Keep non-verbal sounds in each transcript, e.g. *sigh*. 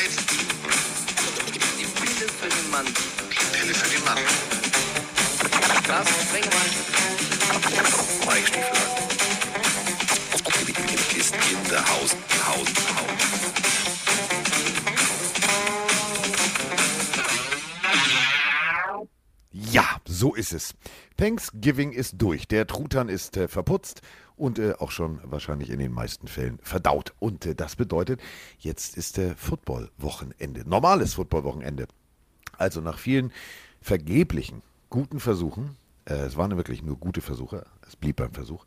Zeit. Die Pille für den Mann. Die Pille für den Mann. Carsten Sprengemann. Mike Stiefel. Ist in der Haus. Haus. Haus. Ja, so ist es. Thanksgiving ist durch. Der Truthahn ist äh, verputzt und äh, auch schon wahrscheinlich in den meisten Fällen verdaut. Und äh, das bedeutet, jetzt ist äh, Football-Wochenende. Normales Football-Wochenende. Also nach vielen vergeblichen, guten Versuchen, äh, es waren wirklich nur gute Versuche, es blieb beim Versuch,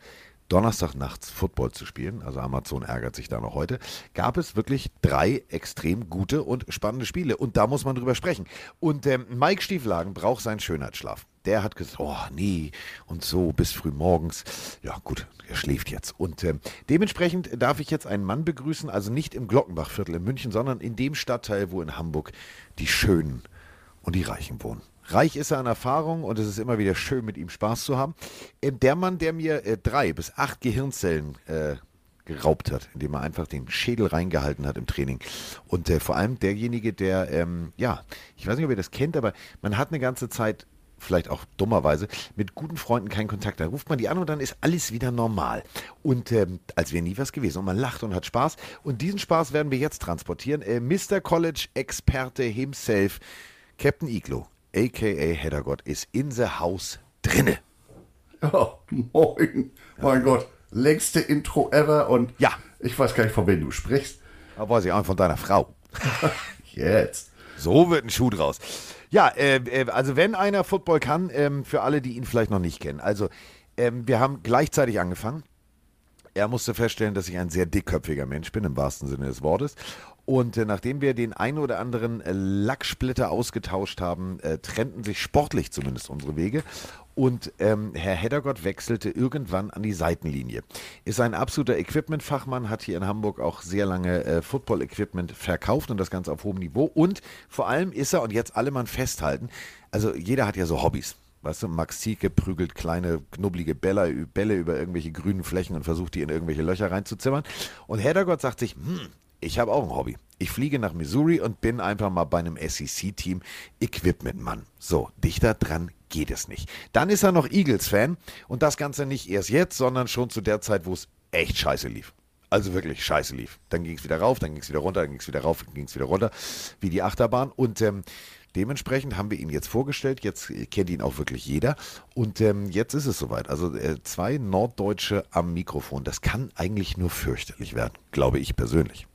Donnerstag nachts Football zu spielen, also Amazon ärgert sich da noch heute, gab es wirklich drei extrem gute und spannende Spiele. Und da muss man drüber sprechen. Und ähm, Mike Stieflagen braucht seinen Schönheitsschlaf. Der hat gesagt, oh nee, und so bis früh morgens. Ja gut, er schläft jetzt. Und ähm, dementsprechend darf ich jetzt einen Mann begrüßen, also nicht im Glockenbachviertel in München, sondern in dem Stadtteil, wo in Hamburg die Schönen und die Reichen wohnen. Reich ist er an Erfahrung und es ist immer wieder schön, mit ihm Spaß zu haben. Äh, Der Mann, der mir äh, drei bis acht Gehirnzellen äh, geraubt hat, indem er einfach den Schädel reingehalten hat im Training. Und äh, vor allem derjenige, der, ähm, ja, ich weiß nicht, ob ihr das kennt, aber man hat eine ganze Zeit, vielleicht auch dummerweise, mit guten Freunden keinen Kontakt. Dann ruft man die an und dann ist alles wieder normal. Und ähm, als wäre nie was gewesen. Und man lacht und hat Spaß. Und diesen Spaß werden wir jetzt transportieren. Äh, Mr. College-Experte himself, Captain Iglo, a.k.a. Heddergott, ist in the house drinne. Ja, *laughs* moin. Mein Gott, längste Intro ever und Ja. ich weiß gar nicht, von wem du sprichst. Da weiß ich auch von deiner Frau. *laughs* Jetzt. So wird ein Schuh draus. Ja, äh, äh, also wenn einer Football kann, ähm, für alle, die ihn vielleicht noch nicht kennen. Also ähm, wir haben gleichzeitig angefangen. Er musste feststellen, dass ich ein sehr dickköpfiger Mensch bin, im wahrsten Sinne des Wortes. Und äh, nachdem wir den ein oder anderen äh, Lacksplitter ausgetauscht haben, äh, trennten sich sportlich zumindest unsere Wege. Und ähm, Herr Heddergott wechselte irgendwann an die Seitenlinie. Ist ein absoluter Equipment-Fachmann, hat hier in Hamburg auch sehr lange äh, Football-Equipment verkauft und das Ganze auf hohem Niveau. Und vor allem ist er, und jetzt alle Mann festhalten, also jeder hat ja so Hobbys. Weißt du, Max Zieke prügelt kleine, knubbelige Bälle, Bälle über irgendwelche grünen Flächen und versucht, die in irgendwelche Löcher reinzuzimmern. Und Heddergott sagt sich, hm, ich habe auch ein Hobby. Ich fliege nach Missouri und bin einfach mal bei einem SEC-Team Equipment-Mann. So, dichter dran geht es nicht. Dann ist er noch Eagles-Fan und das Ganze nicht erst jetzt, sondern schon zu der Zeit, wo es echt scheiße lief. Also wirklich scheiße lief. Dann ging es wieder rauf, dann ging es wieder runter, dann ging es wieder rauf, dann ging es wieder runter, wie die Achterbahn. Und ähm, dementsprechend haben wir ihn jetzt vorgestellt. Jetzt äh, kennt ihn auch wirklich jeder. Und ähm, jetzt ist es soweit. Also äh, zwei Norddeutsche am Mikrofon. Das kann eigentlich nur fürchterlich werden, glaube ich persönlich.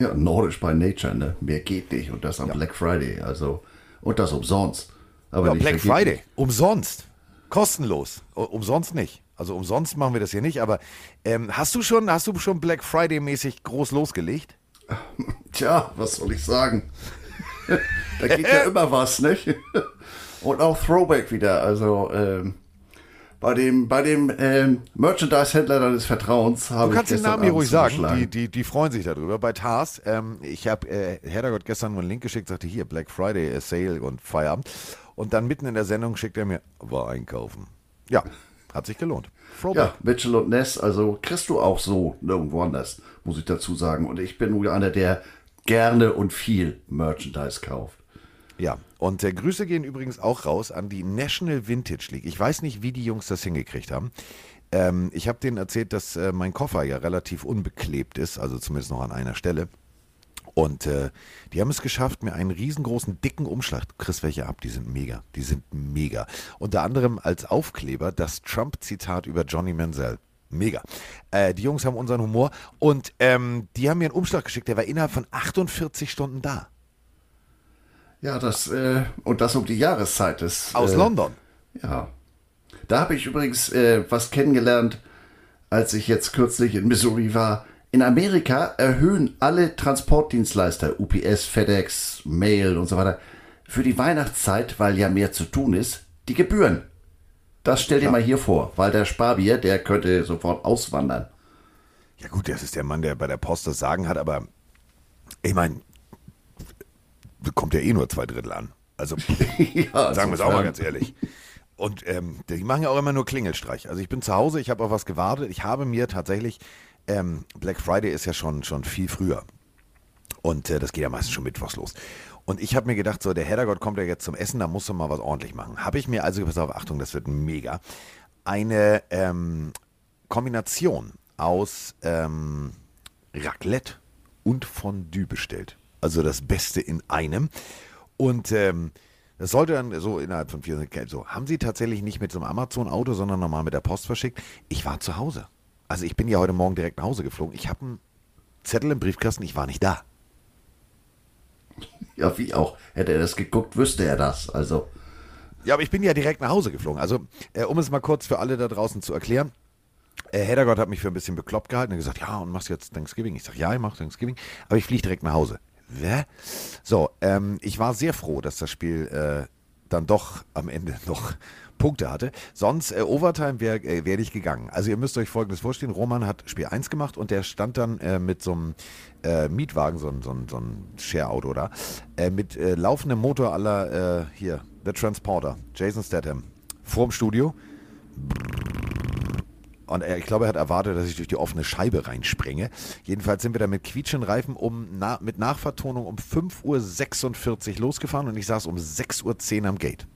Ja, nordisch by nature, ne? Mehr geht nicht. Und das am Black Friday. Also, und das umsonst. Aber Ja, nicht Black. Friday, umsonst. Kostenlos. Umsonst nicht. Also umsonst machen wir das hier nicht, aber ähm, hast du schon, hast du schon Black Friday-mäßig groß losgelegt? *laughs* Tja, was soll ich sagen? *laughs* da geht ja *laughs* immer was, nicht? Und auch Throwback wieder. Also, ähm, bei dem, bei dem ähm, Merchandise-Händler deines Vertrauens habe Du ich kannst den Namen hier ruhig sagen. Die, die, die freuen sich darüber. Bei Tars, ähm, ich habe äh, Herrgott gestern nur einen Link geschickt, sagte hier Black Friday äh, Sale und Feierabend. Und dann mitten in der Sendung schickt er mir, war einkaufen. Ja, hat sich gelohnt. Throwback. Ja, Mitchell und Ness, also kriegst du auch so nirgendwo anders, muss ich dazu sagen. Und ich bin nur einer, der gerne und viel Merchandise kauft. Ja, und äh, Grüße gehen übrigens auch raus an die National Vintage League. Ich weiß nicht, wie die Jungs das hingekriegt haben. Ähm, ich habe denen erzählt, dass äh, mein Koffer ja relativ unbeklebt ist, also zumindest noch an einer Stelle. Und äh, die haben es geschafft, mir einen riesengroßen, dicken Umschlag, du kriegst welche ab, die sind mega, die sind mega. Unter anderem als Aufkleber das Trump-Zitat über Johnny Manziel. Mega. Äh, die Jungs haben unseren Humor und ähm, die haben mir einen Umschlag geschickt, der war innerhalb von 48 Stunden da. Ja, das, äh, und das um die Jahreszeit ist. Aus äh, London. Ja. Da habe ich übrigens äh, was kennengelernt, als ich jetzt kürzlich in Missouri war. In Amerika erhöhen alle Transportdienstleister, UPS, FedEx, Mail und so weiter, für die Weihnachtszeit, weil ja mehr zu tun ist, die Gebühren. Das stell dir mal hier vor, weil der Sparbier, der könnte sofort auswandern. Ja gut, das ist der Mann, der bei der Post das Sagen hat, aber ich meine, kommt ja eh nur zwei Drittel an. Also *laughs* ja, sagen wir es auch mal ganz ehrlich. Und ähm, die machen ja auch immer nur Klingelstreich. Also ich bin zu Hause, ich habe auf was gewartet. Ich habe mir tatsächlich, ähm, Black Friday ist ja schon, schon viel früher. Und äh, das geht ja meistens schon mittwochs los. Und ich habe mir gedacht, so, der Heddergott kommt ja jetzt zum Essen, da muss er mal was ordentlich machen. Habe ich mir also, pass auf, Achtung, das wird mega, eine ähm, Kombination aus ähm, Raclette und Fondue bestellt. Also das Beste in einem. Und ähm, das sollte dann so innerhalb von vier so haben sie tatsächlich nicht mit so einem Amazon-Auto, sondern normal mit der Post verschickt. Ich war zu Hause. Also ich bin ja heute Morgen direkt nach Hause geflogen. Ich habe einen Zettel im Briefkasten, ich war nicht da. Ja, wie auch. Hätte er das geguckt, wüsste er das. Also, Ja, aber ich bin ja direkt nach Hause geflogen. Also, äh, um es mal kurz für alle da draußen zu erklären. Äh, Heddergott hat mich für ein bisschen bekloppt gehalten und gesagt, ja, und machst jetzt Thanksgiving? Ich sage, ja, ich mache Thanksgiving, aber ich fliege direkt nach Hause. Hä? So, ähm, ich war sehr froh, dass das Spiel äh, dann doch am Ende *laughs* noch Punkte hatte. Sonst, äh, Overtime wäre äh, wär ich gegangen. Also ihr müsst euch Folgendes vorstellen. Roman hat Spiel 1 gemacht und der stand dann äh, mit so einem äh, Mietwagen, so ein, so Share-Auto da, äh, mit äh, laufendem Motor aller, äh, hier, The Transporter, Jason Statham, vorm Studio. Und er, ich glaube, er hat erwartet, dass ich durch die offene Scheibe reinsprenge. Jedenfalls sind wir da mit quietschenden Reifen um, na, mit Nachvertonung um 5.46 Uhr losgefahren und ich saß um 6.10 Uhr am Gate.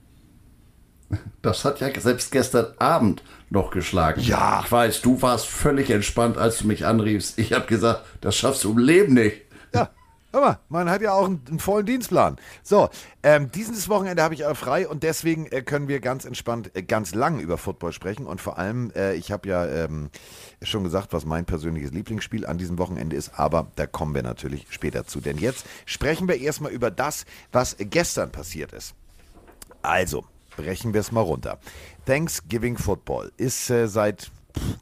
das hat ja selbst gestern Abend noch geschlagen. Ja. Ich weiß, du warst völlig entspannt, als du mich anriefst. Ich habe gesagt, das schaffst du im Leben nicht. Hör mal, man hat ja auch einen, einen vollen Dienstplan. So, ähm, dieses Wochenende habe ich aber frei und deswegen äh, können wir ganz entspannt äh, ganz lang über Football sprechen und vor allem, äh, ich habe ja ähm, schon gesagt, was mein persönliches Lieblingsspiel an diesem Wochenende ist, aber da kommen wir natürlich später zu. Denn jetzt sprechen wir erstmal über das, was gestern passiert ist. Also, brechen wir es mal runter. Thanksgiving Football ist äh, seit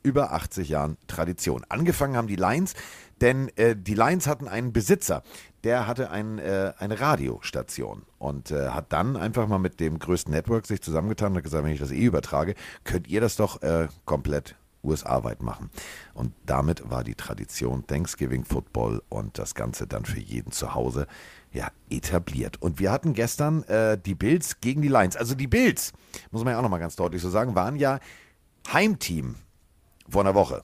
über 80 Jahren Tradition. Angefangen haben die Lions, denn äh, die Lions hatten einen Besitzer, der hatte ein, äh, eine Radiostation und äh, hat dann einfach mal mit dem größten Network sich zusammengetan und hat gesagt, wenn ich das eh übertrage, könnt ihr das doch äh, komplett USA-weit machen. Und damit war die Tradition Thanksgiving Football und das Ganze dann für jeden zu Hause ja, etabliert. Und wir hatten gestern äh, die Bills gegen die Lions. Also die Bills, muss man ja auch nochmal ganz deutlich so sagen, waren ja Heimteam vor einer Woche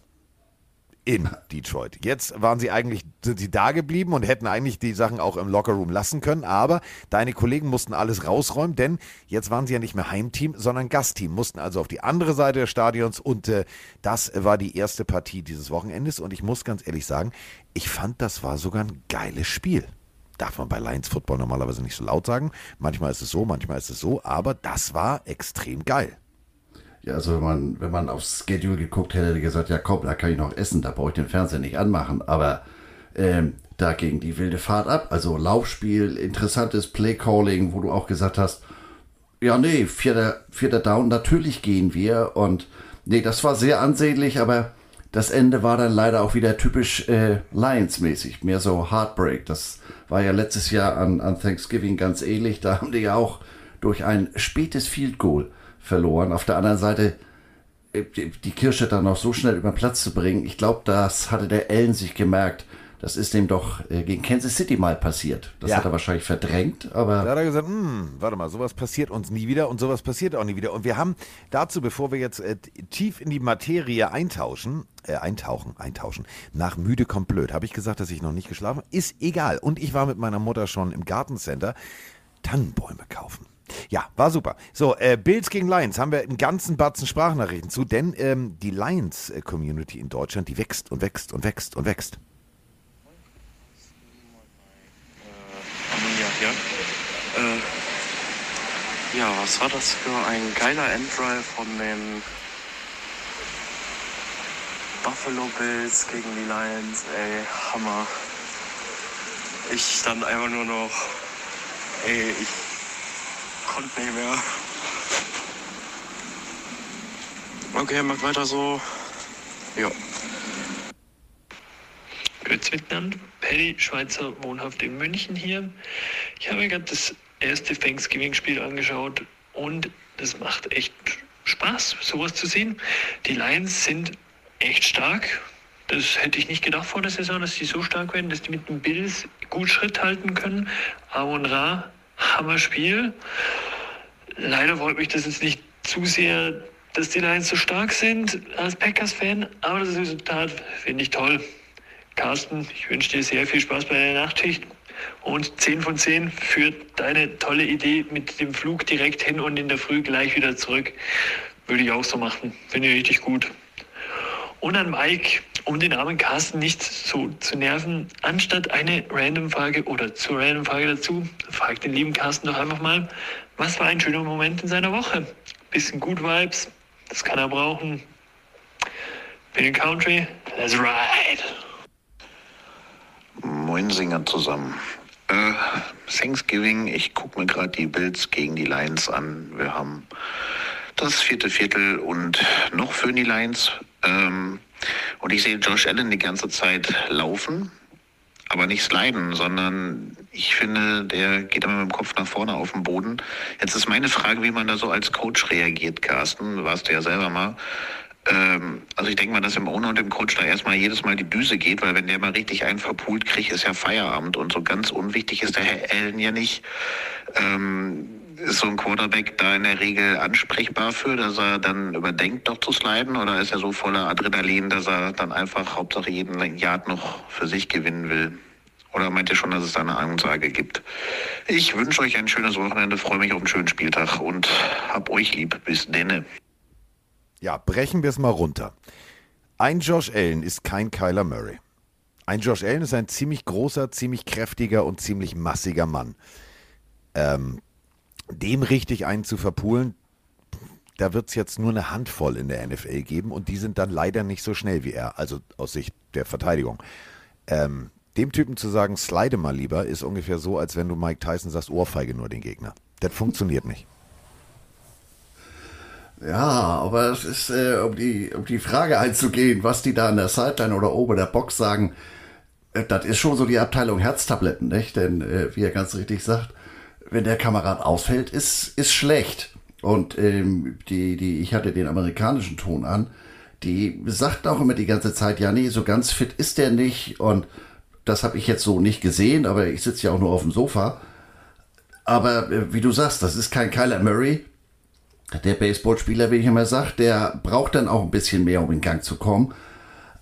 in Detroit. Jetzt waren sie eigentlich, sind sie da geblieben und hätten eigentlich die Sachen auch im Lockerroom lassen können, aber deine Kollegen mussten alles rausräumen, denn jetzt waren sie ja nicht mehr Heimteam, sondern Gastteam, mussten also auf die andere Seite des Stadions und äh, das war die erste Partie dieses Wochenendes und ich muss ganz ehrlich sagen, ich fand, das war sogar ein geiles Spiel. Darf man bei Lions Football normalerweise nicht so laut sagen. Manchmal ist es so, manchmal ist es so, aber das war extrem geil. Ja, also wenn man, wenn man aufs Schedule geguckt hätte, hätte gesagt, ja komm, da kann ich noch essen, da brauche ich den Fernseher nicht anmachen. Aber ähm, da ging die wilde Fahrt ab. Also Laufspiel, interessantes Playcalling, wo du auch gesagt hast, ja, nee, vierter, vierter Down, natürlich gehen wir. Und nee, das war sehr ansehnlich, aber das Ende war dann leider auch wieder typisch äh, Lions-mäßig, mehr so Heartbreak. Das war ja letztes Jahr an, an Thanksgiving ganz ähnlich. Da haben die ja auch durch ein spätes Field Goal verloren. Auf der anderen Seite, äh, die Kirsche dann noch so schnell über den Platz zu bringen, ich glaube, das hatte der Allen sich gemerkt. Das ist dem doch äh, gegen Kansas City mal passiert. Das Ja. hat er wahrscheinlich verdrängt, aber Da hat er gesagt, hm, warte mal, sowas passiert uns nie wieder und sowas passiert auch nie wieder. Und wir haben dazu, bevor wir jetzt äh, tief in die Materie eintauschen, äh, eintauchen, eintauschen, nach müde kommt blöd, habe ich gesagt, dass ich noch nicht geschlafen habe. Ist egal. Und ich war mit meiner Mutter schon im Gartencenter Tannenbäume kaufen. Ja, war super. So, äh, Bills gegen Lions haben wir einen ganzen Batzen Sprachnachrichten zu, denn ähm, die Lions-Community in Deutschland, die wächst und wächst und wächst und wächst. Amelia hier. Äh, ja, was war das für ein geiler Enddrive von den Buffalo Bills gegen die Lions? Ey, Hammer. Ich stand einfach nur noch. Ey, ich konnte nicht mehr. Okay, mach weiter so. Ja. Grüß miteinander. Paddy, Schweizer, wohnhaft in München hier. Ich habe mir gerade das erste Thanksgiving-Spiel angeschaut und das macht echt Spaß, sowas zu sehen. Die Lions sind echt stark. Das hätte ich nicht gedacht vor der Saison, dass die so stark werden, dass die mit den Bills gut Schritt halten können. Amon Ra, Hammer-Spiel. Leider freut mich das jetzt nicht zu sehr, dass die Lions so stark sind als Packers-Fan, aber das Resultat finde ich toll. Carsten, ich wünsche dir sehr viel Spaß bei der Nachtschicht und 10 von 10 für deine tolle Idee mit dem Flug direkt hin und in der Früh gleich wieder zurück. Würde ich auch so machen. Finde ich richtig gut. Und an Mike, um den armen Carsten nicht so zu nerven, anstatt eine Random-Frage oder zur Random-Frage dazu, fragt den lieben Carsten doch einfach mal, was war ein schöner Moment in seiner Woche? Bisschen Good Vibes, das kann er brauchen. Bin in Country, let's ride! Moin Singer zusammen. Äh, Thanksgiving, ich gucke mir gerade die Bills gegen die Lions an. Wir haben das vierte Viertel und noch für die Lions. Ähm, und ich sehe Josh Allen die ganze Zeit laufen, aber nicht sliden, sondern ich finde, der geht immer mit dem Kopf nach vorne auf den Boden. Jetzt ist meine Frage, wie man da so als Coach reagiert, Carsten. Warst du ja selber mal. Ähm, also ich denke mal, dass dem Owner und dem Coach da erstmal jedes Mal die Düse geht, weil wenn der mal richtig einen verpult kriegt, ist ja Feierabend. Und so ganz unwichtig ist der Herr Allen ja nicht. Ähm, ist so ein Quarterback da in der Regel ansprechbar für, dass er dann überdenkt, doch zu sliden? Oder ist er so voller Adrenalin, dass er dann einfach Hauptsache jeden Yard noch für sich gewinnen will? Oder meint ihr schon, dass es da eine Ansage gibt? Ich wünsche euch ein schönes Wochenende, freue mich auf einen schönen Spieltag und hab euch lieb. Bis denne. Ja, brechen wir es mal runter. Ein Josh Allen ist kein Kyler Murray. Ein Josh Allen ist ein ziemlich großer, ziemlich kräftiger und ziemlich massiger Mann. Ähm, dem richtig einen zu verpulen, da wird es jetzt nur eine Handvoll in der NFL geben und die sind dann leider nicht so schnell wie er, also aus Sicht der Verteidigung. Ähm, dem Typen zu sagen, slide mal lieber, ist ungefähr so, als wenn du Mike Tyson sagst, Ohrfeige nur den Gegner. Das funktioniert nicht. Ja, aber es ist, äh, um, die, um die Frage einzugehen, was die da an der Sideline oder oben der Box sagen, äh, das ist schon so die Abteilung Herztabletten, nicht? Denn, äh, wie er ganz richtig sagt, wenn der Kamerad ausfällt, ist, ist schlecht. Und ähm, die, die, ich hatte den amerikanischen Ton an, die sagt auch immer die ganze Zeit, ja, nee, so ganz fit ist der nicht. Und das habe ich jetzt so nicht gesehen, aber ich sitze ja auch nur auf dem Sofa. Aber äh, wie du sagst, das ist kein Kyler Murray. Der Baseballspieler, wie ich immer sage, der braucht dann auch ein bisschen mehr, um in Gang zu kommen.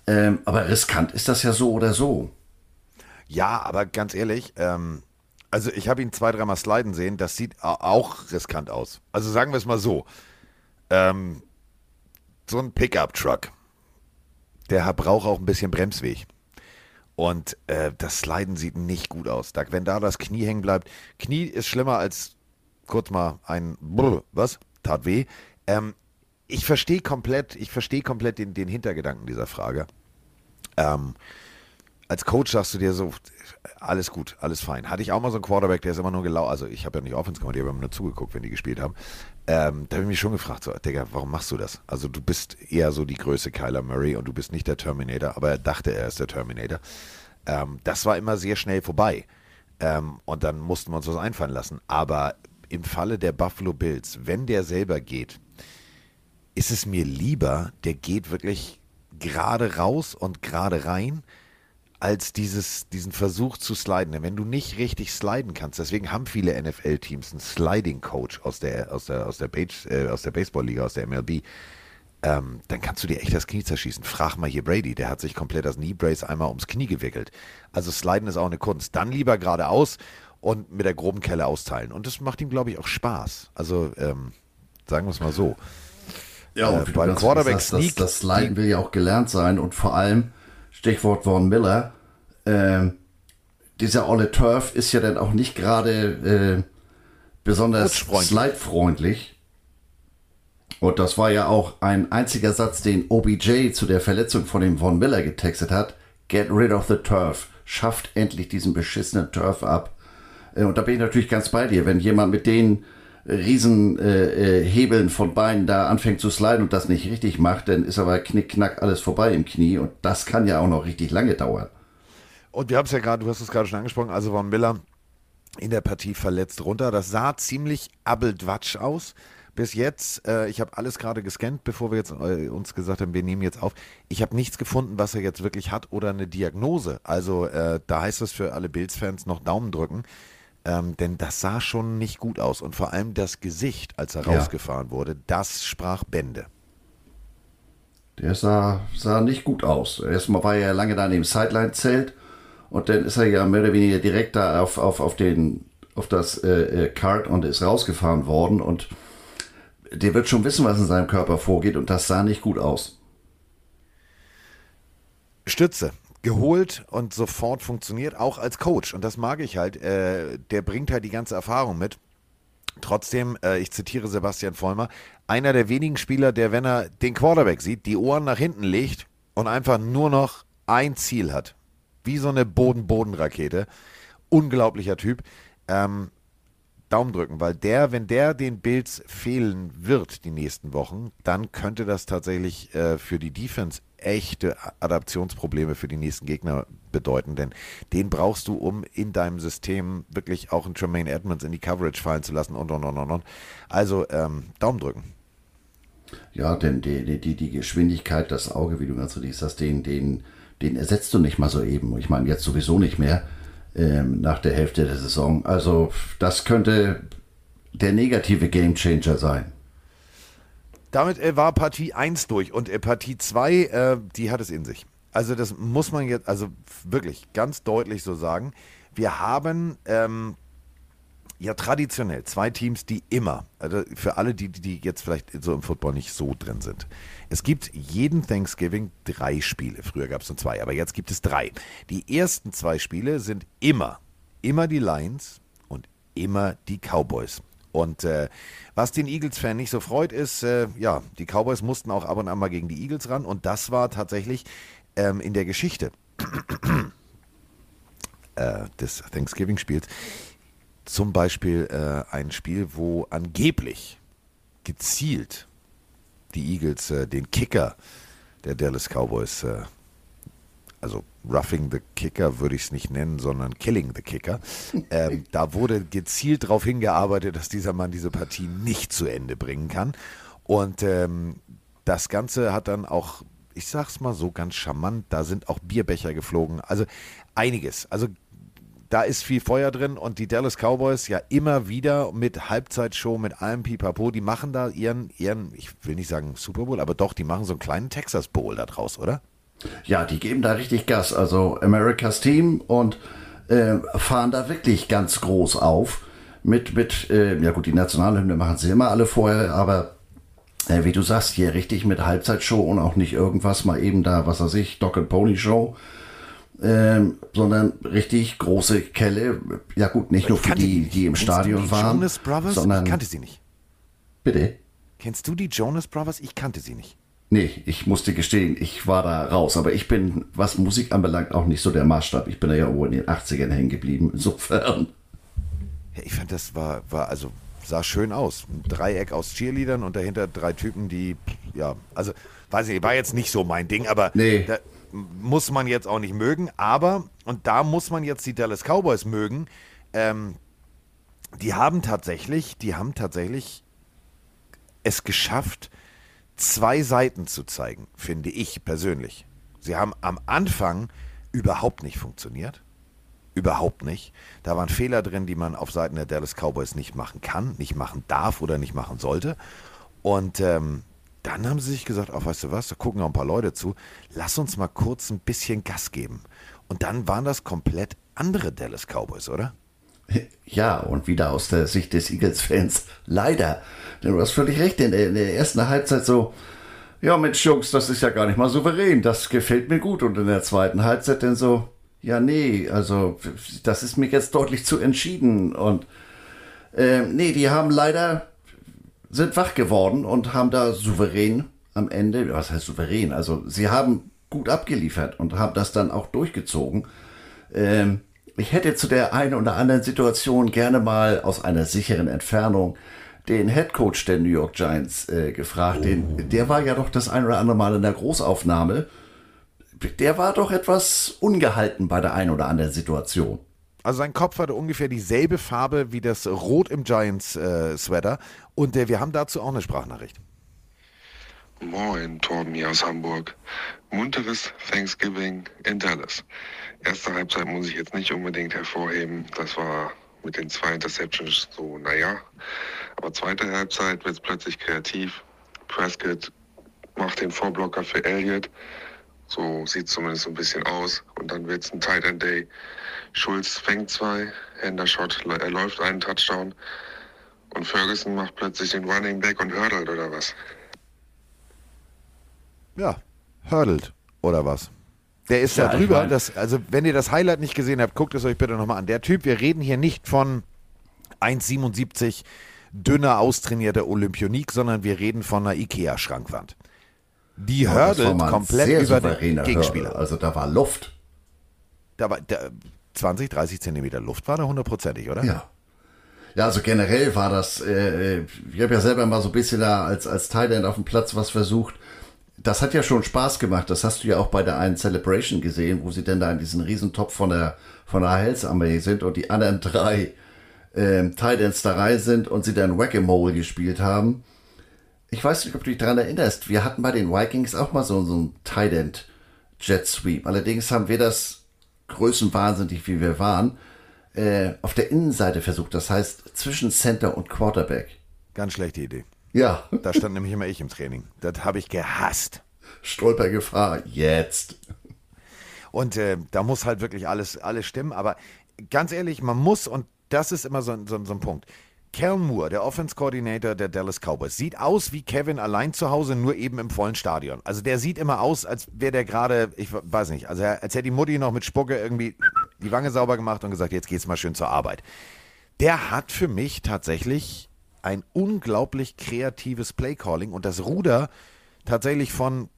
Ähm, aber riskant ist das ja so oder so. Ja, aber ganz ehrlich, ähm, also ich habe ihn zwei, dreimal sliden sehen, das sieht auch riskant aus. Also sagen wir es mal so. Ähm, so ein Pickup-Truck, der braucht auch ein bisschen Bremsweg. Und äh, das Sliden sieht nicht gut aus. Wenn da das Knie hängen bleibt, Knie ist schlimmer als kurz mal ein Brr, was? Tat weh. Ähm, ich verstehe komplett, ich verstehe komplett den, den Hintergedanken dieser Frage. Ähm, als Coach sagst du dir so, alles gut, alles fein. Hatte ich auch mal so einen Quarterback, der ist immer nur gelaufen. Also ich habe ja nicht Offense gemacht, ich habe immer nur zugeguckt, wenn die gespielt haben. Ähm, da habe ich mich schon gefragt, so, Digga, warum machst du das? Also du bist eher so die Größe Kyler Murray und du bist nicht der Terminator, aber er dachte, er ist der Terminator. Ähm, das war immer sehr schnell vorbei. Ähm, und dann mussten wir uns was einfallen lassen. Aber im Falle der Buffalo Bills, wenn der selber geht, ist es mir lieber, der geht wirklich gerade raus und gerade rein als dieses, diesen Versuch zu sliden. Wenn du nicht richtig sliden kannst, deswegen haben viele NFL-Teams einen Sliding-Coach aus der, aus der, aus der, äh, der Baseball-Liga, aus der MLB, ähm, dann kannst du dir echt das Knie zerschießen. Frag mal hier Brady, der hat sich komplett das Knee-Brace einmal ums Knie gewickelt. Also Sliden ist auch eine Kunst. Dann lieber geradeaus und mit der groben Kelle austeilen. Und das macht ihm, glaube ich, auch Spaß. Also ähm, sagen wir es mal so. Ja, und äh, beim Quarterback sagst, Sneak, das, das Sliden will ja auch gelernt sein und vor allem Stichwort Von Miller, äh, dieser olle Turf ist ja dann auch nicht gerade äh, besonders slidefreundlich. Und das war ja auch ein einziger Satz, den OBJ zu der Verletzung von dem Von Miller getextet hat. Get rid of the turf. Schafft endlich diesen beschissenen Turf ab. Äh, und da bin ich natürlich ganz bei dir. Wenn jemand mit den riesen äh, äh, Hebeln von Beinen da anfängt zu sliden und das nicht richtig macht, dann ist aber knickknack alles vorbei im Knie und das kann ja auch noch richtig lange dauern. Und wir haben es ja gerade, du hast es gerade schon angesprochen, also Von Miller in der Partie verletzt runter. Das sah ziemlich abeldwatsch aus. Bis jetzt, äh, ich habe alles gerade gescannt, bevor wir jetzt äh, uns gesagt haben, wir nehmen jetzt auf. Ich habe nichts gefunden, was er jetzt wirklich hat oder eine Diagnose. Also äh, da heißt es für alle Bills-Fans noch Daumen drücken. Ähm, denn das sah schon nicht gut aus. Und vor allem das Gesicht, als er ja. rausgefahren wurde, das sprach Bände. Der sah, sah nicht gut aus. Erstmal war er ja lange da in dem Sideline-Zelt und dann ist er ja mehr oder weniger direkt da auf, auf, auf, den, auf das äh, äh, Kart und ist rausgefahren worden und der wird schon wissen, was in seinem Körper vorgeht und das sah nicht gut aus. Stütze geholt und sofort funktioniert, auch als Coach. Und das mag ich halt. Äh, der bringt halt die ganze Erfahrung mit. Trotzdem, äh, ich zitiere Sebastian Vollmer, einer der wenigen Spieler, der, wenn er den Quarterback sieht, die Ohren nach hinten legt und einfach nur noch ein Ziel hat. Wie so eine Boden-Boden-Rakete. Unglaublicher Typ. Ähm, Daumen drücken, weil der, wenn der den Bills fehlen wird die nächsten Wochen, dann könnte das tatsächlich äh, für die Defense echte Adaptionsprobleme für die nächsten Gegner bedeuten, denn den brauchst du, um in deinem System wirklich auch einen Tremaine Edmonds in die Coverage fallen zu lassen und und und und. und. Also ähm, Daumen drücken. Ja, denn die, die, die Geschwindigkeit, das Auge, wie du ganz richtig sagst, den, den, den ersetzt du nicht mal so eben. Ich meine, jetzt sowieso nicht mehr ähm, nach der Hälfte der Saison. Also das könnte der negative Gamechanger sein. Damit äh, war Partie 1 durch und äh, Partie 2, äh, die hat es in sich. Also das muss man jetzt, also wirklich ganz deutlich so sagen. Wir haben ähm, ja traditionell zwei Teams, die immer, also für alle, die, die jetzt vielleicht so im Football nicht so drin sind. Es gibt jeden Thanksgiving drei Spiele. Früher gab es nur zwei, aber jetzt gibt es drei. Die ersten zwei Spiele sind immer, immer die Lions und immer die Cowboys. Und äh, was den Eagles-Fan nicht so freut, ist, äh, ja, die Cowboys mussten auch ab und an mal gegen die Eagles ran. Und das war tatsächlich ähm, in der Geschichte äh, des Thanksgiving-Spiels zum Beispiel äh, ein Spiel, wo angeblich gezielt die Eagles äh, den Kicker der Dallas Cowboys, äh, also Roughing the Kicker würde ich es nicht nennen, sondern Killing the Kicker. *laughs* Ähm, da wurde gezielt darauf hingearbeitet, dass dieser Mann diese Partie nicht zu Ende bringen kann. Und ähm, das Ganze hat dann auch, ich sag's mal so ganz charmant, da sind auch Bierbecher geflogen. Also einiges. Also da ist viel Feuer drin und die Dallas Cowboys ja immer wieder mit Halbzeitshow, mit allem Pipapo, die machen da ihren, ihren, ich will nicht sagen Super Bowl, aber doch, die machen so einen kleinen Texas Bowl da draus, oder? Ja, die geben da richtig Gas. Also Americas Team und äh, fahren da wirklich ganz groß auf. Mit, mit, äh, ja gut, die Nationalhymne machen sie immer alle vorher, aber äh, wie du sagst, hier richtig mit Halbzeitshow und auch nicht irgendwas mal eben da, was weiß ich, Dog and Pony Show. Ähm, sondern richtig große Kelle. Ja gut, nicht nur für die, die im Stadion du die waren, Jonas Brothers? sondern ich kannte sie nicht. bitte. Kennst du die Jonas Brothers? Ich kannte sie nicht. Nee, ich musste gestehen, ich war da raus. Aber ich bin, was Musik anbelangt, auch nicht so der Maßstab. Ich bin da ja irgendwo in den 80ern hängen geblieben. Insofern. Ich fand, das war, war, also sah schön aus. Ein Dreieck aus Cheerleadern und dahinter drei Typen, die, ja, also, weiß ich, war jetzt nicht so mein Ding, aber Nee. da muss man jetzt auch nicht mögen. Aber, und da muss man jetzt die Dallas Cowboys mögen, ähm, die haben tatsächlich, die haben tatsächlich es geschafft, zwei Seiten zu zeigen, finde ich persönlich. Sie haben am Anfang überhaupt nicht funktioniert. Überhaupt nicht. Da waren Fehler drin, die man auf Seiten der Dallas Cowboys nicht machen kann, nicht machen darf oder nicht machen sollte. Und ähm, dann haben sie sich gesagt, ach, weißt du was, da gucken noch ein paar Leute zu, lass uns mal kurz ein bisschen Gas geben. Und dann waren das komplett andere Dallas Cowboys, oder? Ja, und wieder aus der Sicht des Eagles-Fans. Leider. Denn du hast völlig recht. In der, in der ersten Halbzeit so, ja, Mensch, Jungs, das ist ja gar nicht mal souverän. Das gefällt mir gut. Und in der zweiten Halbzeit dann so, ja, nee, also, das ist mir jetzt deutlich zu entschieden. Und, ähm, nee, die haben leider, sind wach geworden und haben da souverän am Ende, was heißt souverän? Also, sie haben gut abgeliefert und haben das dann auch durchgezogen. Ähm, ich hätte zu der einen oder anderen Situation gerne mal aus einer sicheren Entfernung den Headcoach der New York Giants äh, gefragt. Den, der war ja doch das ein oder andere Mal in der Großaufnahme. Der war doch etwas ungehalten bei der einen oder anderen Situation. Also sein Kopf hatte ungefähr dieselbe Farbe wie das Rot im Giants-Sweater. und äh, wir haben dazu auch eine Sprachnachricht. Moin, Torben hier aus Hamburg. Munteres Thanksgiving in Dallas. Erste Halbzeit muss ich jetzt nicht unbedingt hervorheben. Das war mit den zwei Interceptions so, naja. Aber zweite Halbzeit wird es plötzlich kreativ. Prescott macht den Vorblocker für Elliott. So sieht zumindest so ein bisschen aus. Und dann wird es ein Tight End Day. Schulz fängt zwei, Hendershot, er läuft einen Touchdown. Und Ferguson macht plötzlich den Running Back und hurdelt oder was? Ja, hurdelt oder was? Der ist Ja, da ich drüber. mein- das, also, wenn ihr das Highlight nicht gesehen habt, guckt es euch bitte nochmal an. Der Typ, wir reden hier nicht von 1,77 dünner, austrainierter Olympionik, sondern wir reden von einer Ikea-Schrankwand. Die Ja, komplett über den Gegenspieler. Hurdle. Also da war Luft. Da war, da, 20, 30 Zentimeter Luft war da hundertprozentig, oder? Ja. Ja, also generell war das, äh, äh, ich habe ja selber mal so ein bisschen da als, als Thailand auf dem Platz was versucht. Das hat ja schon Spaß gemacht. Das hast du ja auch bei der einen Celebration gesehen, wo sie denn da in diesen Riesentopf von der, von der Heilsarmee sind und die anderen drei ähm, Titans da rein sind und sie dann Whack-a-Mole gespielt haben. Ich weiß nicht, ob du dich daran erinnerst. Wir hatten bei den Vikings auch mal so, so einen Titan Jet Sweep. Allerdings haben wir das größenwahnsinnig, wie wir waren, äh, auf der Innenseite versucht. Das heißt zwischen Center und Quarterback. Ganz schlechte Idee. Ja, Da stand nämlich immer ich im Training. Das habe ich gehasst. Stolpergefahr jetzt. Und äh, da muss halt wirklich alles, alles stimmen. Aber ganz ehrlich, man muss, und das ist immer so, ein- so, so ein Punkt. Cal Moore, der Offense Coordinator der Dallas Cowboys, sieht aus wie Kevin allein zu Hause, nur eben im vollen Stadion. Also der sieht immer aus, als wäre der gerade, ich weiß nicht, also als hätte die Mutti noch mit Spucke irgendwie die Wange sauber gemacht und gesagt, jetzt geht's mal schön zur Arbeit. Der hat für mich tatsächlich ein unglaublich kreatives Playcalling und das Ruder tatsächlich von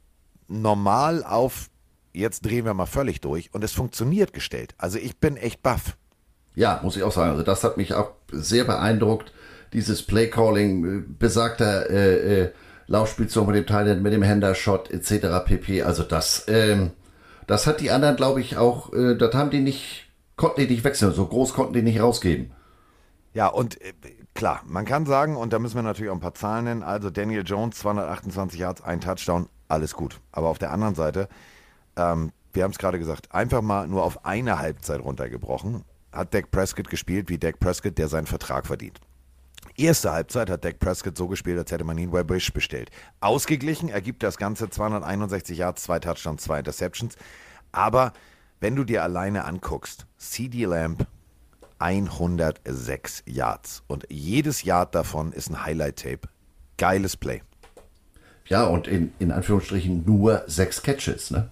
normal auf jetzt drehen wir mal völlig durch und es funktioniert gestellt. Also ich bin echt baff. Ja, muss ich auch sagen. Also das hat mich auch sehr beeindruckt. Dieses Playcalling, äh, besagter äh, äh, Laufspielzug mit dem Thailand, mit dem Händer-Shot etc. pp. Also das, ähm, das hat die anderen, glaube ich, auch, äh, das haben die nicht, konnten die nicht wechseln. So groß konnten die nicht rausgeben. Ja, und äh, klar, man kann sagen, und da müssen wir natürlich auch ein paar Zahlen nennen, also Daniel Jones, 228 Yards, ein Touchdown, alles gut. Aber auf der anderen Seite, ähm, wir haben es gerade gesagt, einfach mal nur auf eine Halbzeit runtergebrochen, hat Dak Prescott gespielt wie Dak Prescott, der seinen Vertrag verdient. Erste Halbzeit hat Dak Prescott so gespielt, als hätte man ihn bei Bush bestellt. Ausgeglichen ergibt das Ganze 261 Yards, zwei Touchdowns, zwei Interceptions. Aber wenn du dir alleine anguckst, CD Lamb 106 Yards und jedes Yard davon ist ein Highlight-Tape. Geiles Play. Ja, und in, in Anführungsstrichen nur sechs Catches, ne?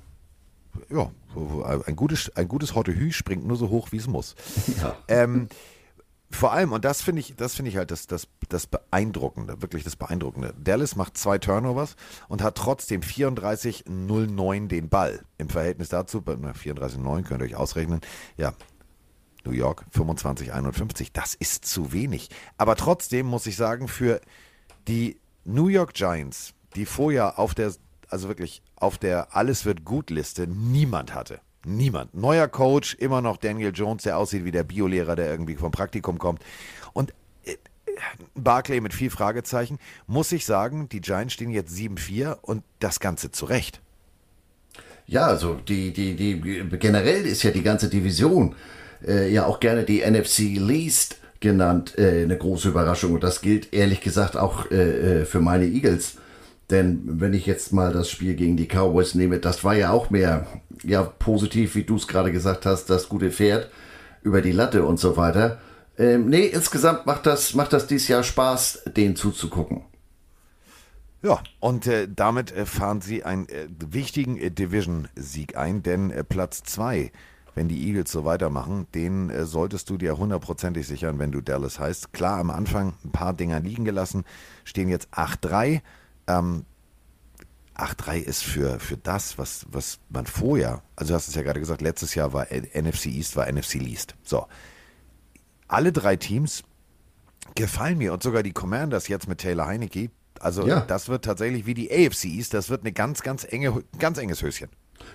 Ja, ein gutes, ein gutes Hottehü springt nur so hoch, wie es muss. *laughs* Ja. Ähm, vor allem, und das finde ich, das finde ich halt das, das, das Beeindruckende, wirklich das Beeindruckende. Dallas macht zwei Turnovers und hat trotzdem 34-0-9 den Ball. Im Verhältnis dazu, bei na, 34-9 könnt ihr euch ausrechnen, ja, New York 25-51, das ist zu wenig. Aber trotzdem muss ich sagen, für die New York Giants, die vorher auf der, also wirklich auf der Alles wird gut Liste niemand hatte. Niemand. Neuer Coach, immer noch Daniel Jones, der aussieht wie der Biolehrer, der irgendwie vom Praktikum kommt. Und äh, Barclay mit viel Fragezeichen, muss ich sagen, die Giants stehen jetzt 7-4 und das Ganze zurecht. Ja, also die, die, die generell ist ja die ganze Division äh, ja auch gerne die NFC Least genannt, äh, eine große Überraschung. Und das gilt ehrlich gesagt auch äh, äh, für meine Eagles. Denn wenn ich jetzt mal das Spiel gegen die Cowboys nehme, das war ja auch mehr ja, positiv, wie du es gerade gesagt hast, das gute Pferd über die Latte und so weiter. Ähm, nee, insgesamt macht das, macht das dieses Jahr Spaß, denen zuzugucken. Ja, und äh, damit äh, fahren sie einen äh, wichtigen äh, Division-Sieg ein, denn äh, Platz 2, wenn die Eagles so weitermachen, den äh, solltest du dir hundertprozentig sichern, wenn du Dallas heißt. Klar, am Anfang ein paar Dinger liegen gelassen, stehen jetzt 8-3. Ähm, 8-3 ist für, für das, was, was man vorher, also du hast es ja gerade gesagt, letztes Jahr war NFC East, war NFC Least. So. Alle drei Teams gefallen mir und sogar die Commanders jetzt mit Taylor Heinecke. Also Ja. das wird tatsächlich wie die AFC East, das wird eine ganz, ganz enge, ganz enges Höschen.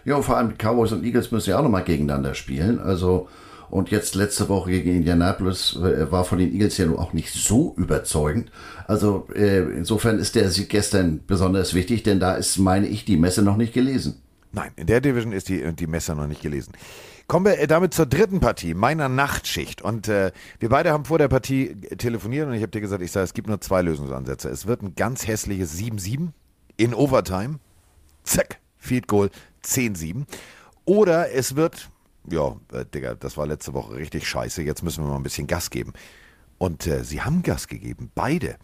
Ja, und vor allem Cowboys und Eagles müssen ja auch nochmal gegeneinander spielen. Also, und jetzt letzte Woche gegen Indianapolis äh, war von den Eagles ja nun auch nicht so überzeugend. Also, äh, insofern ist der Sieg gestern besonders wichtig, denn da ist, meine ich, die Messe noch nicht gelesen. Nein, in der Division ist die, die Messer noch nicht gelesen. Kommen wir äh, damit zur dritten Partie, meiner Nachtschicht. Und äh, wir beide haben vor der Partie telefoniert und ich habe dir gesagt, ich sage, es gibt nur zwei Lösungsansätze. Es wird ein ganz hässliches 7-7 in Overtime. Zack, Field Goal 10-7. Oder es wird, ja, äh, Digga, das war letzte Woche richtig scheiße. Jetzt müssen wir mal ein bisschen Gas geben. Und äh, sie haben Gas gegeben, beide.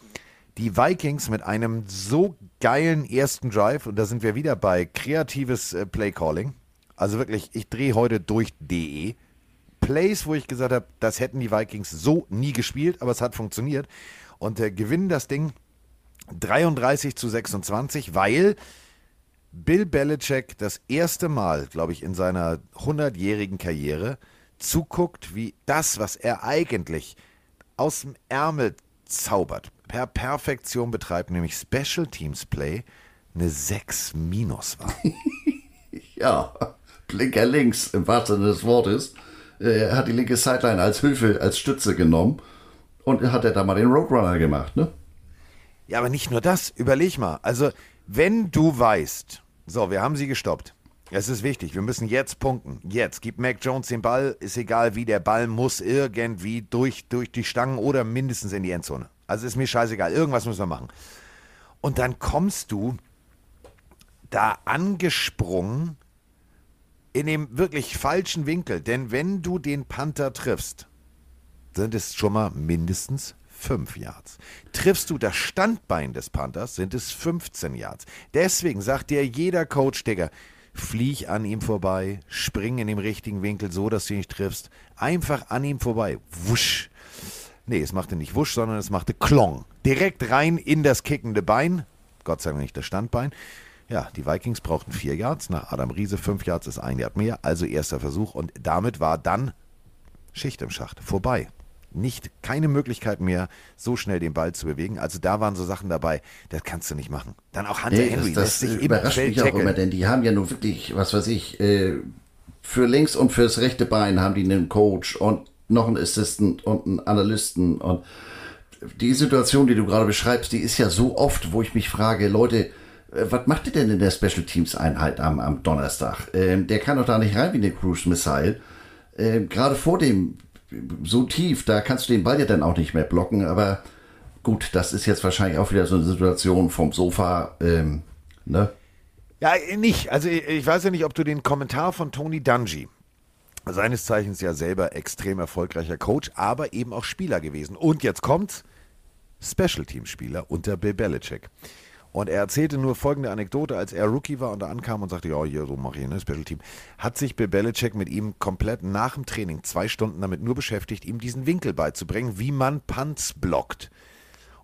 Die Vikings mit einem so geilen ersten Drive, und da sind wir wieder bei kreatives äh, Playcalling. Also wirklich, ich drehe heute durch DE. Plays, wo ich gesagt habe, das hätten die Vikings so nie gespielt, aber es hat funktioniert. Und äh, gewinnen das Ding 33 zu 26, weil Bill Belichick das erste Mal, glaube ich, in seiner 100-jährigen Karriere zuguckt, wie das, was er eigentlich aus dem Ärmel zaubert, per Perfektion betreibt, nämlich Special Teams Play, eine 6 minus war. *laughs* Ja, Blinker links im wahrsten Sinne des Wortes. Äh, Er hat die linke Sideline als Hilfe, als Stütze genommen und hat er da mal den Roadrunner gemacht, ne? Ja, aber nicht nur das. Überleg mal. Also, wenn du weißt, so, wir haben sie gestoppt. Es ist wichtig, wir müssen jetzt punkten. Jetzt. Gib Mac Jones den Ball, ist egal wie, der Ball muss irgendwie durch, durch die Stangen oder mindestens in die Endzone. Also ist mir scheißegal, irgendwas müssen wir machen. Und dann kommst du da angesprungen in dem wirklich falschen Winkel. Denn wenn du den Panther triffst, sind es schon mal mindestens 5 Yards. Triffst du das Standbein des Panthers, sind es 15 Yards. Deswegen sagt dir jeder Coach, Digga, flieg an ihm vorbei, spring in dem richtigen Winkel so, dass du ihn nicht triffst. Einfach an ihm vorbei. Wusch. Nee, es machte nicht Wusch, sondern es machte Klong. Direkt rein in das kickende Bein. Gott sei Dank nicht das Standbein. Ja, die Vikings brauchten vier Yards. Nach Adam Riese fünf Yards ist ein Yard mehr. Also erster Versuch. Und damit war dann Schicht im Schacht. Vorbei. Nicht, keine Möglichkeit mehr, so schnell den Ball zu bewegen. Also da waren so Sachen dabei, das kannst du nicht machen. Dann auch Hunter Nee, Henry das, lässt das sich im überrascht mich auch immer, denn die haben ja nun wirklich, was weiß ich, äh, für links und fürs rechte Bein haben die einen Coach und noch einen Assistant und einen Analysten und die Situation, die du gerade beschreibst, die ist ja so oft, wo ich mich frage, Leute, äh, was macht ihr denn in der Special Teams Einheit am, am Donnerstag? Ähm, der kann doch da nicht rein wie eine Cruise Missile. Ähm, gerade vor dem so tief, da kannst du den Ball ja dann auch nicht mehr blocken, aber gut, das ist jetzt wahrscheinlich auch wieder so eine Situation vom Sofa, ähm, ne? Ja, nicht. Also ich weiß ja nicht, ob du den Kommentar von Tony Dungy, seines Zeichens ja selber extrem erfolgreicher Coach, aber eben auch Spieler gewesen. Und jetzt kommt's, Special Team Spieler unter Bill Belichick. Und er erzählte nur folgende Anekdote, als er Rookie war und da ankam und sagte, ja, hier, so mache ich, ne, Special Team, hat sich Bill Belichick mit ihm komplett nach dem Training zwei Stunden damit nur beschäftigt, ihm diesen Winkel beizubringen, wie man Punts blockt.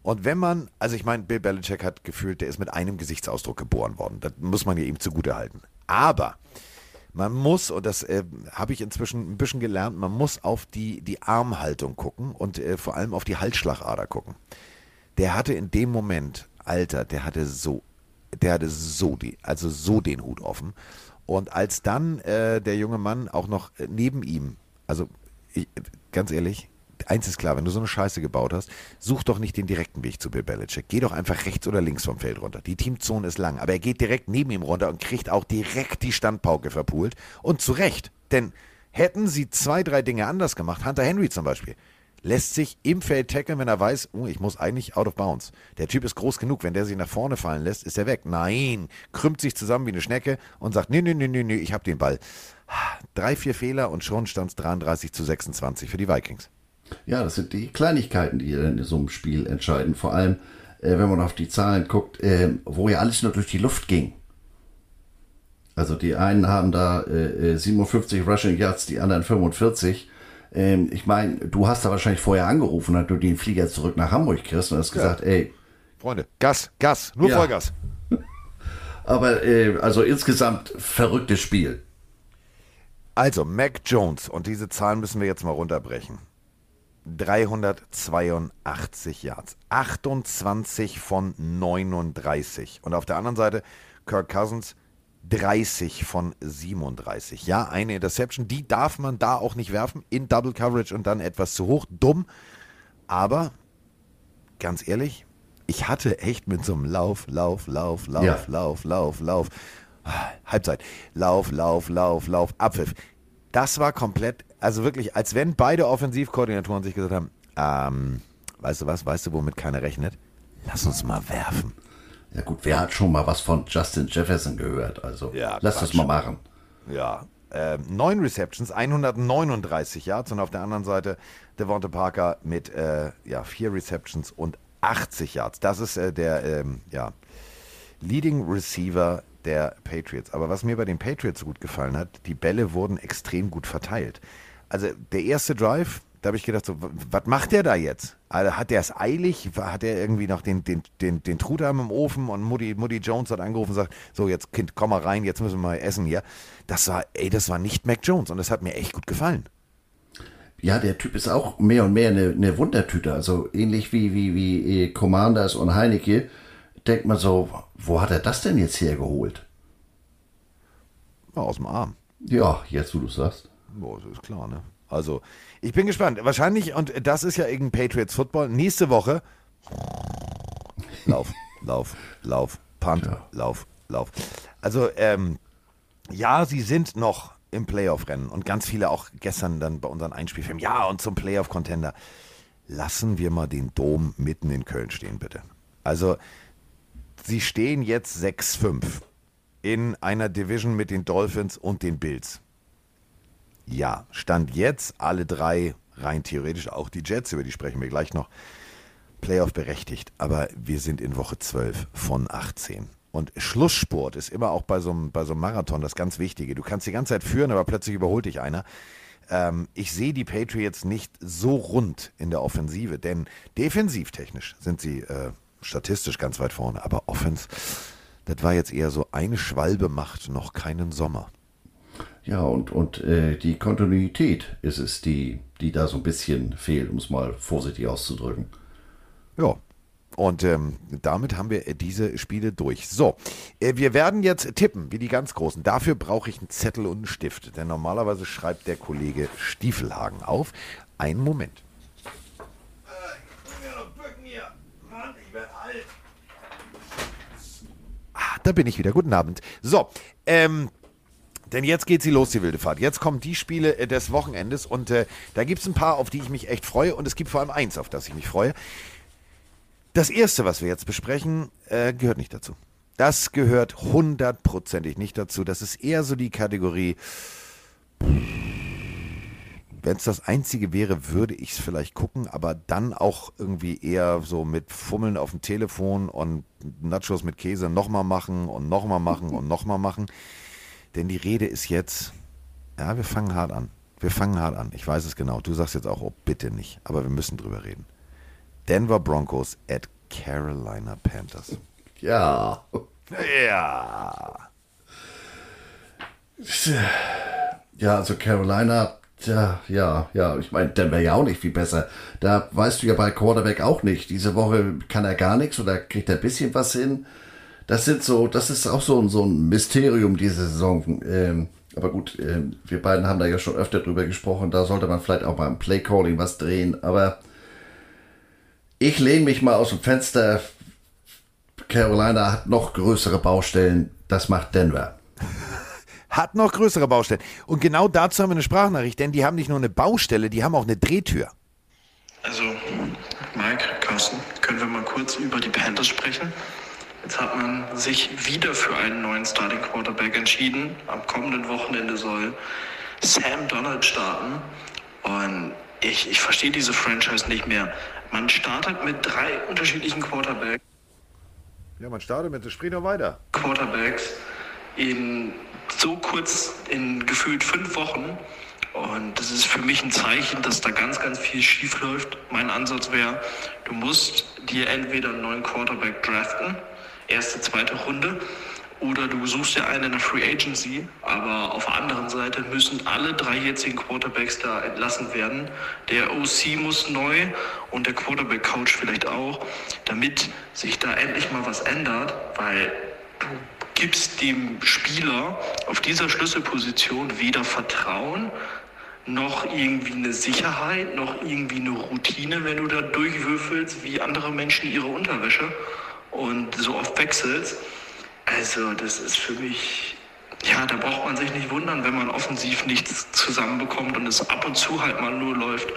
Und wenn man, also ich meine, Bill Belichick hat gefühlt, der ist mit einem Gesichtsausdruck geboren worden. Das muss man ja ihm zugute halten. Aber man muss, und das äh, habe ich inzwischen ein bisschen gelernt, man muss auf die, die Armhaltung gucken und äh, vor allem auf die Halsschlagader gucken. Der hatte in dem Moment, Alter, der hatte so, der hatte so die, also so den Hut offen. Und als dann äh, der junge Mann auch noch äh, neben ihm, also ich, ganz ehrlich, eins ist klar, wenn du so eine Scheiße gebaut hast, such doch nicht den direkten Weg zu Bill Belichick. Geh doch einfach rechts oder links vom Feld runter. Die Teamzone ist lang, aber er geht direkt neben ihm runter und kriegt auch direkt die Standpauke verpult. Und zu Recht, denn hätten sie zwei, drei Dinge anders gemacht, Hunter Henry zum Beispiel, lässt sich im Feld tackeln, wenn er weiß, oh, ich muss eigentlich out of bounds. Der Typ ist groß genug, wenn der sich nach vorne fallen lässt, ist er weg. Nein, krümmt sich zusammen wie eine Schnecke und sagt, nee, nee, nee, nee, nee, ich hab den Ball. Drei, vier Fehler und schon stand es 33 zu 26 für die Vikings. Ja, das sind die Kleinigkeiten, die dann in so einem Spiel entscheiden. Vor allem, äh, wenn man auf die Zahlen guckt, äh, wo ja alles nur durch die Luft ging. Also die einen haben da äh, äh, 57 Rushing Yards, die anderen 45. Ähm, ich meine, du hast da wahrscheinlich vorher angerufen, dass du den Flieger zurück nach Hamburg kriegst und hast gesagt, ey, Freunde, Gas, Gas, nur Ja. Vollgas. *laughs* aber äh, also insgesamt verrücktes Spiel. Also, Mac Jones, und diese Zahlen müssen wir jetzt mal runterbrechen. 382 Yards, 28 von 39. Und auf der anderen Seite Kirk Cousins 30 von 37. Ja, eine Interception, die darf man da auch nicht werfen, in Double Coverage und dann etwas zu hoch. Dumm, aber ganz ehrlich, ich hatte echt mit so einem Lauf, Lauf, Lauf, Lauf, Ja. Lauf, Lauf, Lauf, Halbzeit, Lauf, Lauf, Lauf, Lauf, Abpfiff. Das war komplett, also wirklich, als wenn beide Offensivkoordinatoren sich gesagt haben, ähm, weißt du was, weißt du, womit keiner rechnet? Lass uns mal werfen. Ja gut, wer hat schon mal was von Justin Jefferson gehört? Also Ja, lass das Quatsch. mal machen. Ja, ähm, neun Receptions, 139 Yards und auf der anderen Seite Devonta Parker mit äh, ja, vier Receptions und 80 Yards. Das ist äh, der ähm, ja, Leading Receiver der Patriots. Aber was mir bei den Patriots gut gefallen hat, die Bälle wurden extrem gut verteilt. Also der erste Drive, da habe ich gedacht, so, was macht der da jetzt? Also, hat der es eilig? Hat er irgendwie noch den, den, den, den Truthahn im Ofen und Mutti, Mutti Jones hat angerufen und sagt, so jetzt Kind, komm mal rein, jetzt müssen wir mal essen hier. Das war, ey, das war nicht Mac Jones und das hat mir echt gut gefallen. Ja, der Typ ist auch mehr und mehr eine, eine Wundertüte. Also ähnlich wie, wie, wie äh, Commanders und Heineke. Denkt man so, wo hat er das denn jetzt hergeholt? Ja, aus dem Arm. Ja, jetzt wo du sagst. Boah, das ist klar, ne? Also, ich bin gespannt. Wahrscheinlich, und das ist ja irgendein Patriots Football, nächste Woche. Lauf, Lauf, Lauf, Punt, Lauf, Lauf. Also, ähm, ja, sie sind noch im Playoff-Rennen und ganz viele auch gestern dann bei unseren Einspielfilmen. Ja, und zum Playoff-Contender. Lassen wir mal den Dom mitten in Köln stehen, bitte. Also, sie stehen jetzt 6-5 in einer Division mit den Dolphins und den Bills. Ja, Stand jetzt alle drei, rein theoretisch auch die Jets, über die sprechen wir gleich noch, Playoff berechtigt. Aber wir sind in Woche 12 von 18. Und Schlusssport ist immer auch bei so, einem, bei so einem Marathon das ganz Wichtige. Du kannst die ganze Zeit führen, aber plötzlich überholt dich einer. Ähm, ich sehe die Patriots nicht so rund in der Offensive, denn defensivtechnisch sind sie äh, statistisch ganz weit vorne. Aber Offense, das war jetzt eher so eine Schwalbe macht noch keinen Sommer. Ja, und, und äh, die Kontinuität ist es, die, die da so ein bisschen fehlt, um es mal vorsichtig auszudrücken. Ja. Und ähm, damit haben wir äh, diese Spiele durch. So, äh, wir werden jetzt tippen, wie die ganz Großen. Dafür brauche ich einen Zettel und einen Stift, denn normalerweise schreibt der Kollege Stiefelhagen auf. Einen Moment. Ah, da bin ich wieder. Guten Abend. So, ähm, denn jetzt geht sie los, die wilde Fahrt. Jetzt kommen die Spiele äh, des Wochenendes und äh, da gibt es ein paar, auf die ich mich echt freue und es gibt vor allem eins, auf das ich mich freue. Das erste, was wir jetzt besprechen, äh, gehört nicht dazu. Das gehört hundertprozentig nicht dazu. Das ist eher so die Kategorie, wenn es das einzige wäre, würde ich es vielleicht gucken, aber dann auch irgendwie eher so mit Fummeln auf dem Telefon und Nachos mit Käse nochmal machen und nochmal machen und nochmal machen. Denn die Rede ist jetzt, ja, wir fangen hart an. Wir fangen hart an. Ich weiß es genau. Du sagst jetzt auch, oh, bitte nicht. Aber wir müssen drüber reden. Denver Broncos at Carolina Panthers. Ja. Ja. Ja, also Carolina, tja, ja, ja, ich meine, Denver ja auch nicht viel besser. Da weißt du ja bei Quarterback auch nicht. Diese Woche kann er gar nichts oder kriegt er ein bisschen was hin. Das sind so, das ist auch so, ein- so ein Mysterium diese Saison. Ähm, aber gut, ähm, wir beiden haben da ja schon öfter drüber gesprochen. Da sollte man vielleicht auch beim Playcalling was drehen. Aber ich lehne mich mal aus dem Fenster. Carolina hat noch größere Baustellen. Das macht Denver. *laughs* Hat noch größere Baustellen. Und genau dazu haben wir eine Sprachnachricht, denn die haben nicht nur eine Baustelle, die haben auch eine Drehtür. Also, Mike, Carsten, können wir mal kurz über die Panthers sprechen? Jetzt hat man sich wieder für einen neuen Starting Quarterback entschieden. Am kommenden Wochenende soll Sam Donald starten. Und ich, ich verstehe diese Franchise nicht mehr. Man startet mit drei unterschiedlichen Quarterbacks. Ja, man startet mit, sprich noch weiter. Quarterbacks in so kurz, in gefühlt fünf Wochen. Und das ist für mich ein Zeichen, dass da ganz, ganz viel schief läuft. Mein Ansatz wäre, du musst dir entweder einen neuen Quarterback draften, erste, zweite Runde, oder du suchst dir einen in der Free Agency. Aber auf der anderen Seite müssen alle drei jetzigen Quarterbacks da entlassen werden. Der OC muss neu und der Quarterback-Coach vielleicht auch, damit sich da endlich mal was ändert, weil du gibst dem Spieler auf dieser Schlüsselposition weder Vertrauen noch irgendwie eine Sicherheit, noch irgendwie eine Routine, wenn du da durchwürfelst wie andere Menschen ihre Unterwäsche und so oft wechselst. Also das ist für mich, ja, da braucht man sich nicht wundern, wenn man offensiv nichts zusammenbekommt und es ab und zu halt mal nur läuft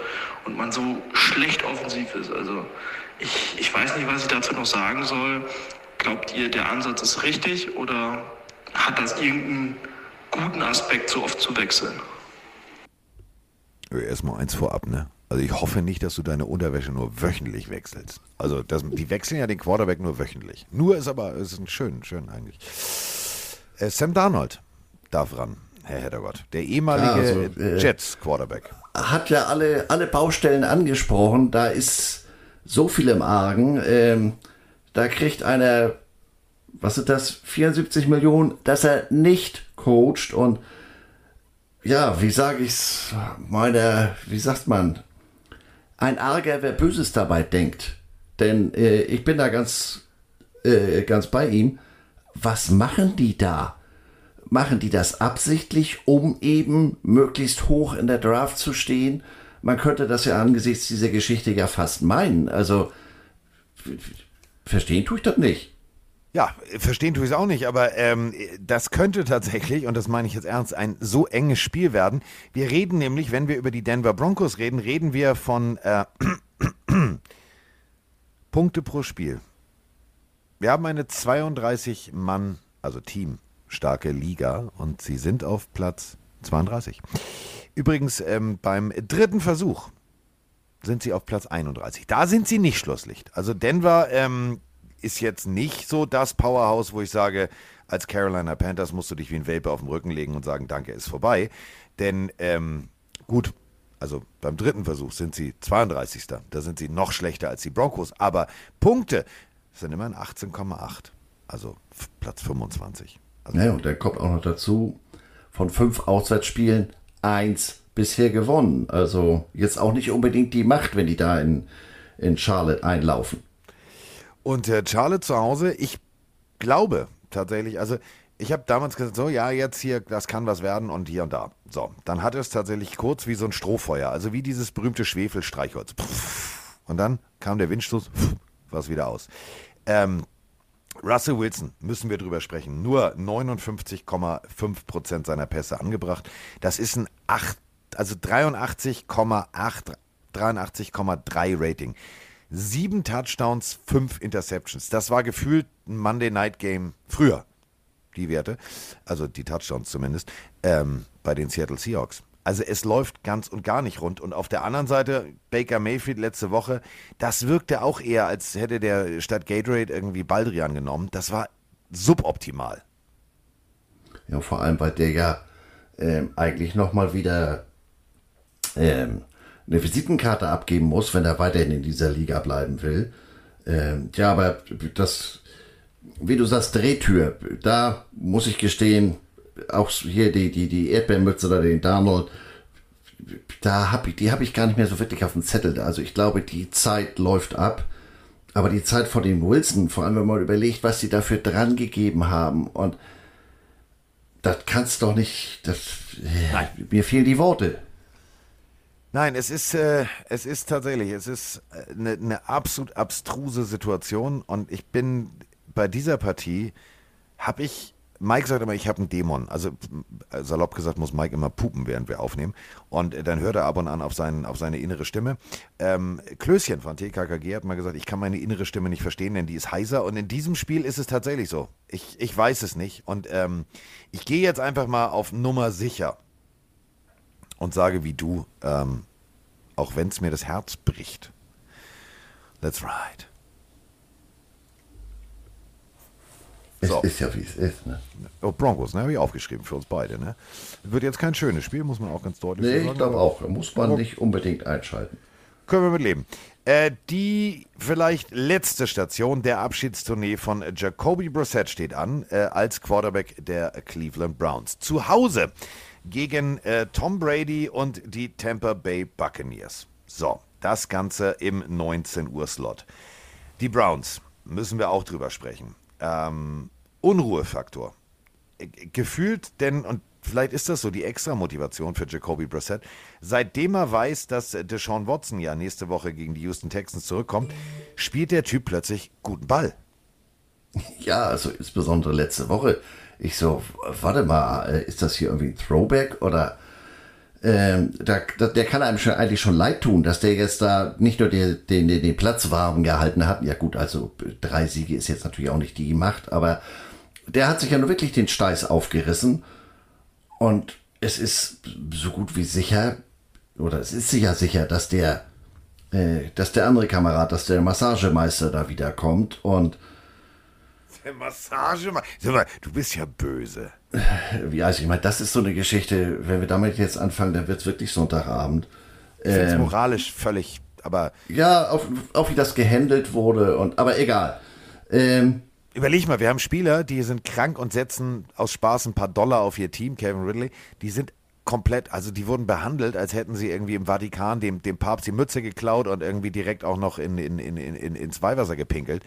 und man so schlecht offensiv ist. Also ich, ich weiß nicht, was ich dazu noch sagen soll. Glaubt ihr, der Ansatz ist richtig oder hat das irgendeinen guten Aspekt, so oft zu wechseln? Erstmal eins vorab, ne? Also ich hoffe nicht, dass du deine Unterwäsche nur wöchentlich wechselst. Also das, die wechseln ja den Quarterback nur wöchentlich. Nur ist aber, ist ein schön, schön eigentlich. Äh, Sam Darnold darf ran, Herr Heddergott. Der ehemalige Ja, also, äh, Jets Quarterback. hat ja alle, alle Baustellen angesprochen. Da ist so viel im Argen. Ähm, da kriegt einer, was sind das, 74 Millionen, dass er nicht coacht. Und ja, wie sage ich's, meine, wie sagt man, ein Arger, wer Böses dabei denkt. Denn äh, ich bin da ganz, äh, ganz bei ihm. Was machen die da? Machen die das absichtlich, um eben möglichst hoch in der Draft zu stehen? Man könnte das ja angesichts dieser Geschichte ja fast meinen. Also, verstehen tue ich das nicht. Ja, verstehen tue ich es auch nicht, aber ähm, das könnte tatsächlich, und das meine ich jetzt ernst, ein so enges Spiel werden. Wir reden nämlich, wenn wir über die Denver Broncos reden, reden wir von äh, *clears throat* Punkte pro Spiel. Wir haben eine 32 Mann, also Team, starke Liga und sie sind auf Platz 32. Übrigens, ähm, beim dritten Versuch sind sie auf Platz 31. Da sind sie nicht Schlusslicht. Also Denver ähm, ist jetzt nicht so das Powerhouse, wo ich sage, als Carolina Panthers musst du dich wie ein Welpe auf den Rücken legen und sagen, danke, ist vorbei. Denn ähm, gut, also beim dritten Versuch sind sie 32. Da sind sie noch schlechter als die Broncos. Aber Punkte sind immerhin 18,8. Also Platz 25. Also Ja, und dann kommt auch noch dazu, von fünf Auswärtsspielen eins bisher gewonnen. Also jetzt auch nicht unbedingt die Macht, wenn die da in, in Charlotte einlaufen. Und äh, Charlotte zu Hause, ich glaube tatsächlich, also ich habe damals gesagt, so ja, jetzt hier, das kann was werden und hier und da. So, dann hat es tatsächlich kurz wie so ein Strohfeuer, also wie dieses berühmte Schwefelstreichholz. Und dann kam der Windstoß, war es wieder aus. Ähm, Russell Wilson, müssen wir drüber sprechen, nur 59,5% seiner Pässe angebracht. Das ist ein 8, also 83,8, 83,3 Rating. Sieben Touchdowns, fünf Interceptions. Das war gefühlt ein Monday Night Game früher, die Werte, also die Touchdowns zumindest, ähm, bei den Seattle Seahawks. Also es läuft ganz und gar nicht rund. Und auf der anderen Seite, Baker Mayfield letzte Woche, das wirkte auch eher, als hätte der statt Gatorade irgendwie Baldrian genommen. Das war suboptimal. Ja, vor allem, weil der ja ähm, eigentlich nochmal wieder ähm, eine Visitenkarte abgeben muss, wenn er weiterhin in dieser Liga bleiben will. Ähm, ja, aber das, wie du sagst, Drehtür, da muss ich gestehen, auch hier die, die, die Erdbeermütze oder den Darnold, da hab ich, die habe ich gar nicht mehr so wirklich auf dem Zettel. Also ich glaube, die Zeit läuft ab. Aber die Zeit von dem Wilson, vor allem wenn man überlegt, was sie dafür dran gegeben haben und das kannst doch nicht. Das, äh, mir fehlen die Worte. Nein, es ist, äh, es ist tatsächlich, es ist eine, eine absolut abstruse Situation und ich bin bei dieser Partie, habe ich, Mike sagt immer, ich habe einen Dämon. Also äh, salopp gesagt muss Mike immer pupen, während wir aufnehmen. Und äh, dann hört er ab und an auf, seinen, auf seine innere Stimme. Ähm, Klößchen von TKKG hat mal gesagt, ich kann meine innere Stimme nicht verstehen, denn die ist heiser. Und in diesem Spiel ist es tatsächlich so. Ich, ich weiß es nicht. Und ähm, ich gehe jetzt einfach mal auf Nummer sicher und sage wie du, ähm, auch wenn es mir das Herz bricht. Let's ride. Es So. ist ja wie es ist. Ne? Oh, Broncos, ne? Habe ich aufgeschrieben für uns beide, ne? Wird jetzt kein schönes Spiel, muss man auch ganz deutlich Nee, sagen. ich glaube auch. Muss man nicht unbedingt einschalten. Können wir mit leben. Äh, die vielleicht letzte Station der Abschiedstournee von Jacoby Brissett steht an, äh, als Quarterback der Cleveland Browns. Zu Hause gegen äh, Tom Brady und die Tampa Bay Buccaneers. So, das Ganze im 19 Uhr Slot. Die Browns, müssen wir auch drüber sprechen. Ähm, Unruhefaktor. Äh, Gefühlt denn, und vielleicht ist das so die extra Motivation für Jacoby Brissett, seitdem er weiß, dass äh, Deshaun Watson ja nächste Woche gegen die Houston Texans zurückkommt, spielt der Typ plötzlich guten Ball. Ja, also insbesondere letzte Woche. Ich so, warte mal, äh, ist das hier irgendwie ein Throwback oder ähm, da, da, der kann einem schon eigentlich schon leid tun, dass der jetzt da nicht nur den, den, den Platz warm gehalten hat. Ja gut, also drei Siege ist jetzt natürlich auch nicht die Macht, aber der hat sich ja nur wirklich den Steiß aufgerissen. Und es ist so gut wie sicher, oder es ist sicher sicher, dass der, äh, dass der andere Kamerad, dass der Massagemeister da wiederkommt und Der Massagemeister. Sag mal, du bist ja böse. wie also ich meine, das ist so eine Geschichte, wenn wir damit jetzt anfangen, dann wird es wirklich Sonntagabend. Ich Ähm. moralisch völlig, aber Ja, auf, auch wie das gehandelt wurde und aber egal. Ähm, überleg mal, wir haben Spieler, die sind krank und setzen aus Spaß ein paar Dollar auf ihr Team, Kevin Ridley. Die sind komplett, also die wurden behandelt, als hätten sie irgendwie im Vatikan dem, dem Papst die Mütze geklaut und irgendwie direkt auch noch in, in, in, in, ins Weihwasser gepinkelt.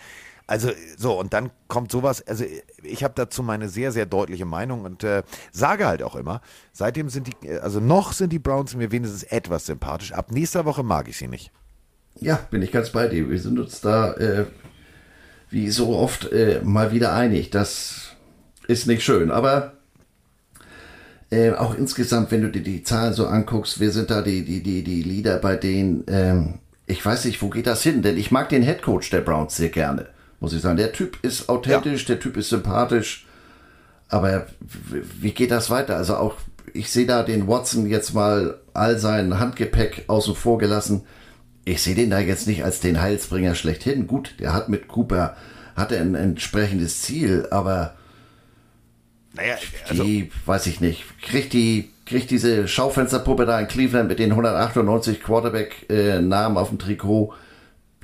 Also so, und dann kommt sowas, also ich habe dazu meine sehr, sehr deutliche Meinung und äh, sage halt auch immer, seitdem sind die, also noch sind die Browns mir wenigstens etwas sympathisch. Ab nächster Woche mag ich sie nicht. ja, bin ich ganz bei dir. Wir sind uns da äh, wie so oft äh, mal wieder einig. Das ist nicht schön, aber äh, auch insgesamt, wenn du dir die Zahlen so anguckst, wir sind da die, die, die, die Leader bei denen, ähm, ich weiß nicht, wo geht das hin? Denn ich mag den Headcoach der Browns sehr gerne, muss ich sagen. Der Typ ist authentisch, der Typ ist sympathisch, aber wie geht das weiter? Also auch, ich sehe da den Watson jetzt mal all sein Handgepäck außen vor gelassen. Ich sehe den da jetzt nicht als den Heilsbringer schlechthin. Gut, der hat mit Cooper, hat er ein entsprechendes Ziel, aber Naja, also die, weiß ich nicht, kriegt die, kriegt diese Schaufensterpuppe da in Cleveland mit den 198 Quarterback-Namen auf dem Trikot,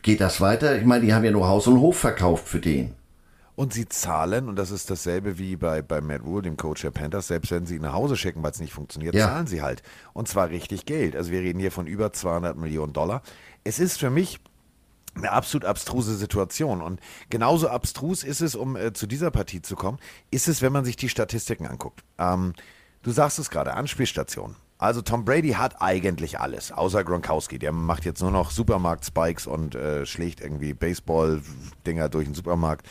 geht das weiter? Ich meine, die haben ja nur Haus und Hof verkauft für den. Und sie zahlen, und das ist dasselbe wie bei, bei Matt Rule, dem Coach der Panthers, selbst wenn sie ihn nach Hause schicken, weil es nicht funktioniert, Ja. zahlen sie halt. Und zwar richtig Geld. Also wir reden hier von über 200 Millionen Dollar. Es ist für mich eine absolut abstruse Situation. Und genauso abstrus ist es, um äh, zu dieser Partie zu kommen, ist es, wenn man sich die Statistiken anguckt. Ähm, du sagst es gerade, Anspielstation. Also Tom Brady hat eigentlich alles, außer Gronkowski. Der macht jetzt nur noch Supermarkt-Spikes und äh, schlägt irgendwie Baseball-Dinger durch den Supermarkt.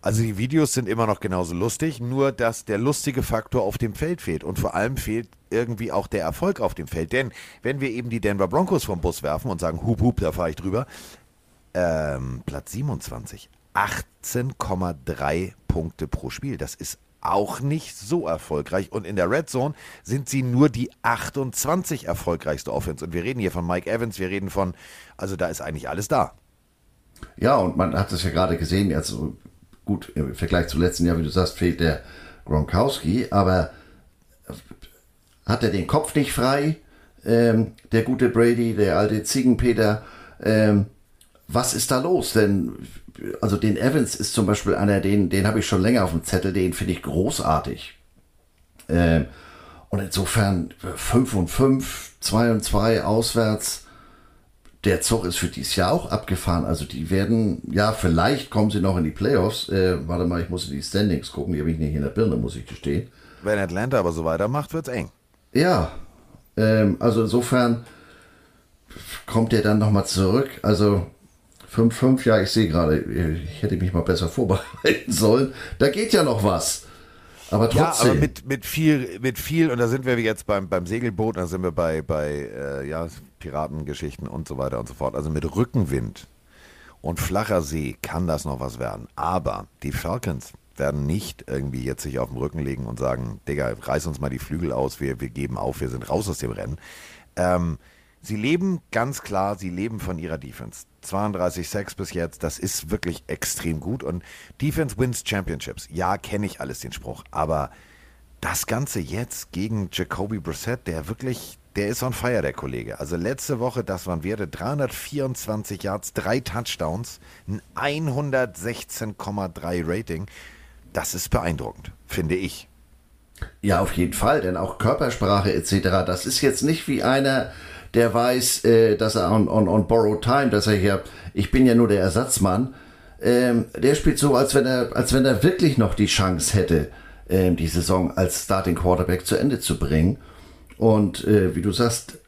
Also die Videos sind immer noch genauso lustig, nur dass der lustige Faktor auf dem Feld fehlt. Und vor allem fehlt irgendwie auch der Erfolg auf dem Feld. Denn wenn wir eben die Denver Broncos vom Bus werfen und sagen, hup, hup, da fahre ich drüber, ähm, Platz 27, 18,3 Punkte pro Spiel. Das ist auch nicht so erfolgreich. Und in der Red Zone sind sie nur die 28 erfolgreichste Offense. Und wir reden hier von Mike Evans, wir reden von, also da ist eigentlich alles da. Ja, und man hat es ja gerade gesehen, also gut, im Vergleich zum letzten Jahr, wie du sagst, fehlt der Gronkowski, aber hat er den Kopf nicht frei, ähm, der gute Brady, der alte Ziegenpeter, ähm, was ist da los? Denn, also den Evans ist zum Beispiel einer, den, den habe ich schon länger auf dem Zettel, den finde ich großartig. Ähm, und insofern 5 und 5, 2 und 2 auswärts, der Zug ist für dieses Jahr auch abgefahren. Also die werden, ja, vielleicht kommen sie noch in die Playoffs. Äh, warte mal, ich muss in die Standings gucken, die habe ich nicht in der Birne, muss ich gestehen. Wenn Atlanta aber so weitermacht, wird's eng. Ja, ähm, also insofern kommt der dann nochmal zurück. Also 5-5, ja, ich sehe gerade, ich hätte mich mal besser vorbereiten *laughs* sollen. Da geht ja noch was. Aber Ja, trotzdem. aber mit, mit viel, mit viel, und da sind wir jetzt beim, beim Segelboot, da sind wir bei, bei äh, ja, Piratengeschichten und so weiter und so fort. Also mit Rückenwind und flacher See kann das noch was werden. Aber die Falcons werden nicht irgendwie jetzt sich auf den Rücken legen und sagen, Digga, reiß uns mal die Flügel aus, wir, wir geben auf, wir sind raus aus dem Rennen. Ähm, sie leben ganz klar, sie leben von ihrer Defense. 32 Sacks bis jetzt, das ist wirklich extrem gut. Und Defense wins Championships. Ja, kenne ich alles den Spruch. Aber das Ganze jetzt gegen Jacoby Brissett, der wirklich, der ist on fire, der Kollege. Also letzte Woche, das waren Werte, 324 Yards, drei Touchdowns, ein 116,3 Rating. Das ist beeindruckend, finde ich. Ja, auf jeden Fall, denn auch Körpersprache etc., das ist jetzt nicht wie einer, der weiß, äh, dass er on, on, on borrowed time, dass er hier, ich bin ja nur der Ersatzmann, ähm, der spielt so, als wenn er, als wenn er wirklich noch die Chance hätte, ähm, die Saison als Starting Quarterback zu Ende zu bringen. Und äh, wie du sagst,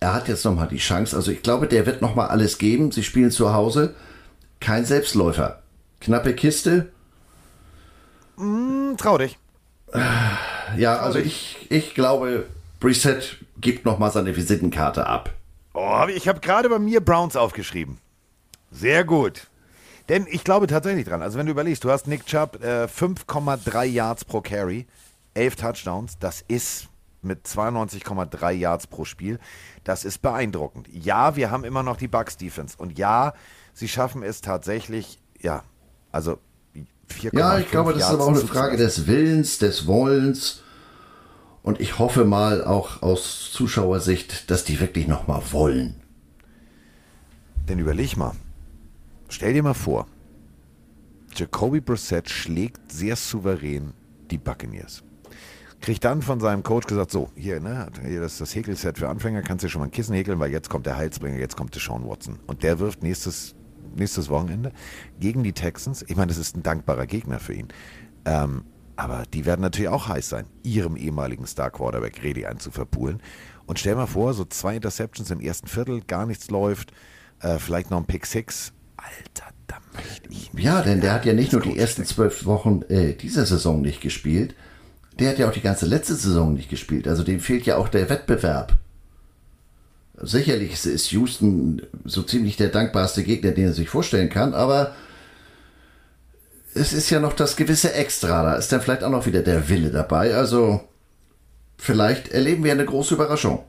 er hat jetzt nochmal die Chance. Also ich glaube, der wird nochmal alles geben. Sie spielen zu Hause. Kein Selbstläufer. Knappe Kiste. Trau dich. Ja, also ich, ich glaube, Brissett gibt nochmal seine Visitenkarte ab. Oh, ich habe gerade bei mir Browns aufgeschrieben. Sehr gut. Denn ich glaube tatsächlich dran. Also wenn du überlegst, du hast Nick Chubb äh, 5,3 Yards pro Carry, 11 Touchdowns. Das ist mit 92,3 Yards pro Spiel. Das ist beeindruckend. Ja, wir haben immer noch die Bucks Defense. Und ja, sie schaffen es tatsächlich, ja, also 4,5 Ja, ich glaube, das ist Yards aber auch eine. Frage des Willens, des Wollens. Und ich hoffe mal auch aus Zuschauersicht, dass die wirklich nochmal wollen. Denn überleg mal, stell dir mal vor, Jacoby Brissett schlägt sehr souverän die Buccaneers. Kriegt dann von seinem Coach gesagt, so, hier, ne, hier das, das Häkelset für Anfänger, kannst du schon mal ein Kissen häkeln, weil jetzt kommt der Heilsbringer, jetzt kommt der Sean Watson. Und der wirft nächstes, nächstes Wochenende gegen die Texans. Ich meine, das ist ein dankbarer Gegner für ihn. Ähm, aber die werden natürlich auch heiß sein, ihrem ehemaligen Star Quarterback Redi einzuverpulen. Und stell mal vor, so zwei Interceptions im ersten Viertel, gar nichts läuft, äh, vielleicht noch ein Pick Six. Alter, da möchte ich nicht Ja, denn der hat ja nicht nur die ersten zwölf Wochen äh, dieser Saison nicht gespielt, der hat ja auch die ganze letzte Saison nicht gespielt. Also dem fehlt ja auch der Wettbewerb. Sicherlich ist Houston so ziemlich der dankbarste Gegner, den er sich vorstellen kann, aber es ist ja noch das gewisse Extra. Da ist dann vielleicht auch noch wieder der Wille dabei. Also vielleicht erleben wir eine große Überraschung.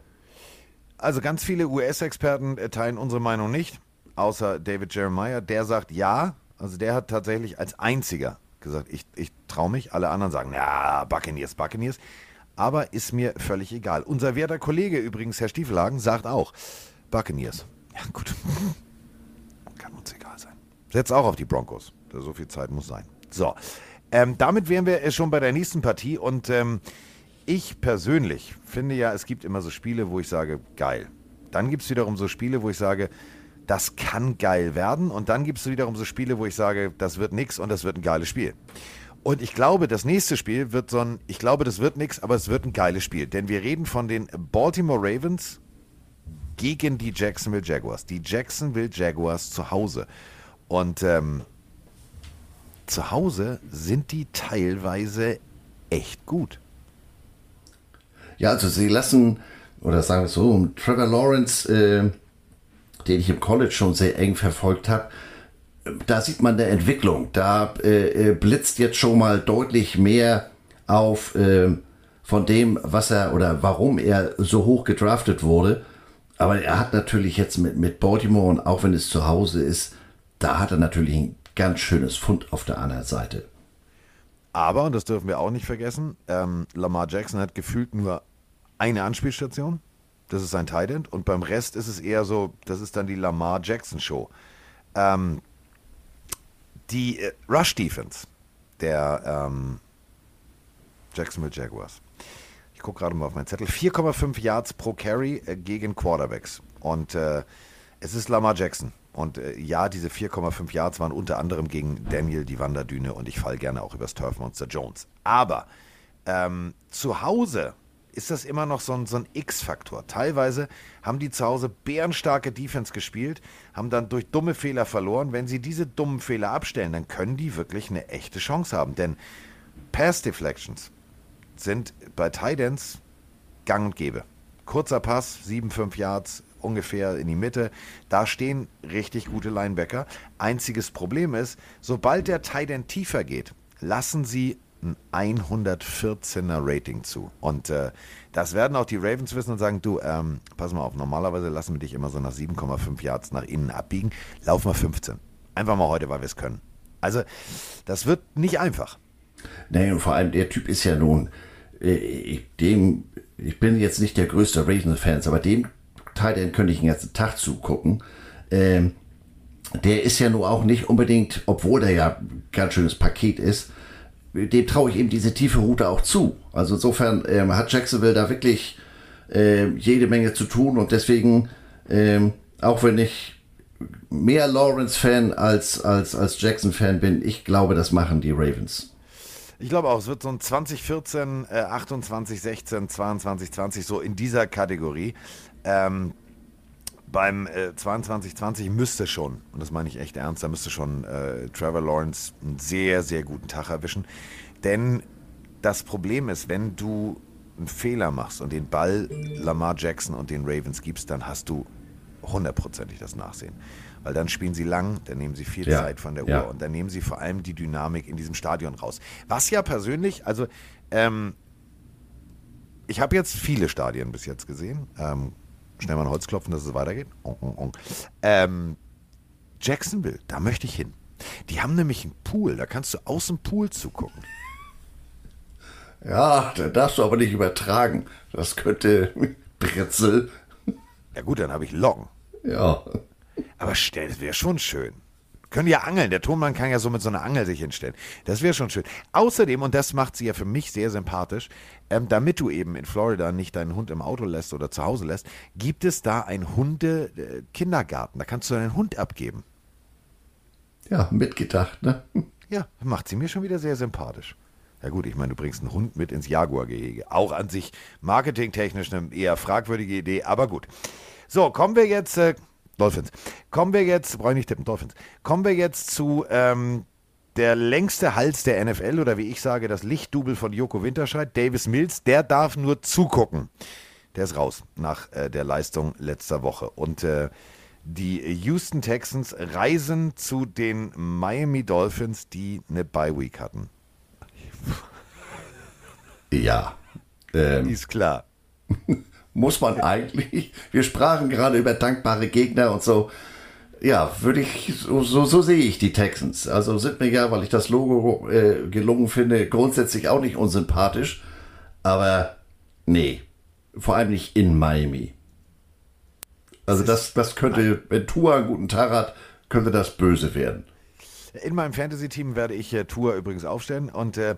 Also ganz viele US-Experten äh, teilen unsere Meinung nicht, außer David Jeremiah. Der sagt ja. Also der hat tatsächlich als einziger gesagt, ich, ich traue mich. Alle anderen sagen, ja, Buccaneers, Buccaneers. Aber ist mir völlig egal. Unser werter Kollege übrigens, Herr Stiefelhagen, sagt auch, Buccaneers. Ja gut, *laughs* kann uns egal Setzt auch auf die Broncos. So viel Zeit muss sein. So, ähm, damit wären wir äh, schon bei der nächsten Partie und ähm, ich persönlich finde ja, es gibt immer so Spiele, wo ich sage, geil. Dann gibt es wiederum so Spiele, wo ich sage, das kann geil werden. Und dann gibt es wiederum so Spiele, wo ich sage, das wird nix und das wird ein geiles Spiel. Und ich glaube, das nächste Spiel wird so ein, ich glaube, das wird nix, aber es wird ein geiles Spiel. Denn wir reden von den Baltimore Ravens gegen die Jacksonville Jaguars. Die Jacksonville Jaguars zu Hause. Und ähm, zu Hause sind die teilweise echt gut. Ja, also sie lassen, oder sagen wir so, Trevor Lawrence, äh, den ich im College schon sehr eng verfolgt habe, da sieht man eine Entwicklung. Da äh, äh, blitzt jetzt schon mal deutlich mehr auf äh, von dem, was er oder warum er so hoch gedraftet wurde. Aber er hat natürlich jetzt mit, mit Baltimore und auch wenn es zu Hause ist, da hat er natürlich ein ganz schönes Fund auf der anderen Seite. Aber, und das dürfen wir auch nicht vergessen, ähm, Lamar Jackson hat gefühlt nur eine Anspielstation. Das ist sein Tight End. Und beim Rest ist es eher so, das ist dann die Lamar Jackson Show. Ähm, die äh, Rush Defense der ähm, Jacksonville Jaguars. Ich gucke gerade mal auf meinen Zettel. 4,5 Yards pro Carry äh, gegen Quarterbacks. Und äh, es ist Lamar Jackson. Und äh, ja, diese 4,5 Yards waren unter anderem gegen Daniel die Wanderdüne und ich fall gerne auch übers Turfmonster Jones. Aber ähm, zu Hause ist das immer noch so ein, so ein X-Faktor. Teilweise haben die zu Hause bärenstarke Defense gespielt, haben dann durch dumme Fehler verloren. Wenn sie diese dummen Fehler abstellen, dann können die wirklich eine echte Chance haben. Denn Pass Deflections sind bei Tidans gang und gäbe. Kurzer Pass, 7, 5 Yards ungefähr in die Mitte. Da stehen richtig gute Linebacker. Einziges Problem ist, sobald der Titan tiefer geht, lassen sie ein 114er Rating zu. Und äh, das werden auch die Ravens wissen und sagen, du, ähm, pass mal auf, normalerweise lassen wir dich immer so nach 7,5 Yards nach innen abbiegen. Lauf mal 15. Einfach mal heute, weil wir es können. Also, das wird nicht einfach. Nee, und vor allem der Typ ist ja nun, äh, ich, dem, ich bin jetzt nicht der größte Ravens-Fans, aber dem Teil, den könnte ich den ganzen Tag zugucken. Ähm, der ist ja nun auch nicht unbedingt, obwohl der ja ein ganz schönes Paket ist, dem traue ich eben diese tiefe Route auch zu. Also insofern ähm, hat Jacksonville da wirklich äh, jede Menge zu tun und deswegen, ähm, auch wenn ich mehr Lawrence-Fan als, als, als Jackson-Fan bin, ich glaube, das machen die Ravens. Ich glaube auch, es wird so ein 2014, äh, 28, 16, 22, 20, so in dieser Kategorie. Ähm, beim äh, 22, 20 müsste schon, und das meine ich echt ernst, da müsste schon äh, Trevor Lawrence einen sehr, sehr guten Tag erwischen. Denn das Problem ist, wenn du einen Fehler machst und den Ball Lamar Jackson und den Ravens gibst, dann hast du hundertprozentig das Nachsehen. Weil dann spielen sie lang, dann nehmen sie viel Ja, Zeit von der ja. Uhr und dann nehmen sie vor allem die Dynamik in diesem Stadion raus. Was ja persönlich, also ähm, ich habe jetzt viele Stadien bis jetzt gesehen. Ähm, schnell mal ein Holz klopfen, dass es weitergeht. Ähm, Jacksonville, da möchte ich hin. Die haben nämlich einen Pool, da kannst du aus dem Pool zugucken. Ja, da darfst du aber nicht übertragen. Das könnte *laughs* Bretzel. Ja gut, dann habe ich Locken. Ja. Aber stell, das wäre schon schön. Können ja angeln. Der Tonmann kann ja so mit so einer Angel sich hinstellen. Das wäre schon schön. Außerdem, und das macht sie ja für mich sehr sympathisch, ähm, damit du eben in Florida nicht deinen Hund im Auto lässt oder zu Hause lässt, gibt es da einen Hunde-Kindergarten. Da kannst du deinen Hund abgeben. Ja, mitgedacht, ne? *laughs* Ja, macht sie mir schon wieder sehr sympathisch. Ja gut, ich meine, du bringst einen Hund mit ins Jaguar-Gehege. Auch an sich marketingtechnisch eine eher fragwürdige Idee, aber gut. So, kommen wir jetzt, äh, Dolphins, kommen wir jetzt, brauche ich nicht tippen, Dolphins, kommen wir jetzt zu ähm, der längste Hals der NFL oder wie ich sage, das Lichtdubel von Joko Winterscheid, Davis Mills, der darf nur zugucken. Der ist raus nach äh, der Leistung letzter Woche. Und äh, die Houston Texans reisen zu den Miami Dolphins, die eine Bye Week hatten. Ja. Ähm, Ist klar. *laughs* muss man *laughs* eigentlich. Wir sprachen gerade über dankbare Gegner und so. Ja, würde ich, so, so, so sehe ich die Texans. Also sind mir ja, weil ich das Logo äh, gelungen finde, grundsätzlich auch nicht unsympathisch. Aber nee, vor allem nicht in Miami. Also das, das könnte, wenn Tua einen guten Tag hat, könnte das böse werden. In meinem Fantasy-Team werde ich äh, Tour übrigens aufstellen und äh,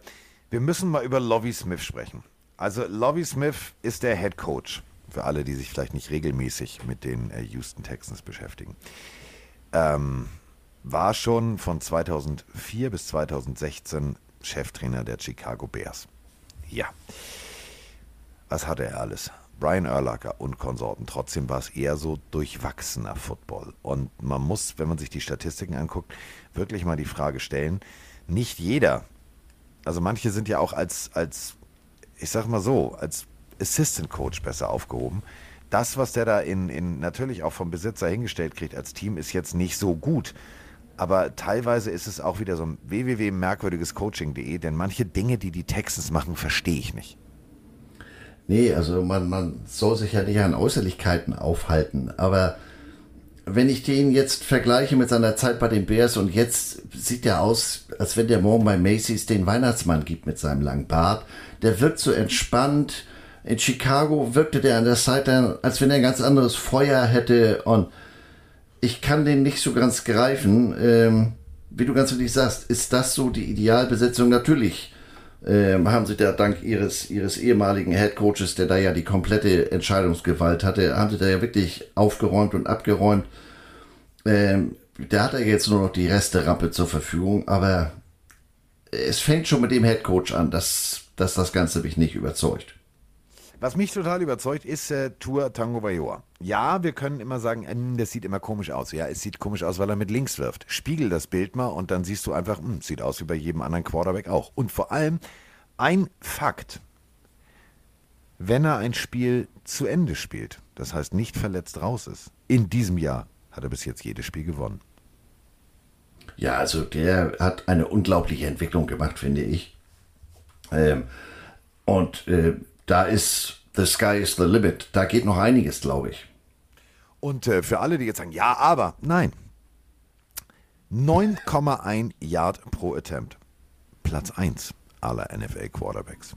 wir müssen mal über Lovie Smith sprechen. Also Lovie Smith ist der Head Coach für alle, die sich vielleicht nicht regelmäßig mit den äh, Houston Texans beschäftigen. Ähm, war schon von 2004 bis 2016 Cheftrainer der Chicago Bears. Ja. Was hatte er alles? Brian Urlacher und Konsorten. Trotzdem war es eher so durchwachsener Football. Und man muss, wenn man sich die Statistiken anguckt, wirklich mal die Frage stellen, nicht jeder, also manche sind ja auch als, als ich sag mal so, als Assistant Coach besser aufgehoben. Das, was der da in, in natürlich auch vom Besitzer hingestellt kriegt als Team, ist jetzt nicht so gut. Aber teilweise ist es auch wieder so ein www.merkwürdigescoaching.de, denn manche Dinge, die die Texans machen, verstehe ich nicht. Nee, also man, man soll sich ja nicht an Äußerlichkeiten aufhalten. Aber wenn ich den jetzt vergleiche mit seiner Zeit bei den Bears und jetzt sieht er aus, als wenn der morgen bei Macy's den Weihnachtsmann gibt mit seinem langen Bart. Der wirkt so entspannt. In Chicago wirkte der an der Seite, als wenn er ein ganz anderes Feuer hätte und ich kann den nicht so ganz greifen. Ähm, wie du ganz richtig sagst, ist das so die Idealbesetzung? Natürlich ähm, haben sie da dank ihres, ihres ehemaligen Head Coaches, der da ja die komplette Entscheidungsgewalt hatte, haben sie da ja wirklich aufgeräumt und abgeräumt. Ähm, der hat ja jetzt nur noch die Resterampe zur Verfügung, aber es fängt schon mit dem Head Coach an, dass, dass das Ganze mich nicht überzeugt. Was mich total überzeugt, ist äh, Tour Tango Bayoa. Ja, wir können immer sagen, äh, das sieht immer komisch aus. Ja, es sieht komisch aus, weil er mit links wirft. Spiegel das Bild mal und dann siehst du einfach, mh, sieht aus wie bei jedem anderen Quarterback auch. Und vor allem ein Fakt, wenn er ein Spiel zu Ende spielt, das heißt nicht verletzt raus ist, in diesem Jahr hat er bis jetzt jedes Spiel gewonnen. Ja, also der hat eine unglaubliche Entwicklung gemacht, finde ich. Ähm, und äh, da ist The Sky is the Limit. Da geht noch einiges, glaube ich. Und äh, für alle, die jetzt sagen, ja, aber, nein. 9,1 Yard pro Attempt. Platz 1 aller NFL Quarterbacks.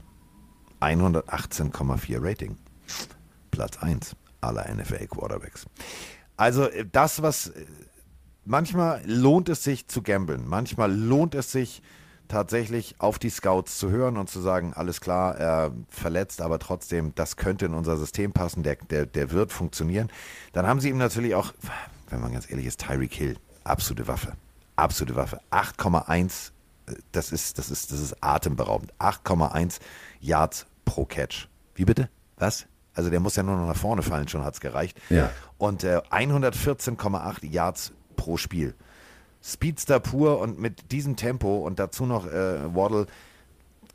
118,4 Rating. Platz 1 aller NFL Quarterbacks. Also äh, das, was äh, manchmal lohnt es sich zu gamblen, manchmal lohnt es sich tatsächlich auf die Scouts zu hören und zu sagen, alles klar, er verletzt, aber trotzdem, das könnte in unser System passen, der, der, der wird funktionieren. Dann haben sie ihm natürlich auch, wenn man ganz ehrlich ist, Tyreek Hill, absolute Waffe. Absolute Waffe. 8,1, äh, das ist, das ist, das ist atemberaubend. 8,1 Yards pro Catch. Wie bitte? Was? Also der muss ja nur noch nach vorne fallen, schon hat es gereicht. Ja. Und äh, 114,8 Yards pro Spiel. Speedster pur und mit diesem Tempo und dazu noch äh, Waddle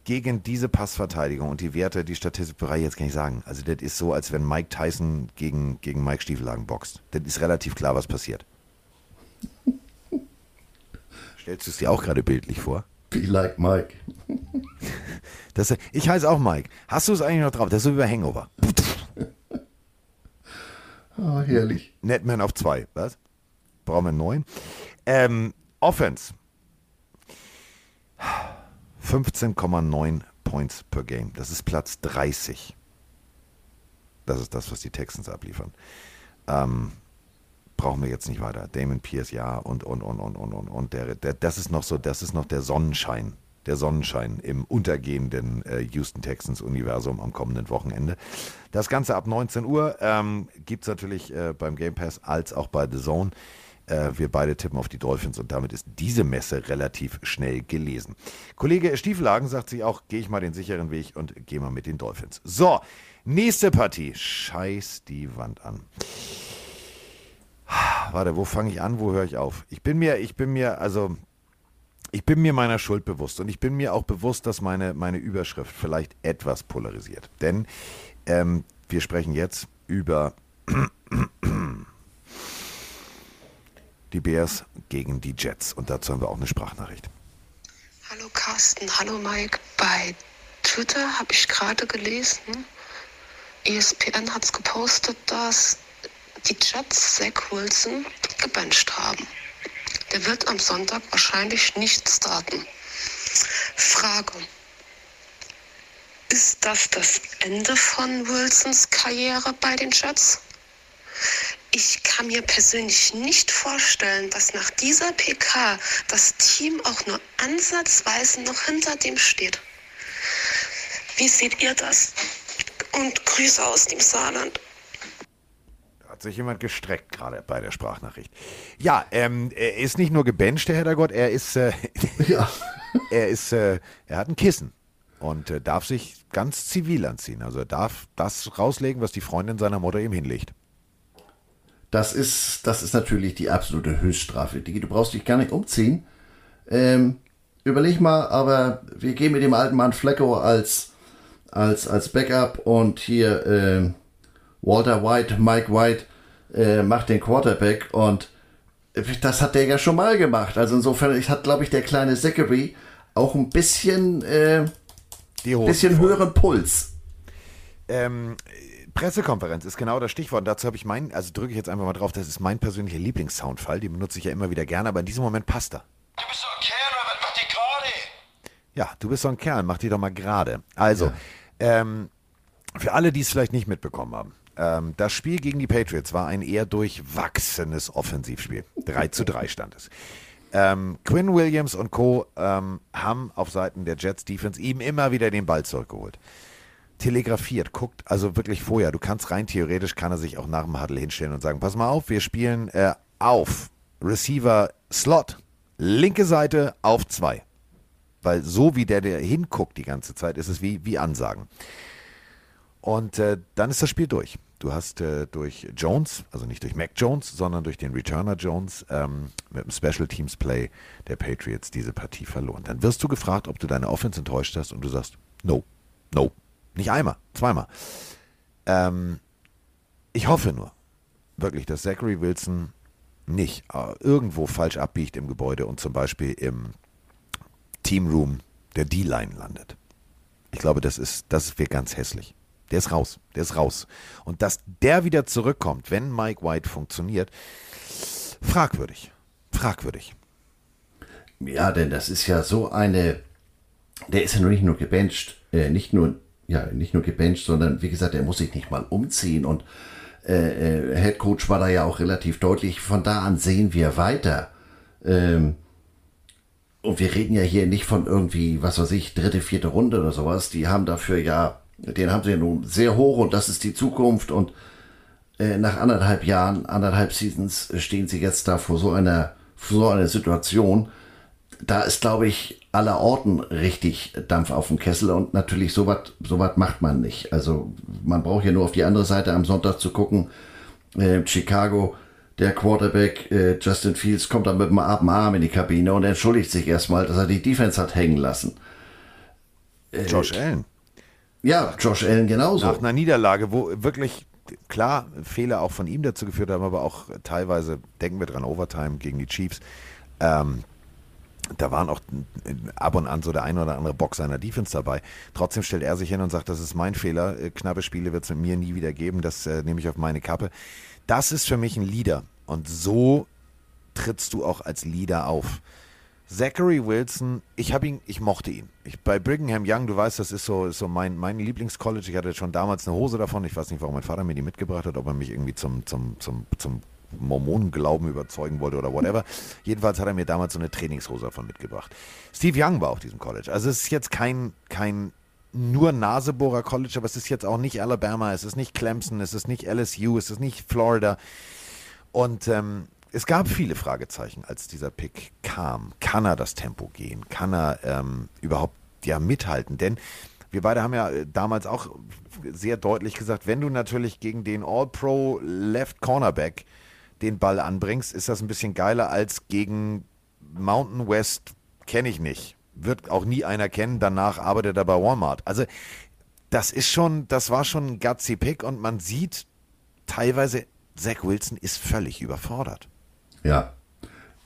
gegen diese Passverteidigung und die Werte, die Statistik bereich jetzt kann ich sagen. Also das ist so, als wenn Mike Tyson gegen, gegen Mike Stiefelhagen boxt. Das ist relativ klar, was passiert. *laughs* Stellst du es dir auch gerade bildlich vor? Be like Mike. *laughs* Das, ich heiße auch Mike. Hast du es eigentlich noch drauf? Das ist so wie bei Hangover. Oh, *laughs* herrlich. Netman auf zwei. Was? Brauchen wir einen neuen? Ähm, Offense. 15,9 Points per Game. Das ist Platz 30. Das ist das, was die Texans abliefern. Ähm, brauchen wir jetzt nicht weiter. Damon Pierce, ja, und, und, und, und, und, und, und. Der, der, das ist noch so, das ist noch der Sonnenschein. Der Sonnenschein im untergehenden äh, Houston Texans Universum am kommenden Wochenende. Das Ganze ab 19 Uhr ähm, gibt es natürlich äh, beim Game Pass als auch bei The Zone. Äh, wir beide tippen auf die Dolphins und damit ist diese Messe relativ schnell gelesen. Kollege Stiefelhagen sagt sich auch, gehe ich mal den sicheren Weg und gehe mal mit den Dolphins. So, nächste Partie. Scheiß die Wand an. Warte, wo fange ich an, wo höre ich auf? Ich bin mir, ich bin mir, also ich bin mir meiner Schuld bewusst und ich bin mir auch bewusst, dass meine, meine Überschrift vielleicht etwas polarisiert. Denn ähm, wir sprechen jetzt über die Bears gegen die Jets und dazu haben wir auch eine Sprachnachricht. Hallo Carsten, hallo Mike. Bei Twitter habe ich gerade gelesen, ESPN hat es gepostet, dass die Jets Zach Wilson gebencht haben. Der wird am Sonntag wahrscheinlich nicht starten. Frage. Ist das das Ende von Wilsons Karriere bei den Jets? Ich kann mir persönlich nicht vorstellen, dass nach dieser PK das Team auch nur ansatzweise noch hinter dem steht. Wie seht ihr das? Und Grüße aus dem Saarland. Hat sich jemand gestreckt gerade bei der Sprachnachricht. Ja, ähm, er ist nicht nur gebencht, der Herrgott, er ist, äh, *laughs* Ja. er ist, äh, er hat ein Kissen und äh, darf sich ganz zivil anziehen. Also er darf das rauslegen, was die Freundin seiner Mutter ihm hinlegt. Das ist, das ist natürlich die absolute Höchststrafe. Digi, du brauchst dich gar nicht umziehen. Ähm, überleg mal, aber wir gehen mit dem alten Mann Flecko als, als, als Backup und hier ähm, Walter White, Mike White äh, macht den Quarterback und das hat der ja schon mal gemacht. Also insofern ich hat, glaube ich, der kleine Zachary auch ein bisschen, äh, bisschen voll. höheren Puls. Ähm, Pressekonferenz ist genau das Stichwort. Dazu habe ich meinen, also drücke ich jetzt einfach mal drauf, das ist mein persönlicher Lieblingssoundfall. Den benutze ich ja immer wieder gerne, aber in diesem Moment passt er. Du bist doch ein Kerl, was macht die gerade? Ja, du bist so ein Kerl, mach die doch mal gerade. Also, ähm, für alle, die es vielleicht nicht mitbekommen haben, ähm, das Spiel gegen die Patriots war ein eher durchwachsenes Offensivspiel. 3 zu 3 stand es. Ähm, Quinn Williams und Co. Ähm, haben auf Seiten der Jets Defense ihm immer wieder den Ball zurückgeholt. Telegrafiert, guckt also wirklich vorher. Du kannst rein theoretisch, kann er sich auch nach dem Huddle hinstellen und sagen, pass mal auf, wir spielen äh, auf Receiver Slot, linke Seite auf zwei. Weil so wie der, der hinguckt die ganze Zeit, ist es wie, wie Ansagen. Und äh, dann ist das Spiel durch. Du hast äh, durch Jones, also nicht durch Mac Jones, sondern durch den Returner Jones ähm, mit dem Special Teams Play der Patriots diese Partie verloren. Dann wirst du gefragt, ob du deine Offense enttäuscht hast und du sagst, no, no. Nicht einmal, zweimal. Ähm, ich hoffe nur, wirklich, dass Zachary Wilson nicht äh, irgendwo falsch abbiegt im Gebäude und zum Beispiel im Teamroom der D-Line landet. Ich glaube, das ist, das wäre ganz hässlich. Der ist raus, der ist raus. Und dass der wieder zurückkommt, wenn Mike White funktioniert, fragwürdig. Fragwürdig. Ja, denn das ist ja so eine. Der ist ja nur nicht nur gebencht, äh, nicht nur, ja, nicht nur gebencht, sondern wie gesagt, er muss sich nicht mal umziehen und äh, äh, Head Coach war da ja auch relativ deutlich. Von da an sehen wir weiter. Ähm, und wir reden ja hier nicht von irgendwie, was weiß ich, dritte, vierte Runde oder sowas. Die haben dafür ja, den haben sie nun sehr hoch und das ist die Zukunft. Und äh, nach anderthalb Jahren, anderthalb Seasons stehen sie jetzt da vor so einer, vor so einer Situation. Da ist, glaube ich, aller Orten richtig Dampf auf dem Kessel und natürlich sowas sowas macht man nicht. Also man braucht ja nur auf die andere Seite am Sonntag zu gucken. Äh, Chicago, der Quarterback äh, Justin Fields kommt dann mit dem Arm in die Kabine und entschuldigt sich erstmal, dass er die Defense hat hängen lassen. Josh Allen. Ja, Josh Allen genauso. Nach einer Niederlage, wo wirklich klar Fehler auch von ihm dazu geführt haben, aber auch teilweise, denken wir dran, Overtime gegen die Chiefs. Ähm, da waren auch ab und an so der eine oder andere Bock seiner Defense dabei. Trotzdem stellt er sich hin und sagt, das ist mein Fehler. Äh, Knappe Spiele wird es mit mir nie wieder geben. Das äh, nehme ich auf meine Kappe. Das ist für mich ein Leader. Und so trittst du auch als Leader auf. Zachary Wilson, ich habe ihn, ich mochte ihn. Ich, bei Brigham Young, du weißt, das ist so, ist so mein, mein Lieblingscollege. Ich hatte schon damals eine Hose davon. Ich weiß nicht, warum mein Vater mir die mitgebracht hat, ob er mich irgendwie zum, zum, zum, zum Mormonenglauben überzeugen wollte oder whatever. Jedenfalls hat er mir damals so eine Trainingshose davon mitgebracht. Steve Young war auf diesem College. Also es ist jetzt kein, kein nur Nasebohrer College, aber es ist jetzt auch nicht Alabama, es ist nicht Clemson, es ist nicht LSU, es ist nicht Florida. Und ähm, es gab viele Fragezeichen, als dieser Pick kam. Kann er das Tempo gehen? Kann er ähm, überhaupt ja mithalten? Denn wir beide haben ja äh, damals auch sehr deutlich gesagt, wenn du natürlich gegen den All-Pro Left Cornerback den Ball anbringst, ist das ein bisschen geiler als gegen Mountain West, kenne ich nicht. Wird auch nie einer kennen, danach arbeitet er bei Walmart. Also das ist schon, das war schon ein gutsy Pick und man sieht teilweise, Zach Wilson ist völlig überfordert. Ja.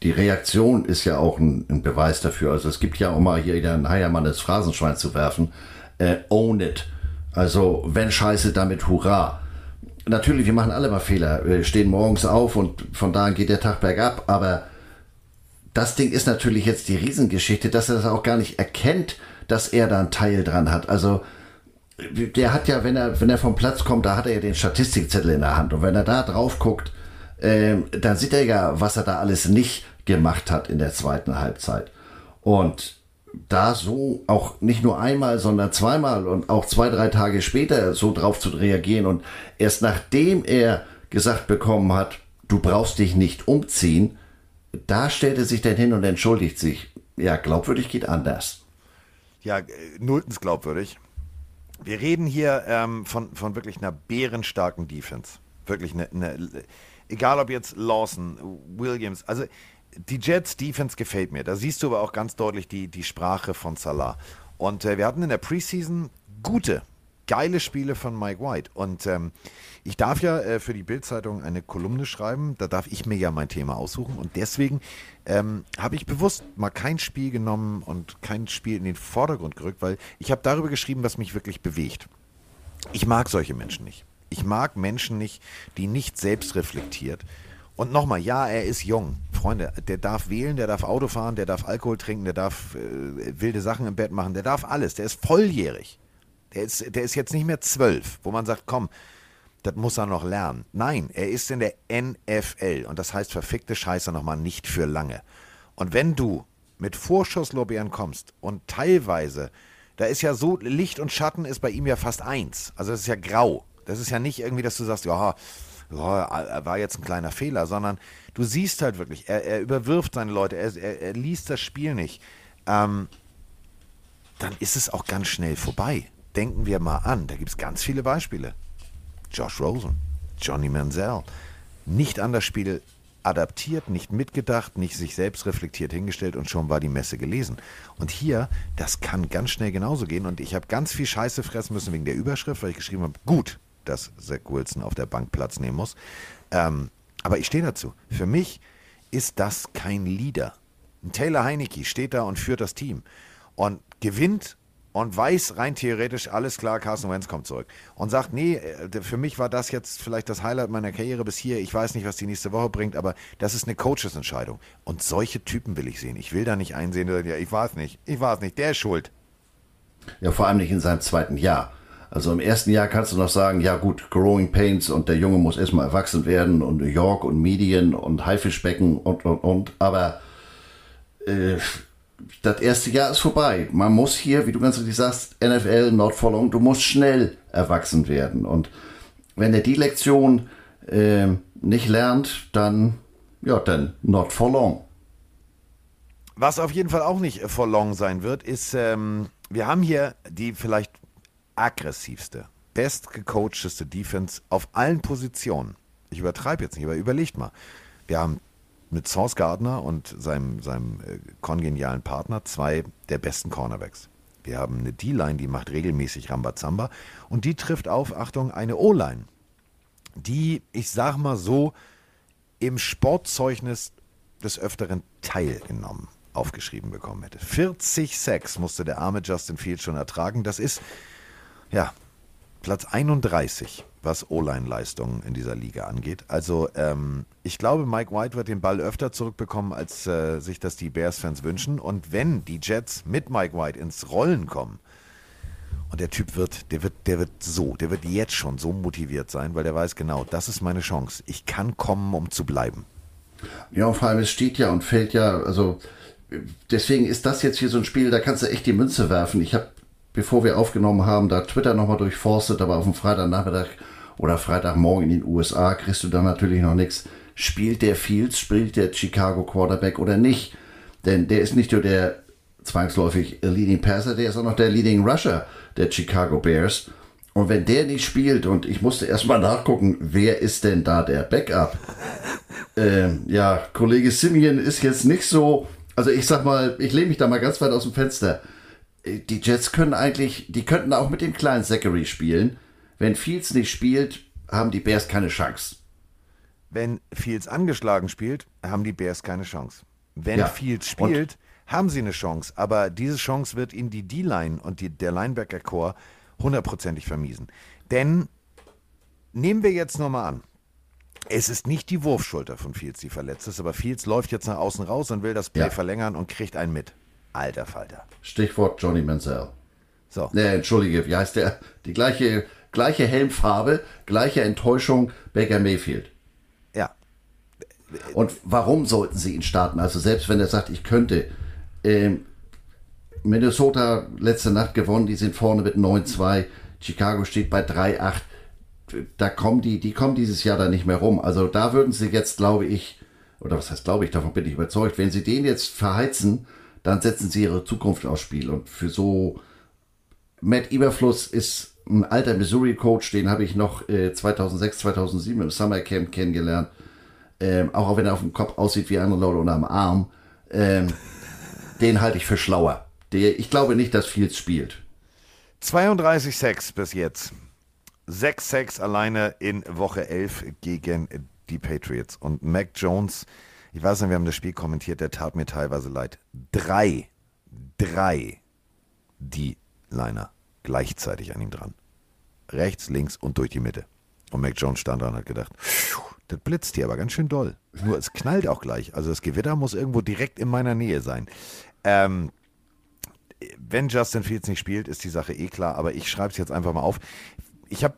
Die Reaktion ist ja auch ein, ein Beweis dafür. Also es gibt ja auch mal hier einen Heiermann ins Phrasenschwein zu werfen. Äh, own it. Also wenn Scheiße, damit Hurra natürlich, wir machen alle mal Fehler. Wir stehen morgens auf und von da an geht der Tag bergab, aber das Ding ist natürlich jetzt die Riesengeschichte, dass er das auch gar nicht erkennt, dass er da einen Teil dran hat. Also der hat ja, wenn er, wenn er vom Platz kommt, da hat er ja den Statistikzettel in der Hand. Und wenn er da drauf guckt, äh, dann sieht er ja, was er da alles nicht gemacht hat in der zweiten Halbzeit. Und da so auch nicht nur einmal, sondern zweimal und auch zwei, drei Tage später so drauf zu reagieren und erst nachdem er gesagt bekommen hat, du brauchst dich nicht umziehen, da stellt er sich dann hin und entschuldigt sich. Ja, glaubwürdig geht anders. Ja, äh, nulltens glaubwürdig. Wir reden hier ähm, von, von wirklich einer bärenstarken Defense. Wirklich eine, eine, egal ob jetzt Lawson, Williams, also die Jets Defense gefällt mir. Da siehst du aber auch ganz deutlich die, die Sprache von Salah. Und äh, wir hatten in der Preseason gute, geile Spiele von Mike White. Und ähm, ich darf ja äh, für die Bildzeitung eine Kolumne schreiben. Da darf ich mir ja mein Thema aussuchen. Und deswegen ähm, habe ich bewusst mal kein Spiel genommen und kein Spiel in den Vordergrund gerückt, weil ich habe darüber geschrieben, was mich wirklich bewegt. Ich mag solche Menschen nicht. Ich mag Menschen nicht, die nicht selbst reflektiert und nochmal, ja, er ist jung. Freunde, der darf wählen, der darf Auto fahren, der darf Alkohol trinken, der darf äh, wilde Sachen im Bett machen, der darf alles. Der ist volljährig. Der ist, der ist jetzt nicht mehr zwölf, wo man sagt, komm, das muss er noch lernen. Nein, er ist in der NFL und das heißt verfickte Scheiße nochmal nicht für lange. Und wenn du mit Vorschusslorbeeren kommst und teilweise, da ist ja so, Licht und Schatten ist bei ihm ja fast eins. Also das ist ja grau. Das ist ja nicht irgendwie, dass du sagst, ja, oh, war jetzt ein kleiner Fehler, sondern du siehst halt wirklich, er, er überwirft seine Leute, er, er, er liest das Spiel nicht. Ähm, dann ist es auch ganz schnell vorbei. Denken wir mal an, da gibt es ganz viele Beispiele. Josh Rosen, Johnny Manziel, nicht an das Spiel adaptiert, nicht mitgedacht, nicht sich selbst reflektiert hingestellt und schon war die Messe gelesen. Und hier, das kann ganz schnell genauso gehen und ich habe ganz viel Scheiße fressen müssen wegen der Überschrift, weil ich geschrieben habe, gut, dass Zach Wilson auf der Bank Platz nehmen muss. Ähm, aber ich stehe dazu. Für mich ist das kein Leader. Ein Taylor Heinecke steht da und führt das Team und gewinnt und weiß rein theoretisch, alles klar, Carson Wentz kommt zurück. Und sagt, nee, äh, für mich war das jetzt vielleicht das Highlight meiner Karriere bis hier. Ich weiß nicht, was die nächste Woche bringt, aber das ist eine Coaches-Entscheidung. Und solche Typen will ich sehen. Ich will da nicht einsehen, ja, ich weiß nicht, ich weiß nicht, der ist schuld. Ja, vor allem nicht in seinem zweiten Jahr. Also im ersten Jahr kannst du noch sagen, ja gut, Growing Pains und der Junge muss erstmal erwachsen werden und New York und Medien und Haifischbecken und, und, und. Aber äh, das erste Jahr ist vorbei. Man muss hier, wie du ganz richtig sagst, NFL, not for long, du musst schnell erwachsen werden. Und wenn er die Lektion äh, nicht lernt, dann, ja, dann not for long. Was auf jeden Fall auch nicht for long sein wird, ist, ähm, wir haben hier die vielleicht aggressivste, bestgecoachteste Defense auf allen Positionen. Ich übertreibe jetzt nicht, aber überlegt mal. Wir haben mit Sauce Gardner und seinem, seinem äh, kongenialen Partner zwei der besten Cornerbacks. Wir haben eine D-Line, die macht regelmäßig Rambazamba. Und die trifft auf, Achtung, eine O-Line, die, ich sag mal so, im Sportzeugnis des Öfteren teilgenommen aufgeschrieben bekommen hätte. 40 Sacks musste der arme Justin Fields schon ertragen. Das ist, ja, Platz 31, was O-Line-Leistungen in dieser Liga angeht. Also ähm, ich glaube, Mike White wird den Ball öfter zurückbekommen, als äh, sich das die Bears-Fans wünschen. Und wenn die Jets mit Mike White ins Rollen kommen, und der Typ wird, der wird, der wird so, der wird jetzt schon so motiviert sein, weil der weiß genau, das ist meine Chance. Ich kann kommen, um zu bleiben. Ja, vor allem, es steht ja und fällt ja, also deswegen ist das jetzt hier so ein Spiel, da kannst du echt die Münze werfen. Ich habe, bevor wir aufgenommen haben, da Twitter nochmal durchforstet, aber auf dem Freitagnachmittag oder Freitagmorgen in den USA kriegst du dann natürlich noch nichts. Spielt der Fields, spielt der Chicago Quarterback oder nicht? Denn der ist nicht nur der zwangsläufig Leading Passer, der ist auch noch der Leading Rusher der Chicago Bears. Und wenn der nicht spielt, und ich musste erstmal nachgucken, wer ist denn da der Backup? *laughs* Ähm, ja, Kollege Simeon ist jetzt nicht so, also ich sag mal, ich lehne mich da mal ganz weit aus dem Fenster. Die Jets können eigentlich, die könnten auch mit dem kleinen Zachary spielen. Wenn Fields nicht spielt, haben die Bears keine Chance. Wenn Fields angeschlagen spielt, haben die Bears keine Chance. Wenn Ja. Fields spielt, haben sie eine Chance. Aber diese Chance wird ihnen die D-Line und die, der Linebacker-Core hundertprozentig vermiesen. Denn nehmen wir jetzt nochmal an, es ist nicht die Wurfschulter von Fields, die verletzt ist, aber Fields läuft jetzt nach außen raus und will das Play Ja. verlängern und kriegt einen mit. Alter Falter. Stichwort Johnny Manziel. So. Ne, entschuldige, wie heißt der? Die gleiche, gleiche Helmfarbe, gleiche Enttäuschung, Baker Mayfield. Ja. Und warum sollten sie ihn starten? Also selbst wenn er sagt, ich könnte. Ähm, Minnesota letzte Nacht gewonnen, die sind vorne mit 9-2. Chicago steht bei 3-8. Da kommen die, die kommen dieses Jahr da nicht mehr rum. Also da würden sie jetzt, glaube ich, oder was heißt glaube ich, davon bin ich überzeugt, wenn sie den jetzt verheizen, dann setzen sie ihre Zukunft aufs Spiel. Und für so Matt Eberfluss ist ein alter Missouri-Coach, den habe ich noch äh, 2006, 2007 im Summercamp kennengelernt. Ähm, auch wenn er auf dem Kopf aussieht wie andere Leute oder am Arm. Ähm, *laughs* den halte ich für schlauer. Der, ich glaube nicht, dass Fields spielt. 32 Sacks bis jetzt. 6 Sacks alleine in Woche 11 gegen die Patriots. Und Mac Jones, ich weiß nicht, wir haben das Spiel kommentiert, der tat mir teilweise leid. Drei, drei D-Liner gleichzeitig an ihm dran. Rechts, links und durch die Mitte. Und Mac Jones stand da und hat gedacht, "Phew, das blitzt hier aber ganz schön doll. Nur es knallt auch gleich. Also das Gewitter muss irgendwo direkt in meiner Nähe sein. Ähm, wenn Justin Fields nicht spielt, ist die Sache eh klar, aber ich schreibe es jetzt einfach mal auf. Ich habe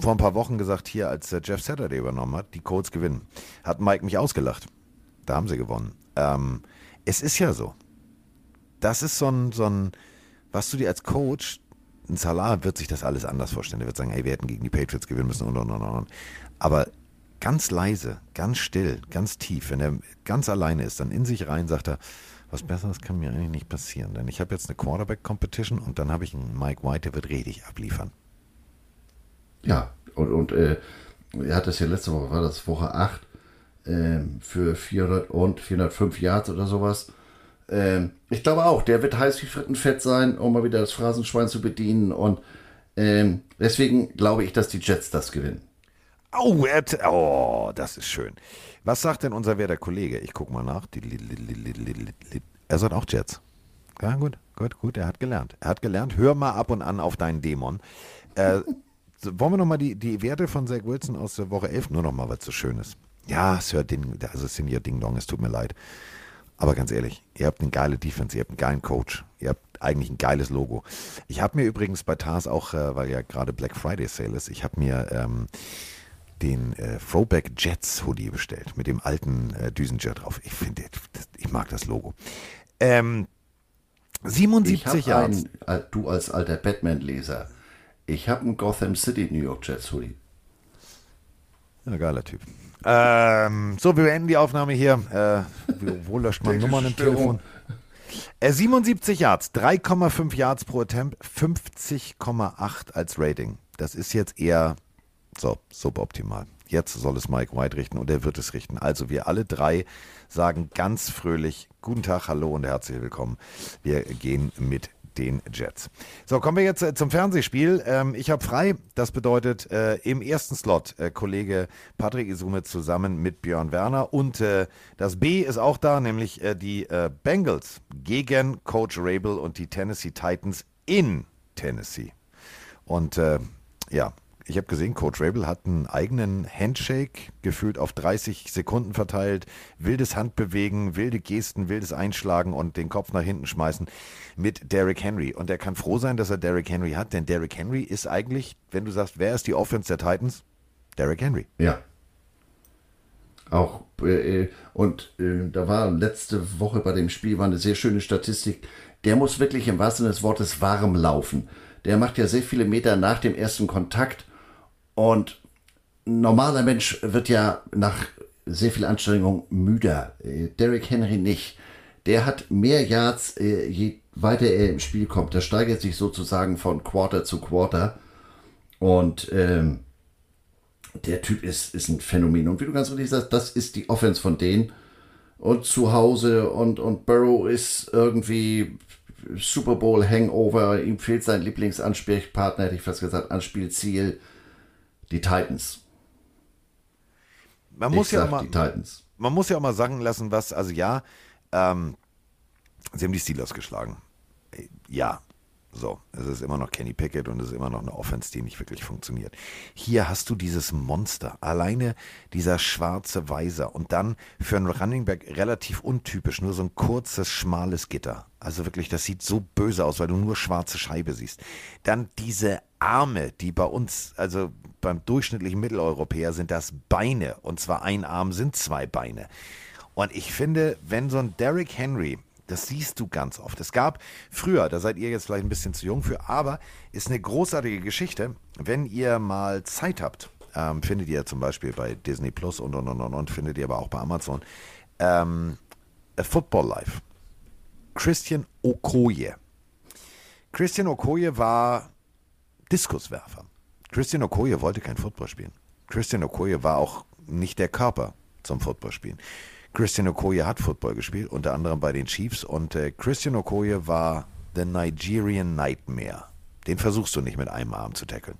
vor ein paar Wochen gesagt, hier, als äh, Jeff Saturday übernommen hat, die Colts gewinnen. Hat Mike mich ausgelacht. Da haben sie gewonnen. Ähm, es ist ja so. Das ist so ein, so ein, was du dir als Coach, ein Salah wird sich das alles anders vorstellen. Der wird sagen, hey, wir hätten gegen die Patriots gewinnen müssen und und und und. Aber ganz leise, ganz still, ganz tief, wenn er ganz alleine ist, dann in sich rein sagt er, was Besseres kann mir eigentlich nicht passieren, denn ich habe jetzt eine Quarterback-Competition und dann habe ich einen Mike White, der wird richtig abliefern. Ja, und, und äh, er hat das ja letzte Woche, war das Woche 8, ähm, für 400 und 405 Yards oder sowas. Ähm, ich glaube auch, der wird heiß wie Frittenfett sein, um mal wieder das Phrasenschwein zu bedienen. Und ähm, deswegen glaube ich, dass die Jets das gewinnen. Oh, oh, das ist schön. Was sagt denn unser werter Kollege? Ich gucke mal nach. Er sagt auch Jets. Ja, gut, gut, gut. Er hat gelernt. Er hat gelernt. Hör mal ab und an auf deinen Dämon. Äh, *laughs* wollen wir nochmal die, die Werte von Zach Wilson aus der Woche 11? Nur nochmal, was so schön ist. Ja, Sir Ding, also Senior Ding Dong, es tut mir leid. Aber ganz ehrlich, ihr habt eine geile Defense, ihr habt einen geilen Coach, ihr habt eigentlich ein geiles Logo. Ich habe mir übrigens bei Tars auch, äh, weil ja gerade Black Friday Sale ist, ich habe mir ähm, den äh, Throwback Jets Hoodie bestellt mit dem alten äh, Düsenjet drauf. Ich finde, ich mag das Logo. Ähm, Ich 77 habe Yards. einen, äh, du als alter Batman-Leser, ich habe einen Gotham City New York Jets Hoodie. Ja, geiler Typ. Ähm, so, wir beenden die Aufnahme hier. Äh, wo, löscht man Nummern im. Telefon? Äh, 77 Yards, 3,5 Yards pro Attempt, 50,8 als Rating. Das ist jetzt eher so suboptimal. Jetzt soll es Mike White richten und er wird es richten. Also wir alle drei sagen ganz fröhlich Guten Tag, hallo und herzlich willkommen. Wir gehen mit den Jets. So, kommen wir jetzt äh, zum Fernsehspiel. Ähm, ich habe frei. Das bedeutet äh, im ersten Slot äh, Kollege Patrick Isume zusammen mit Björn Werner. Und äh, das B ist auch da, nämlich äh, die äh, Bengals gegen Coach Rabel und die Tennessee Titans in Tennessee. Und ja, ich habe gesehen, Coach Rabel hat einen eigenen Handshake gefühlt auf 30 Sekunden verteilt. Wildes Handbewegen, wilde Gesten, wildes Einschlagen und den Kopf nach hinten schmeißen mit Derrick Henry. Und er kann froh sein, dass er Derrick Henry hat, denn Derrick Henry ist eigentlich, wenn du sagst, wer ist die Offense der Titans? Derrick Henry. Ja. Auch, äh, und äh, da war letzte Woche bei dem Spiel war eine sehr schöne Statistik. Der muss wirklich im wahrsten Sinne des Wortes warm laufen. Der macht ja sehr viele Meter nach dem ersten Kontakt und normaler Mensch wird ja nach sehr viel Anstrengung müder. Äh, Derrick Henry nicht. Der hat mehr Yards, äh, je weiter er im Spiel kommt. Der steigert sich sozusagen von Quarter zu Quarter. Und ähm, der Typ ist, ist ein Phänomen. Und wie du ganz richtig sagst, das ist die Offense von denen. Und zu Hause und, und Burrow ist irgendwie Super Bowl Hangover. Ihm fehlt sein Lieblingsansprechpartner, hätte ich fast gesagt, Anspielziel. Die Titans. Man Ich muss ja mal, die Titans. man muss ja auch mal sagen lassen, was, also ja, ähm, sie haben die Steelers geschlagen. Ja, so, es ist immer noch Kenny Pickett und es ist immer noch eine Offense, die nicht wirklich funktioniert. Hier hast du dieses Monster, alleine dieser schwarze Weiser und dann für einen Running Back relativ untypisch, nur so ein kurzes, schmales Gitter. Also wirklich, das sieht so böse aus, weil du nur schwarze Scheibe siehst. Dann diese Arme, die bei uns, also beim durchschnittlichen Mitteleuropäer sind das Beine und zwar ein Arm sind zwei Beine. Und ich finde, wenn so ein Derrick Henry, das siehst du ganz oft. Es gab früher, da seid ihr jetzt vielleicht ein bisschen zu jung für, aber ist eine großartige Geschichte, wenn ihr mal Zeit habt. Ähm, findet ihr zum Beispiel bei Disney Plus und und und und, und findet ihr aber auch bei Amazon. Ähm, A Football Life. Christian Okoye. Christian Okoye war Diskuswerfer. Christian Okoye wollte kein Football spielen. Christian Okoye war auch nicht der Körper zum Football spielen. Christian Okoye hat Football gespielt, unter anderem bei den Chiefs. Und äh, Christian Okoye war the Nigerian Nightmare. Den versuchst du nicht mit einem Arm zu tackeln.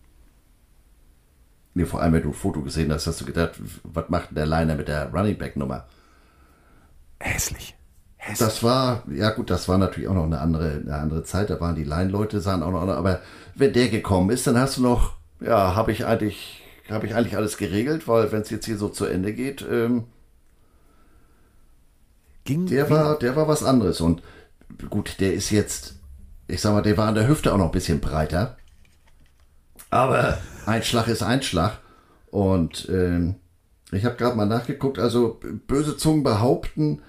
Nee, vor allem, wenn du ein Foto gesehen hast, hast du gedacht, was macht denn der Liner mit der Running Back Nummer? Hässlich. Hässlich. Das war, ja gut, das war natürlich auch noch eine andere, eine andere Zeit. Da waren die Line-Leute, sahen auch noch, aber wenn der gekommen ist, dann hast du noch, ja, habe ich eigentlich, habe ich eigentlich alles geregelt, weil wenn es jetzt hier so zu Ende geht, ähm, Ging der war, der war was anderes. Und gut, der ist jetzt, ich sag mal, der war an der Hüfte auch noch ein bisschen breiter. Aber ein Schlag ist ein Schlag. Und ähm, ich habe gerade mal nachgeguckt, also böse Zungen behaupten,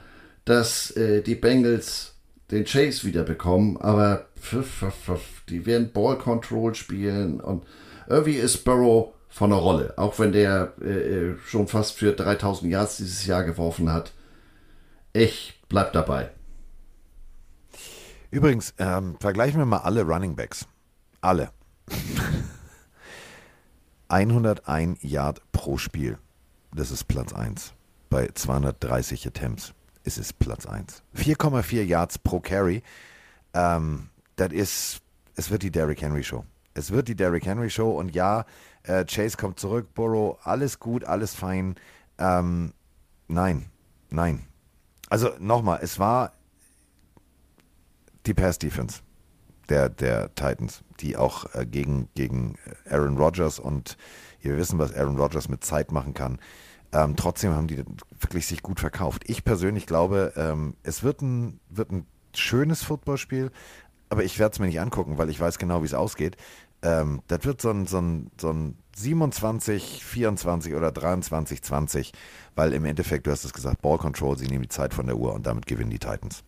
dass äh, die Bengals den Chase wieder bekommen, aber pfiff, pfiff, pfiff, die werden Ball Control spielen und irgendwie ist Burrow von der Rolle, auch wenn der äh, äh, schon fast für 3000 Yards dieses Jahr geworfen hat. Ich bleib dabei. Übrigens, ähm, vergleichen wir mal alle Running Backs. Alle. *laughs* 101 Yard pro Spiel. Das ist Platz 1. Bei 230 Attempts ist es Platz 1. 4,4 Yards pro Carry. Ähm, das ist, es wird die Derrick Henry Show. Es wird die Derrick Henry Show und ja, äh, Chase kommt zurück, Burrow, alles gut, alles fein. Ähm, nein, nein. Also nochmal, es war die Pass Defense der, der Titans, die auch äh, gegen, gegen Aaron Rodgers und wir wissen, was Aaron Rodgers mit Zeit machen kann. Ähm, trotzdem haben die wirklich sich gut verkauft. Ich persönlich glaube, ähm, es wird ein, wird ein schönes Footballspiel, aber ich werde es mir nicht angucken, weil ich weiß genau, wie es ausgeht. Ähm, das wird so ein, so, ein, so ein 27, 24 oder 23, 20, weil im Endeffekt, du hast es gesagt, Ball Control, sie nehmen die Zeit von der Uhr und damit gewinnen die Titans.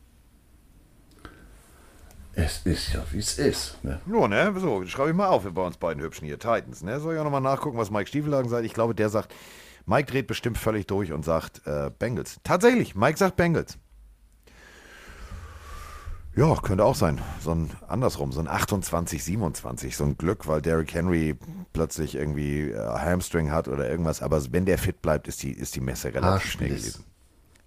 Es ist ja, wie es ist. Ne? Ja, ne, so, schreibe ich mal auf bei uns beiden Hübschen hier, Titans, ne? Soll ich auch nochmal nachgucken, was Mike Stiefelhagen sagt? Ich glaube, der sagt, Mike dreht bestimmt völlig durch und sagt äh, Bengals. Tatsächlich, Mike sagt Bengals. Ja, könnte auch sein. So ein andersrum, so ein 28, 27, so ein Glück, weil Derrick Henry plötzlich irgendwie äh, Hamstring hat oder irgendwas. Aber wenn der fit bleibt, ist die, ist die Messe relativ schnell Haarspliss. gewesen.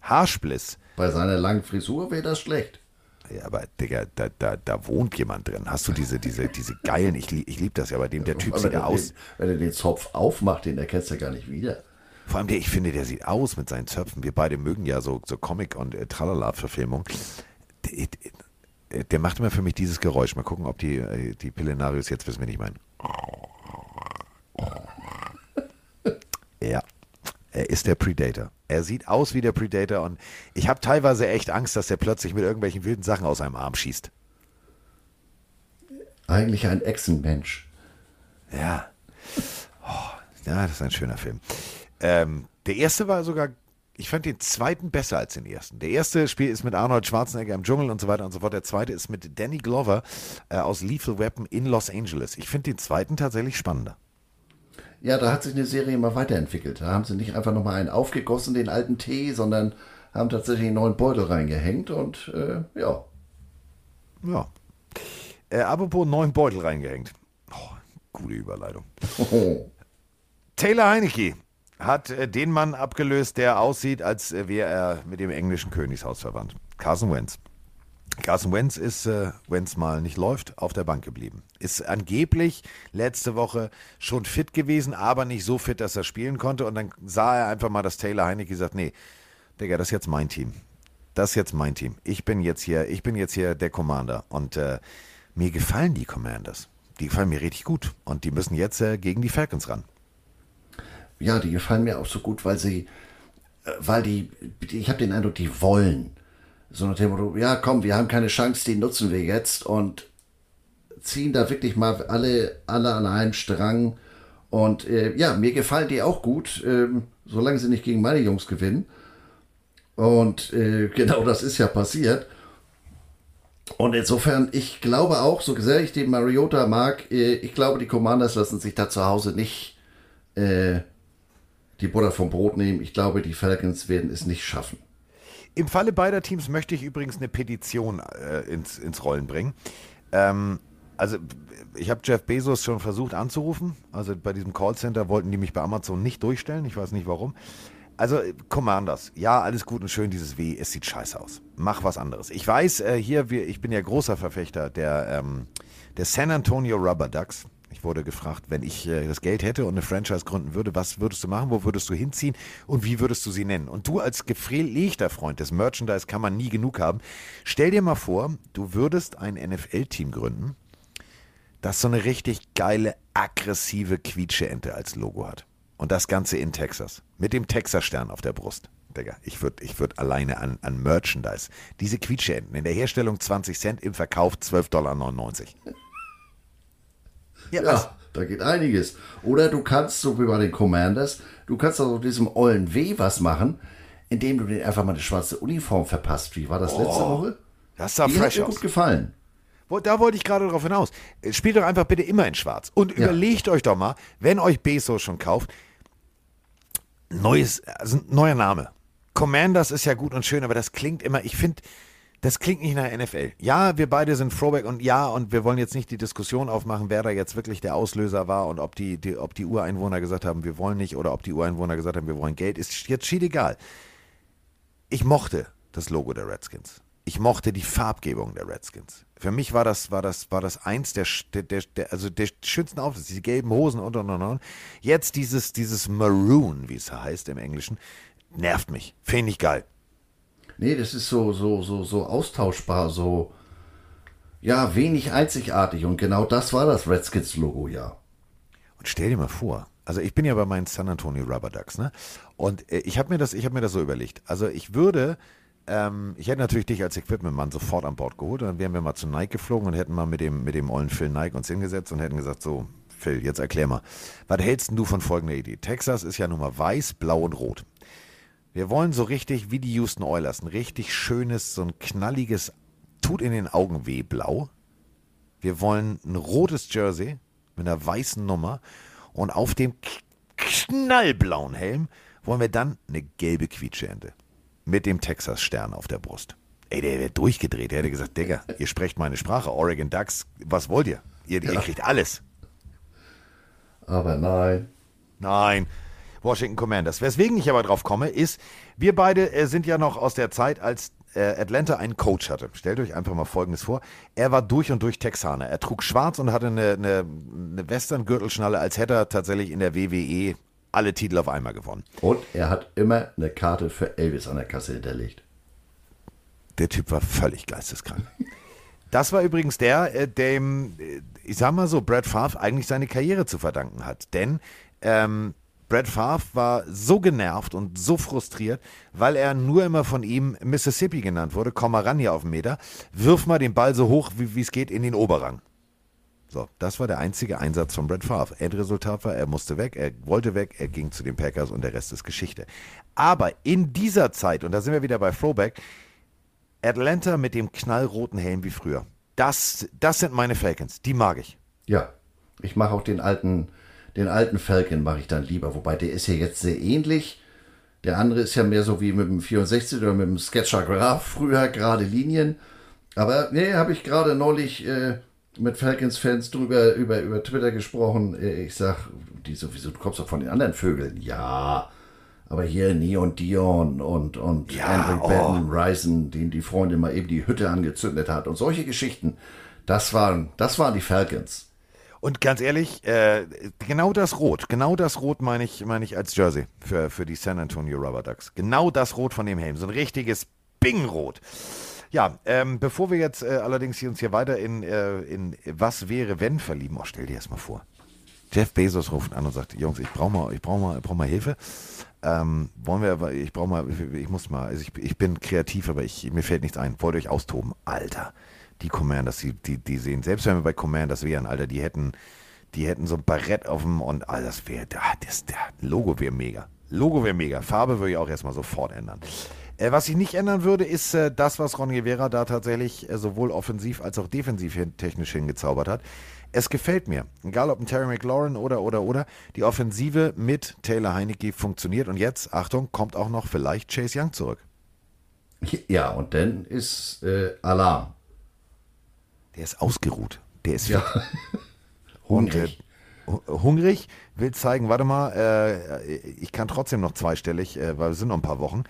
Haarspliss. Bei seiner langen Frisur wäre das schlecht. Ja, aber Digga, da, da, da wohnt jemand drin. Hast du diese, diese, diese geilen, ich, lieb- ich liebe das ja, bei dem der Typ sieht er aus. den, wenn er den Zopf aufmacht, den erkennst du gar nicht wieder. Vor allem der, ich finde, der sieht aus mit seinen Zöpfen. Wir beide mögen ja so, so Comic- und äh, Tralala-Verfilmung. Der, macht immer für mich dieses Geräusch. Mal gucken, ob die, äh, die Pillenarius jetzt wissen, wen ich meine. Ja, er ist der Predator. Er sieht aus wie der Predator und ich habe teilweise echt Angst, dass er plötzlich mit irgendwelchen wilden Sachen aus seinem Arm schießt. Eigentlich ein Echsenmensch. Ja. Oh, ja, das ist ein schöner Film. Ähm, der erste war sogar, ich fand den zweiten besser als den ersten. Der erste Spiel ist mit Arnold Schwarzenegger im Dschungel und so weiter und so fort. Der zweite ist mit Danny Glover äh, aus Lethal Weapon in Los Angeles. Ich finde den zweiten tatsächlich spannender. Ja, da hat sich eine Serie immer weiterentwickelt. Da haben sie nicht einfach nochmal einen aufgegossen, den alten Tee, sondern haben tatsächlich einen neuen Beutel reingehängt und äh, ja. Ja. Äh, apropos neuen Beutel reingehängt. Oh, gute Überleitung. *laughs* Taylor Heinecke hat äh, den Mann abgelöst, der aussieht, als äh, wäre er mit dem englischen Königshaus verwandt. Carson Wentz. Carson Wentz ist, äh, wenn es mal nicht läuft, auf der Bank geblieben. Ist angeblich letzte Woche schon fit gewesen, aber nicht so fit, dass er spielen konnte. Und dann sah er einfach mal, dass Taylor Heinecke sagt, nee, Digga, das ist jetzt mein Team. Das ist jetzt mein Team. Ich bin jetzt hier, ich bin jetzt hier der Commander. Und äh, mir gefallen die Commanders. Die gefallen mir richtig gut. Und die müssen jetzt äh, gegen die Falcons ran. Ja, die gefallen mir auch so gut, weil sie, äh, weil die, ich habe den Eindruck, die wollen. So nach dem ja komm, wir haben keine Chance, die nutzen wir jetzt und ziehen da wirklich mal alle, alle an einem Strang. Und äh, ja, mir gefallen die auch gut, ähm, solange sie nicht gegen meine Jungs gewinnen. Und äh, *laughs* genau das ist ja passiert. Und insofern, ich glaube auch, so sehr ich den Mariota mag, äh, ich glaube, die Commanders lassen sich da zu Hause nicht äh, die Butter vom Brot nehmen. Ich glaube, die Falcons werden es nicht schaffen. Im Falle beider Teams möchte ich übrigens eine Petition äh, ins, ins Rollen bringen. Ähm, also ich habe Jeff Bezos schon versucht anzurufen. Also bei diesem Callcenter wollten die mich bei Amazon nicht durchstellen. Ich weiß nicht warum. Also Commanders, ja, alles gut und schön, dieses W, es sieht scheiße aus. Mach was anderes. Ich weiß, äh, hier, wir, ich bin ja großer Verfechter der, ähm, der San Antonio Rubber Ducks. Ich wurde gefragt, wenn ich äh, das Geld hätte und eine Franchise gründen würde, was würdest du machen, wo würdest du hinziehen und wie würdest du sie nennen? Und du als gepflegter Freund des Merchandise kann man nie genug haben. Stell dir mal vor, du würdest ein NFL-Team gründen, das so eine richtig geile, aggressive Quietscheente als Logo hat. Und das Ganze in Texas. Mit dem Texas-Stern auf der Brust. Digga, ich würde ich würd alleine an, an Merchandise. Diese Quietscheenten in der Herstellung 20 Cent, im Verkauf 12,99 Dollar. Ja? Ja, da geht einiges. Oder du kannst, so wie bei den Commanders, du kannst aus diesem ollen W was machen, indem du den einfach mal eine schwarze Uniform verpasst. Wie war das letzte Woche? Das sah Die hat fresh mir aus. gut gefallen. Da wollte ich gerade drauf hinaus. Äh, Spielt doch einfach bitte immer in Schwarz. Und Ja. überlegt euch doch mal, wenn euch Bezos schon kauft, neues, also neuer Name. Commanders ist ja gut und schön, aber das klingt immer, ich finde, das klingt nicht nach NFL. Ja, wir beide sind Throwback und ja, und wir wollen jetzt nicht die Diskussion aufmachen, wer da jetzt wirklich der Auslöser war und ob die, die, ob die Ureinwohner gesagt haben, wir wollen nicht oder ob die Ureinwohner gesagt haben, wir wollen Geld, ist jetzt schied egal. Ich mochte das Logo der Redskins. Ich mochte die Farbgebung der Redskins. Für mich war das, war das, war das eins der, der, der also der schönsten Outfits, diese gelben Hosen und und und und. Jetzt dieses, dieses Maroon, wie es heißt im Englischen, nervt mich. Finde ich geil. Nee, das ist so, so, so, so austauschbar, so, ja, wenig einzigartig. Und genau das war das Redskins-Logo, ja. Und stell dir mal vor, also ich bin ja bei meinen San Antonio Rubber Ducks, ne? Und äh, ich habe mir habe mir das so überlegt. Also ich würde, ähm, ich hätte natürlich dich als Equipment-Mann sofort an Bord geholt. Und dann wären wir mal zu Nike geflogen und hätten mal mit dem, mit dem ollen Phil Nike uns hingesetzt und hätten gesagt, so, Phil, jetzt erklär mal, was hältst du von folgender Idee? Texas ist ja nun mal weiß, blau und rot. Wir wollen so richtig wie die Houston Oilers, ein richtig schönes, so ein knalliges, tut in den Augen weh blau. Wir wollen ein rotes Jersey mit einer weißen Nummer und auf dem knallblauen Helm wollen wir dann eine gelbe Quietscheente mit dem Texas-Stern auf der Brust. Ey, der wäre durchgedreht. Der hätte gesagt, Digga, ihr sprecht meine Sprache. Oregon Ducks, was wollt ihr? Ihr, ihr kriegt alles. Aber nein. Nein, Washington Commanders. Weswegen ich aber drauf komme, ist, wir beide äh, sind ja noch aus der Zeit, als äh, Atlanta einen Coach hatte. Stellt euch einfach mal Folgendes vor. Er war durch und durch Texaner. Er trug schwarz und hatte eine, eine, eine Western-Gürtelschnalle, als hätte er tatsächlich in der WWE alle Titel auf einmal gewonnen. Und er hat immer eine Karte für Elvis an der Kasse hinterlegt. Der Typ war völlig geisteskrank. Das war übrigens der, äh, dem, äh, ich sag mal so, Brad Favre eigentlich seine Karriere zu verdanken hat. Denn ähm, Brad Favre war so genervt und so frustriert, weil er nur immer von ihm Mississippi genannt wurde. Komm mal ran hier auf den Meter, wirf mal den Ball so hoch, wie es geht, in den Oberrang. So, das war der einzige Einsatz von Brad Favre. Endresultat war, er musste weg, er wollte weg, er ging zu den Packers und der Rest ist Geschichte. Aber in dieser Zeit, und da sind wir wieder bei Throwback, Atlanta mit dem knallroten Helm wie früher. Das, das sind meine Falcons. Die mag ich. Ja, ich mache auch den alten, den alten Falcon mache ich dann lieber. Wobei der ist ja jetzt sehr ähnlich. Der andere ist ja mehr so wie mit dem 64 oder mit dem Sketcher Graph früher gerade Linien. Aber nee, habe ich gerade neulich äh, mit Falcons-Fans drüber über, über Twitter gesprochen. Äh, ich sag, die sowieso, du kommst doch von den anderen Vögeln. Ja, aber hier Neon Dion und, und Ja, Andrew oh. Batten Ryzen, den die Freundin mal eben die Hütte angezündet hat und solche Geschichten. Das waren, das waren die Falcons. Und ganz ehrlich, äh, genau das Rot, genau das Rot meine ich, meine ich als Jersey für, für die San Antonio Rubber Ducks. Genau das Rot von dem Helm, so ein richtiges Bingrot. Ja, ähm, bevor wir jetzt äh, allerdings hier uns hier weiter in, äh, in Was wäre wenn verlieben, oh, stell dir erst mal vor. Jeff Bezos ruft an und sagt, Jungs, ich brauche mal, ich brauche mal, ich brauche mal Hilfe. Ähm, wollen wir, ich brauche mal, ich, ich muss mal, also ich, ich bin kreativ, aber ich, mir fällt nichts ein. Wollt ihr euch austoben? Alter, die Commanders, die, die, die sehen, selbst wenn wir bei Commanders wären, Alter, die hätten, die hätten so ein Barett auf dem und all das wäre, das, das Logo wäre mega. Logo wäre mega. Farbe würde ich auch erstmal sofort ändern. Äh, was ich nicht ändern würde, ist äh, das, was Ron Rivera da tatsächlich äh, sowohl offensiv als auch defensiv hin, technisch hingezaubert hat. Es gefällt mir. Egal ob ein Terry McLaurin oder, oder, oder. Die Offensive mit Taylor Heinecke funktioniert. Und jetzt, Achtung, kommt auch noch vielleicht Chase Young zurück. Ja, und dann ist äh, Alarm. Der ist ausgeruht. Der ist Ja. fit. *laughs* Und, äh, hu- hungrig, will zeigen, warte mal, äh, ich kann trotzdem noch zweistellig, äh, weil es sind noch ein paar Wochen,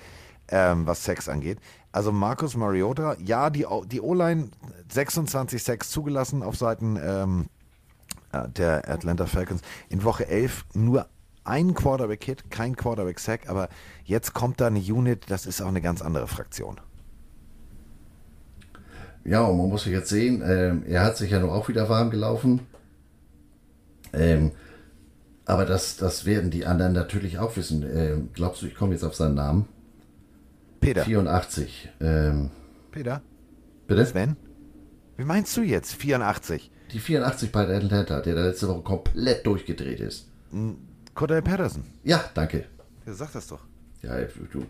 ähm, was Sex angeht. Also Markus Mariota, ja, die, die O-Line 26 Sex zugelassen auf Seiten ähm, äh, der Atlanta Falcons. In Woche 11 nur ein Quarterback-Hit, kein Quarterback-Sack, aber jetzt kommt da eine Unit, das ist auch eine ganz andere Fraktion. Ja, und man muss jetzt sehen, ähm, er hat sich ja nur auch wieder warm gelaufen. Ähm, aber das, das werden die anderen natürlich auch wissen. Ähm, glaubst du, ich komme jetzt auf seinen Namen? Peter, 84. Ähm, Peter, bitte? Sven, wie meinst du jetzt? 84? Die 84 bei Atlanta, der da letzte Woche komplett durchgedreht ist. Cordell Patterson. Ja, danke. Ja, sag das doch. Ja, du,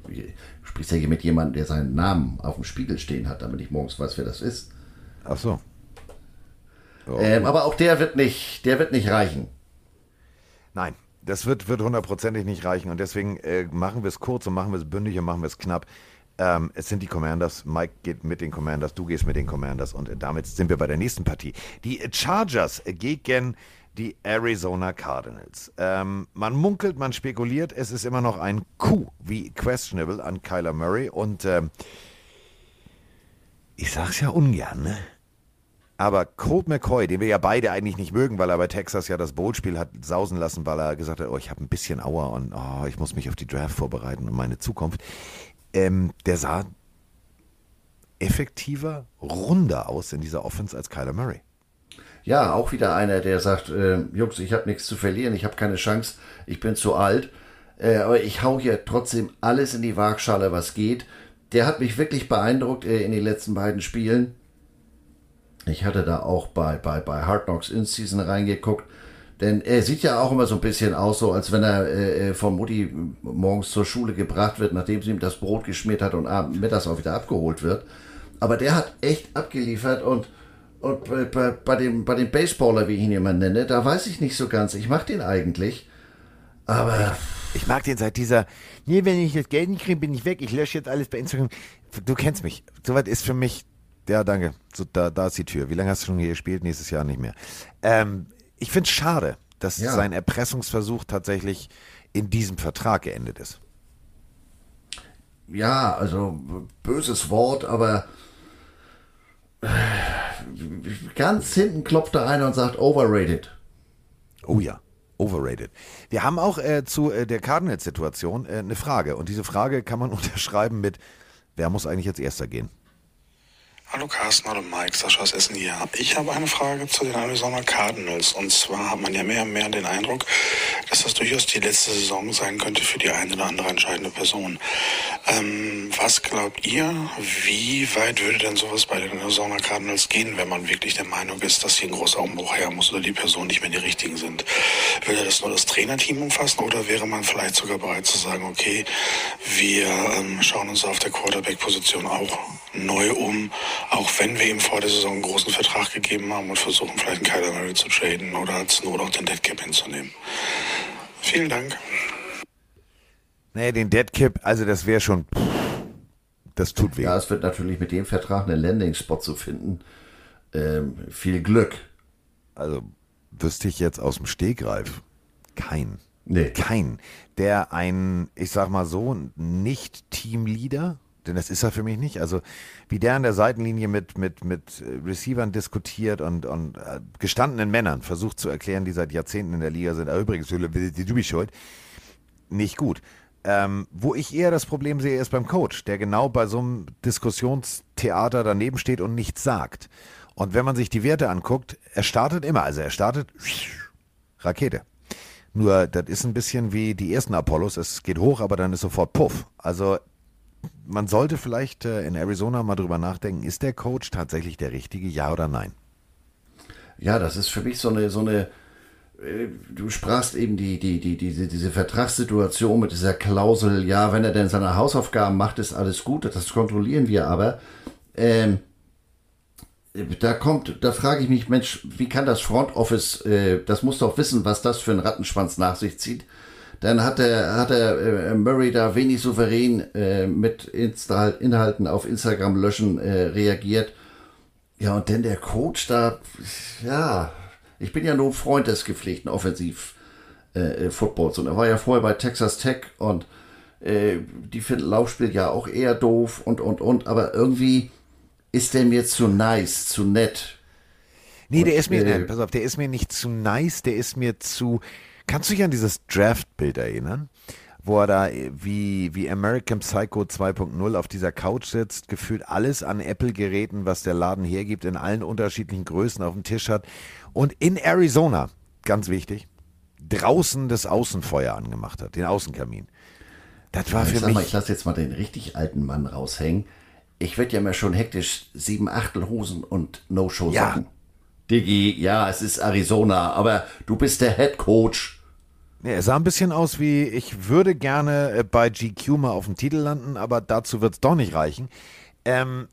sprichst ja hier mit jemandem, der seinen Namen auf dem Spiegel stehen hat, damit ich morgens weiß, wer das ist. Ach so. Ja, Ähm, aber auch der wird nicht, der wird nicht reichen. Nein, das wird, wird hundertprozentig nicht reichen und deswegen äh, machen wir es kurz und machen wir es bündig und machen wir es knapp. Ähm, es sind die Commanders. Mike geht mit den Commanders, du gehst mit den Commanders und äh, damit sind wir bei der nächsten Partie. Die Chargers gegen die Arizona Cardinals. Ähm, man munkelt, man spekuliert, es ist immer noch ein Coup wie questionable an Kyler Murray und ähm, ich sag's ja ungern, ne? Aber Colt McCoy, den wir ja beide eigentlich nicht mögen, weil er bei Texas ja das Bowl-Spiel hat sausen lassen, weil er gesagt hat, oh, ich habe ein bisschen Auer und oh, ich muss mich auf die Draft vorbereiten und meine Zukunft. Ähm, der sah effektiver, runder aus in dieser Offense als Kyler Murray. Ja, auch wieder einer, der sagt, äh, Jungs, ich habe nichts zu verlieren, ich habe keine Chance, ich bin zu alt, äh, aber ich hau hier trotzdem alles in die Waagschale, was geht. Der hat mich wirklich beeindruckt äh, in den letzten beiden Spielen. Ich hatte da auch bei, bei, bei Hard Knocks in Season reingeguckt. Denn er sieht ja auch immer so ein bisschen aus, so als wenn er äh, von Mutti morgens zur Schule gebracht wird, nachdem sie ihm das Brot geschmiert hat und abends mittags auch wieder abgeholt wird. Aber der hat echt abgeliefert und, und bei, bei, bei, dem, bei dem Baseballer, wie ich ihn immer nenne, da weiß ich nicht so ganz. Ich mag den eigentlich. Aber Ich mag den seit dieser, nee, wenn ich das Geld nicht kriege, bin ich weg, ich lösche jetzt alles bei Instagram. Du kennst mich. Soweit ist für mich, ja, danke. So, da, da ist die Tür. Wie lange hast du schon hier gespielt? Nächstes Jahr nicht mehr. Ähm, ich finde es schade, dass Ja. sein Erpressungsversuch tatsächlich in diesem Vertrag geendet ist. ja, also böses Wort, aber ganz hinten klopft er einer und sagt overrated. Oh ja, overrated. Wir haben auch äh, zu äh, der Cardinals-Situation äh, eine Frage. Und diese Frage kann man *laughs* unterschreiben mit, wer muss eigentlich als erster gehen? Hallo Carsten, hallo Mike, Sascha aus Essen hier. Ich habe eine Frage zu den Arizona Cardinals. Und zwar hat man ja mehr und mehr den Eindruck, dass das durchaus die letzte Saison sein könnte für die eine oder andere entscheidende Person. Ähm, was glaubt ihr, wie weit würde denn sowas bei den Arizona Cardinals gehen, wenn man wirklich der Meinung ist, dass hier ein großer Umbruch her muss oder die Personen nicht mehr die richtigen sind? Würde das nur das Trainerteam umfassen oder wäre man vielleicht sogar bereit zu sagen, okay, wir ähm, schauen uns auf der Quarterback-Position auch neu um, auch wenn wir ihm vor der Saison einen großen Vertrag gegeben haben und versuchen vielleicht einen Kyler Murray zu traden oder als Not auch den Dead Cap hinzunehmen. Vielen Dank. Nee, den Dead Cap, also das wäre schon, das tut weh. Ja, es wird natürlich mit dem Vertrag einen Landing-Spot zu finden. Ähm, viel Glück. Also wüsste ich jetzt aus dem Stegreif kein. Nee. Kein, der ein, ich sag mal so, nicht Teamleader, denn das ist er für mich nicht. Also wie der an der Seitenlinie mit, mit, mit Receivern diskutiert und, und äh, gestandenen Männern versucht zu erklären, die seit Jahrzehnten in der Liga sind, ah, übrigens, du bist schuld, nicht gut. Ähm, wo ich eher das Problem sehe, ist beim Coach, der genau bei so einem Diskussionstheater daneben steht und nichts sagt. Und wenn man sich die Werte anguckt, er startet immer, also er startet Rakete. Nur, das ist ein bisschen wie die ersten Apollos. Es geht hoch, aber dann ist sofort Puff. Also, man sollte vielleicht äh, in Arizona mal drüber nachdenken, ist der Coach tatsächlich der richtige, ja oder nein? Ja, das ist für mich so eine, so eine, äh, du sprachst eben die, die, die, diese, diese Vertragssituation mit dieser Klausel, ja, wenn er denn seine Hausaufgaben macht, ist alles gut, das kontrollieren wir aber. Ähm, da kommt, da frage ich mich, Mensch, wie kann das Front Office, äh, das muss doch wissen, was das für ein Rattenschwanz nach sich zieht. Dann hat der, hat der äh, Murray da wenig souverän äh, mit Insta Inhalten auf Instagram löschen äh, reagiert. Ja, und dann der Coach da, ja, ich bin ja nur Freund des gepflegten Offensiv-Footballs. und er war ja vorher bei Texas Tech und äh, die finden Laufspiel ja auch eher doof und, und, und, aber irgendwie ist der mir zu nice, zu nett. Nee, der ist mir, äh, nein, pass auf, der ist mir nicht zu nice, der ist mir zu. Kannst du dich an dieses Draft-Bild erinnern? Wo er da wie, wie American Psycho 2.0 auf dieser Couch sitzt, gefühlt alles an Apple-Geräten, was der Laden hergibt, in allen unterschiedlichen Größen auf dem Tisch hat. Und in Arizona, ganz wichtig, draußen das Außenfeuer angemacht hat, den Außenkamin. Das war ich für sag mal, mich. ich lasse jetzt mal den richtig alten Mann raushängen. Ich werde ja immer schon hektisch sieben Achtelhosen und No-Show Ja. Diggi, ja, es ist Arizona, aber du bist der Head Coach. Nee, er sah ein bisschen aus wie, ich würde gerne äh, bei GQ mal auf dem Titel landen, aber dazu wird es doch nicht reichen. Ähm,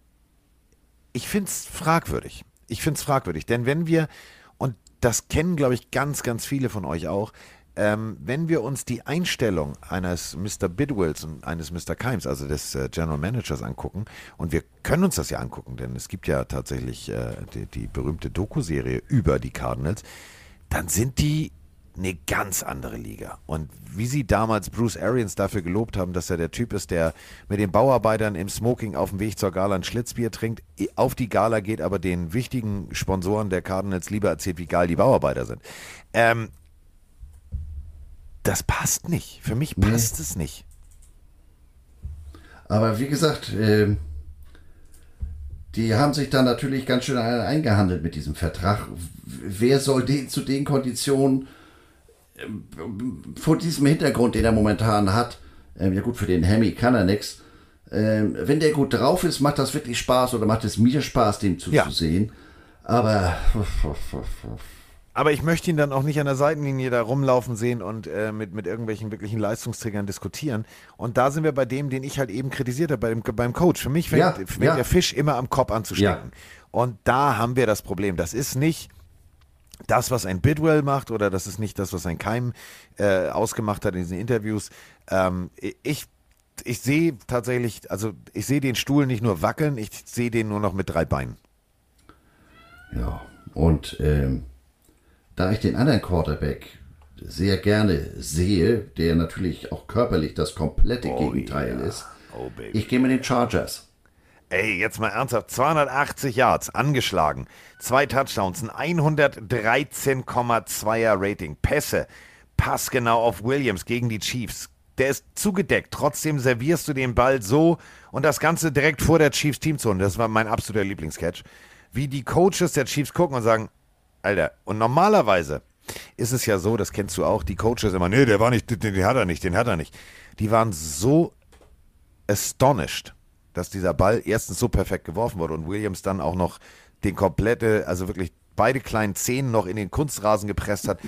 ich finde es fragwürdig. Ich finde es fragwürdig, denn wenn wir, und das kennen, glaube ich, ganz, ganz viele von euch auch, ähm, wenn wir uns die Einstellung eines Mr. Bidwills und eines Mr. Kimes, also des äh, General Managers, angucken, und wir können uns das ja angucken, denn es gibt ja tatsächlich äh, die, die berühmte Doku-Serie über die Cardinals, dann sind die eine ganz andere Liga. Und wie sie damals Bruce Arians dafür gelobt haben, dass er der Typ ist, der mit den Bauarbeitern im Smoking auf dem Weg zur Gala ein Schlitzbier trinkt, auf die Gala geht, aber den wichtigen Sponsoren der Cardinals lieber erzählt, wie geil die Bauarbeiter sind. Ähm, das passt nicht. Für mich passt es nicht. Aber wie gesagt, ähm, die haben sich da natürlich ganz schön eingehandelt mit diesem Vertrag. Wer soll den zu den Konditionen vor diesem Hintergrund, den er momentan hat, ähm, ja gut, für den Hemi kann er nichts. Ähm, wenn der gut drauf ist, macht das wirklich Spaß oder macht es mir Spaß, dem zuzusehen. Aber Aber ich möchte ihn dann auch nicht an der Seitenlinie da rumlaufen sehen und äh, mit, mit irgendwelchen wirklichen Leistungsträgern diskutieren. Und da sind wir bei dem, den ich halt eben kritisiert habe, bei dem, beim Coach. Für mich fängt, Ja, fängt ja. der Fisch immer am Kopf an zu. Und da haben wir das Problem. Das ist nicht das, was ein Bidwell macht, oder das ist nicht das, was ein Keim äh, ausgemacht hat in diesen Interviews. Ähm, ich ich sehe tatsächlich, also ich sehe den Stuhl nicht nur wackeln, ich sehe den nur noch mit drei Beinen. Ja, und ähm, da ich den anderen Quarterback sehr gerne sehe, der natürlich auch körperlich das komplette Gegenteil ist, Oh. Ich gehe mit den Chargers. Ey, jetzt mal ernsthaft. 280 Yards, angeschlagen. Zwei Touchdowns, ein 113,2er Rating. Pässe, passgenau auf Williams gegen die Chiefs. Der ist zugedeckt. Trotzdem servierst du den Ball so und das Ganze direkt vor der Chiefs Teamzone. Das war mein absoluter Lieblingscatch. Wie die Coaches der Chiefs gucken und sagen, Alter, und normalerweise ist es ja so, das kennst du auch, die Coaches immer, nee, der war nicht, den, den hat er nicht, den hat er nicht. Die waren so astonished, dass dieser Ball erstens so perfekt geworfen wurde und Williams dann auch noch den komplette, also wirklich beide kleinen Zehen noch in den Kunstrasen gepresst hat.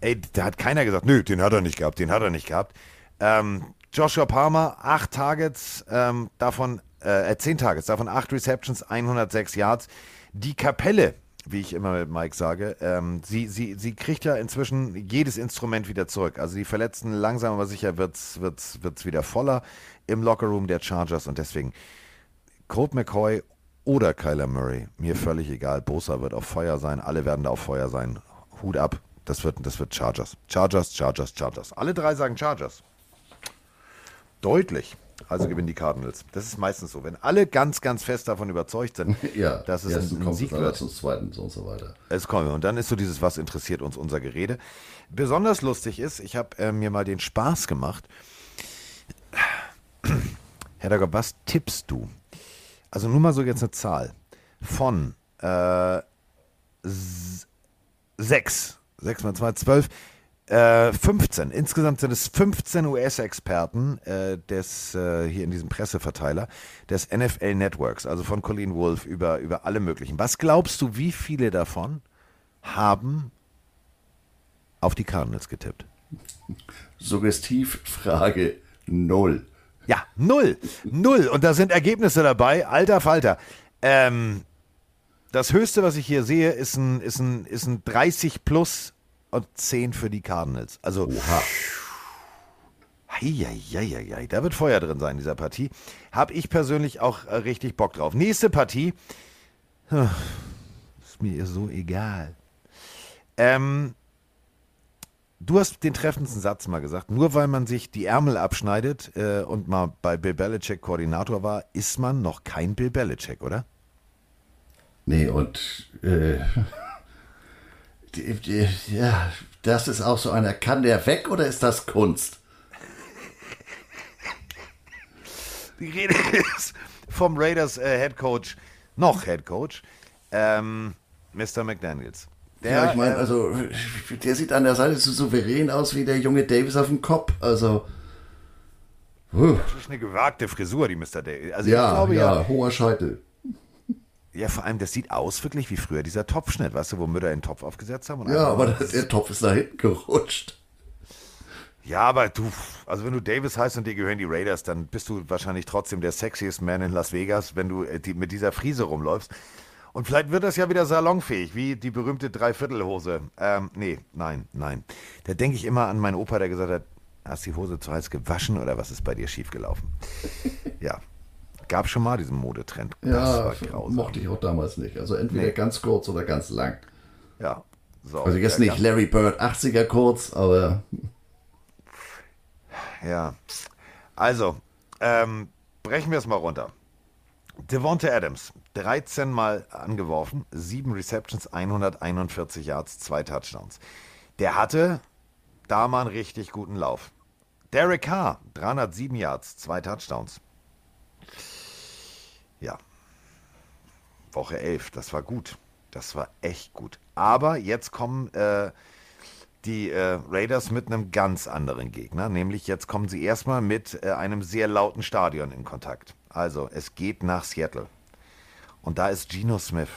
Ey, da hat keiner gesagt, nö, den hat er nicht gehabt, den hat er nicht gehabt. Ähm, Joshua Palmer, acht Targets, ähm, davon, äh, zehn Targets, davon acht Receptions, 106 Yards. Die Kapelle, wie ich immer mit Mike sage, ähm, sie, sie, sie kriegt ja inzwischen jedes Instrument wieder zurück. Also die Verletzten langsam aber sicher wird's, wird's, wird's wieder voller im Lockerroom der Chargers und deswegen Colt McCoy oder Kyler Murray, mir völlig egal. Bosa wird auf Feuer sein, alle werden da auf Feuer sein. Hut ab, das wird, das wird Chargers. Chargers, Chargers, Chargers. Alle drei sagen Chargers. Deutlich. Also gewinnen die Cardinals. Das ist meistens so. Wenn alle ganz, ganz fest davon überzeugt sind, *laughs* Ja, dass es ein, ein Sieg wird. zum zweiten und so weiter. Es kommt. Und dann ist so dieses, was interessiert uns unser Gerede. Besonders lustig ist, ich habe äh, mir mal den Spaß gemacht. *clears throat* Herr Dagger, was tippst du? Also nur mal so jetzt eine Zahl. Von äh, s- sechs, sechs mal zwei, zwölf, äh, 15. Insgesamt sind es 15 US-Experten äh, des, äh, hier in diesem Presseverteiler des NFL Networks, also von Colleen Wolf über, über alle möglichen. Was glaubst du, wie viele davon haben auf die Cardinals getippt? Suggestivfrage null. Ja, null. Null. Und da sind Ergebnisse dabei. Alter Falter. Ähm, das höchste, was ich hier sehe, ist ein, ist ein, ist ein 30 plus und 10 für die Cardinals. Also. Heieieiei, da wird Feuer drin sein in dieser Partie. Habe ich persönlich auch äh, richtig Bock drauf. Nächste Partie. Ist mir so egal. Ähm, Du hast den treffendsten Satz mal gesagt. Nur weil man sich die Ärmel abschneidet äh, und mal bei Bill Belichick Koordinator war, ist man noch kein Bill Belichick, oder? Nee, und äh, ja, das ist auch so einer. Kann der weg oder ist das Kunst? Die Rede ist vom Raiders äh, Head Coach, noch Head Coach, ähm, Mr. McDaniels. Der, ja, ich meine, äh, also, der sieht an der Seite so souverän aus wie der junge Davis auf dem Kopf. Also, huh. das ist eine gewagte Frisur, die Mr. Day. Also ja, ich glaube ja, ja, hoher Scheitel. Ja, vor allem, das sieht aus wirklich wie früher dieser Topfschnitt, weißt du, wo Mütter einen Topf aufgesetzt haben. Ja, aber das, der Topf ist nach hinten gerutscht. Ja, aber du, also wenn du Davis heißt und dir gehören die Raiders, dann bist du wahrscheinlich trotzdem der sexiest Man in Las Vegas, wenn du äh, die, mit dieser Frise rumläufst. Und vielleicht wird das ja wieder salonfähig, wie die berühmte Dreiviertelhose. Ähm, nee, nein, nein. Da denke ich immer an meinen Opa, der gesagt hat, hast die Hose zu heiß gewaschen oder was ist bei dir schiefgelaufen? ja, gab schon mal diesen Modetrend. Das Ja, mochte ich auch damals nicht. Also entweder Nee. ganz kurz oder ganz lang. Ja, so. Also jetzt nicht Larry Bird 80er kurz, aber Ja. Also, ähm, brechen wir es mal runter. Devonta Adams, 13 Mal angeworfen, 7 Receptions, 141 Yards, 2 Touchdowns. Der hatte da mal einen richtig guten Lauf. Derek Carr, 307 Yards, 2 Touchdowns. Ja. Woche 11, das war gut. Das war echt gut. Aber jetzt kommen äh, die äh, Raiders mit einem ganz anderen Gegner. Nämlich jetzt kommen sie erstmal mit äh, einem sehr lauten Stadion in Kontakt. Also es geht nach Seattle. Und da ist Geno Smith.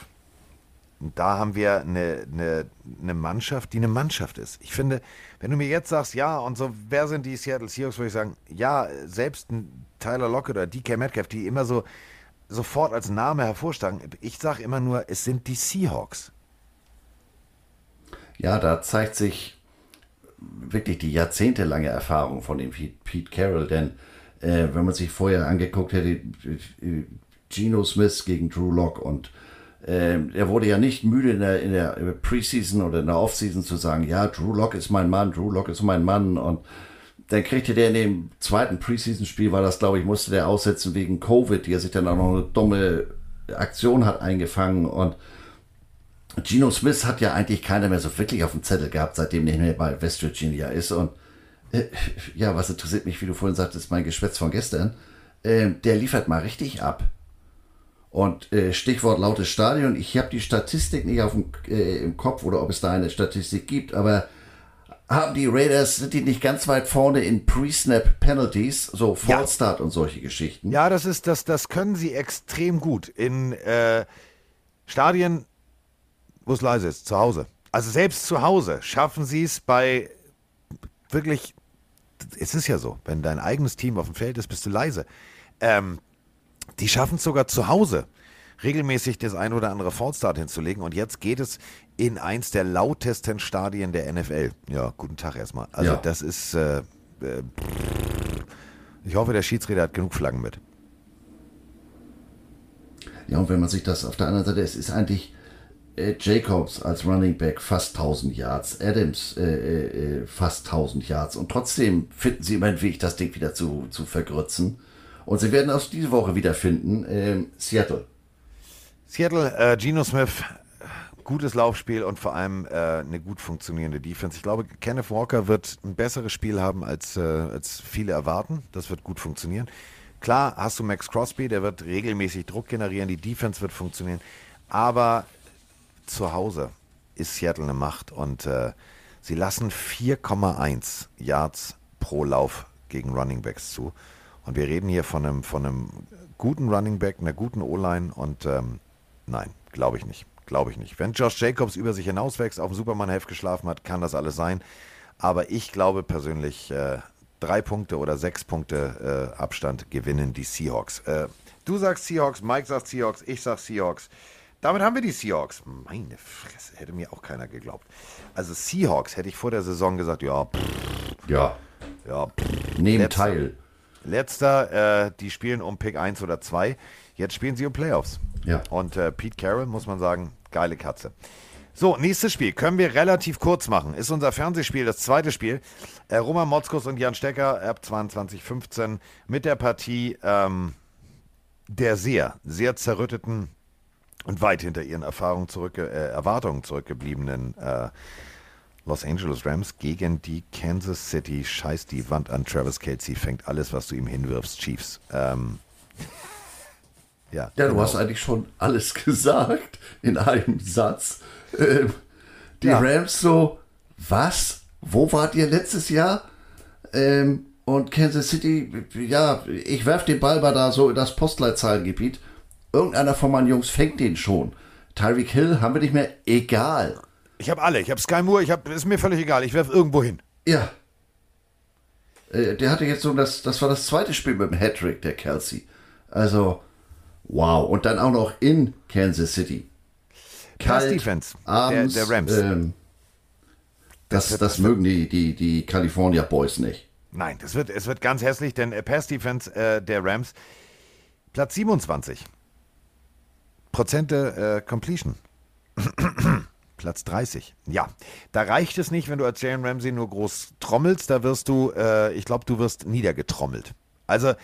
Und da haben wir eine, eine, eine Mannschaft, die eine Mannschaft ist. Ich finde, wenn du mir jetzt sagst, ja, und so, wer sind die Seattle Seahawks, würde ich sagen, ja, selbst ein Tyler Lockett oder DK Metcalf, die immer so sofort als Name hervorstachen. Ich sage immer nur, es sind die Seahawks. ja, da zeigt sich wirklich die jahrzehntelange Erfahrung von dem Pete, Carroll. Denn äh, wenn man sich vorher angeguckt hätte, Geno Smith gegen Drew Lock und äh, er wurde ja nicht müde in der, in der Preseason oder in der Offseason zu sagen, ja, Drew Lock ist mein Mann, Drew Lock ist mein Mann und dann kriegte der in dem zweiten Preseason-Spiel, war das, glaube ich, musste der aussetzen wegen Covid, die er sich dann auch noch eine dumme Aktion hat eingefangen. Und Geno Smith hat ja eigentlich keiner mehr so wirklich auf dem Zettel gehabt, seitdem er nicht mehr bei West Virginia ist. Und äh, ja, was interessiert mich, wie du vorhin sagtest, mein Geschwätz von gestern, äh, der liefert mal richtig ab. Und äh, Stichwort lautes Stadion, ich habe die Statistik nicht auf dem, äh, im Kopf oder ob es da eine Statistik gibt, aber haben die Raiders, sind die nicht ganz weit vorne in Pre-Snap Penalties, so False Start und solche Geschichten? Ja, das ist, das, das können sie extrem gut. In äh, Stadien, wo es leise ist, zu Hause. Also selbst zu Hause schaffen sie es bei wirklich, es ist ja so, wenn dein eigenes Team auf dem Feld ist, bist du leise. Ähm, die schaffen es sogar zu Hause, regelmäßig das ein oder andere Fallstart hinzulegen. Und jetzt geht es in eins der lautesten Stadien der NFL. Ja, guten Tag erstmal. Also Ja. das ist, äh, äh, ich hoffe, der Schiedsrichter hat genug Flaggen mit. Ja, und wenn man sich das auf der anderen Seite, es ist eigentlich äh, Jacobs als Running Back fast 1000 Yards, Adams äh, äh, äh, fast 1000 Yards und trotzdem finden sie immer einen Weg, das Ding wieder zu, zu vergrützen. Und sie werden es diese Woche wieder finden, ähm, Seattle. Seattle, äh, Geno Smith, gutes Laufspiel und vor allem äh, eine gut funktionierende Defense. Ich glaube, Kenneth Walker wird ein besseres Spiel haben, als, äh, als viele erwarten. Das wird gut funktionieren. Klar, hast du Max Crosby, der wird regelmäßig Druck generieren, die Defense wird funktionieren. Aber zu Hause ist Seattle eine Macht und äh, sie lassen 4,1 Yards pro Lauf gegen Running Backs zu. Und wir reden hier von einem, von einem guten Running Back, einer guten O-Line und ähm, nein, glaube ich nicht. Glaube ich nicht. Wenn Josh Jacobs über sich hinauswächst, auf dem Superman-Heft geschlafen hat, kann das alles sein. Aber ich glaube persönlich, äh, drei Punkte oder sechs Punkte äh, Abstand gewinnen die Seahawks. Äh, du sagst Seahawks, Mike sagt Seahawks, ich sag Seahawks. Damit haben wir die Seahawks. Meine Fresse, hätte mir auch keiner geglaubt. Also Seahawks hätte ich vor der Saison gesagt, ja, pff, Ja, ja, pff, nehmen letzter. teil. Letzter, äh, die spielen um Pick 1 oder 2. Jetzt spielen sie um Playoffs. Ja. Und äh, Pete Carroll, muss man sagen, geile Katze. So, nächstes Spiel können wir relativ kurz machen. Ist unser Fernsehspiel, das zweite Spiel. Äh, Roman Motzkus und Jan Stecker ab 22.15 mit der Partie ähm, der sehr, sehr zerrütteten und weit hinter ihren Erfahrungen zurück, äh, Erwartungen zurückgebliebenen äh, Los Angeles Rams gegen die Kansas City. Scheiß die Wand an Travis Kelsey, fängt alles, was du ihm hinwirfst, Chiefs. Ähm, ja, Ja, du genau. hast eigentlich schon alles *laughs* gesagt in einem Satz. Ähm, die Ja. Rams so, was? Wo wart ihr letztes Jahr? Ähm, und Kansas City, ja, ich werf den Ball mal da so in das Postleitzahlengebiet. Irgendeiner von meinen Jungs fängt den schon. Tyreek Hill haben wir nicht mehr. Egal. Ich habe alle. Ich habe Sky Moore. Ich hab, ist mir völlig egal. Ich werfe irgendwo hin. Ja. Äh, der hatte jetzt so, das, das war das zweite Spiel mit dem Hattrick, der Kelsey. Also, wow. Und dann auch noch in Kansas City. Pass Kalt, Defense der, abends, der Rams. Ähm, das, wird- das, mögen die, die, die California Boys nicht. Nein, das wird, es wird ganz hässlich, denn äh, Pass Defense äh, der Rams Platz 27. Prozente äh, Completion. *clears throat* Platz 30. Ja, da reicht es nicht, wenn du als Jalen Ramsey nur groß trommelst, da wirst du, äh, ich glaube, du wirst niedergetrommelt. Also,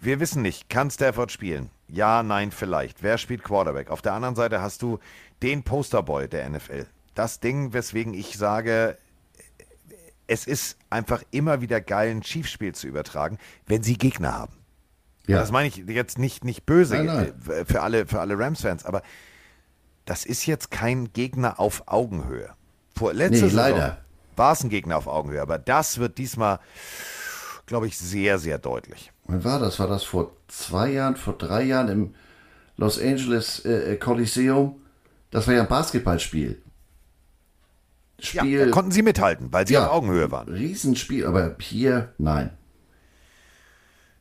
wir wissen nicht, kann Stafford spielen? Ja, nein, vielleicht. Wer spielt Quarterback? Auf der anderen Seite hast du den Posterboy der NFL. Das Ding, weswegen ich sage, es ist einfach immer wieder geil, ein Chiefs-Spiel zu übertragen, wenn sie Gegner haben. Ja. Das meine ich jetzt nicht, nicht böse Nein, nein. äh, für alle, für alle Rams-Fans, aber das ist jetzt kein Gegner auf Augenhöhe. Vor letzter Nee, leider. war es ein Gegner auf Augenhöhe, aber das wird diesmal, glaube ich, sehr, sehr deutlich. Wann war das? War das vor zwei Jahren, vor drei Jahren im Los Angeles äh, Coliseum? Das war ja ein Basketballspiel. Ja, Spiel, da konnten sie mithalten, weil sie Ja. auf Augenhöhe waren. Riesenspiel, aber hier, nein.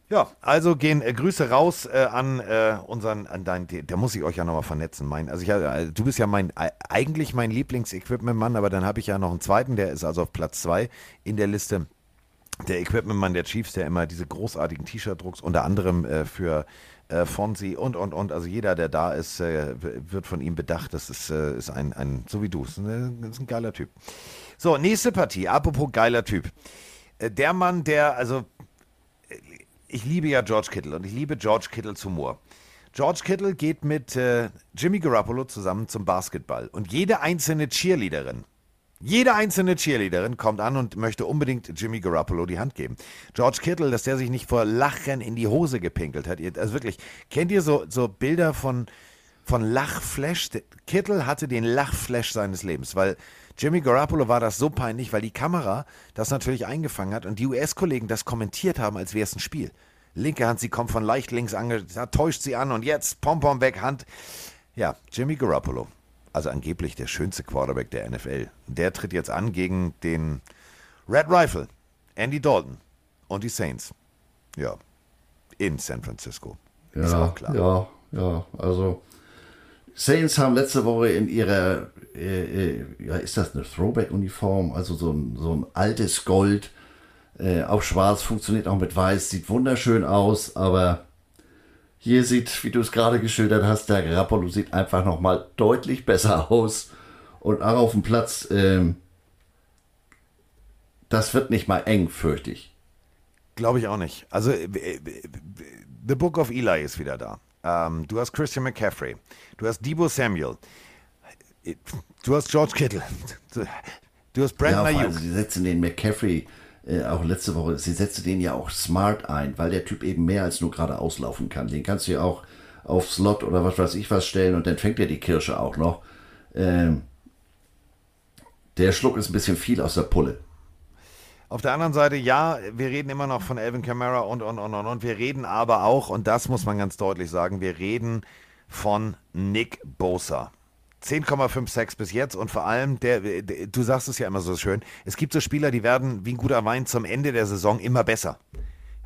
Ja, also gehen äh, Grüße raus äh, an äh, unseren, an deinen, da muss ich euch ja nochmal vernetzen. Mein, also ich, äh, du bist ja mein, äh, eigentlich mein Lieblings-Equipment-Mann, aber dann habe ich ja noch einen zweiten, der ist also auf Platz zwei in der Liste. Der Equipment-Mann der Chiefs, der immer diese großartigen T-Shirt-Drucks, unter anderem äh, für äh, Fonzie und, und, und. Also jeder, der da ist, äh, wird von ihm bedacht. Das ist, äh, ist ein, ein, so wie du, ist, ein- ist ein geiler Typ. So, nächste Partie. Apropos geiler Typ. Äh, Der Mann, der, also, äh, ich liebe ja George Kittle und ich liebe George Kittles Humor. George Kittle geht mit äh, Jimmy Garoppolo zusammen zum Basketball und jede einzelne Cheerleaderin, jede einzelne Cheerleaderin kommt an und möchte unbedingt Jimmy Garoppolo die Hand geben. George Kittle, dass der sich nicht vor Lachen in die Hose gepinkelt hat. Also wirklich, kennt ihr so, so Bilder von, von Lachflash? Kittle hatte den Lachflash seines Lebens, weil Jimmy Garoppolo war das so peinlich, weil die Kamera das natürlich eingefangen hat und die US-Kollegen das kommentiert haben, als wäre es ein Spiel. Linke Hand, sie kommt von leicht links ange, täuscht sie an und jetzt Pompom weg, Hand. Ja, Jimmy Garoppolo, also angeblich der schönste Quarterback der NFL. Der tritt jetzt an gegen den Red Rifle, Andy Dalton und die Saints. Ja, in San Francisco. Ist Ja, auch klar. ja, ja. Also Saints haben letzte Woche in ihrer, äh, äh, ja, ist das eine Throwback-Uniform? Also so ein, so ein altes Gold äh, auf Schwarz, funktioniert auch mit Weiß, sieht wunderschön aus, aber hier sieht, wie du es gerade geschildert hast, der Grappolo sieht einfach nochmal deutlich besser aus. Und auch auf dem Platz, ähm, das wird nicht mal eng, fürchte ich. Glaube ich auch nicht. Also, äh, äh, The Book of Eli ist wieder da. Ähm, du hast Christian McCaffrey. Du hast Debo Samuel. Äh, Du hast George Kittle. *laughs* Du hast Ja, Brandon allem, Ayuk. sie setzen den McCaffrey äh, auch letzte Woche, sie setzen den ja auch smart ein, weil der Typ eben mehr als nur gerade auslaufen kann. Den kannst du ja auch auf Slot oder was weiß ich was stellen und dann fängt er die Kirsche auch noch. Ähm, der Schluck ist ein bisschen viel aus der Pulle. Auf der anderen Seite, ja, wir reden immer noch von Alvin Kamara und, und, und, und, und. Wir reden aber auch, und das muss man ganz deutlich sagen, wir reden von Nick Bosa. 10,56 bis jetzt und vor allem, der, der, du sagst es ja immer so schön, es gibt so Spieler, die werden wie ein guter Wein zum Ende der Saison immer besser.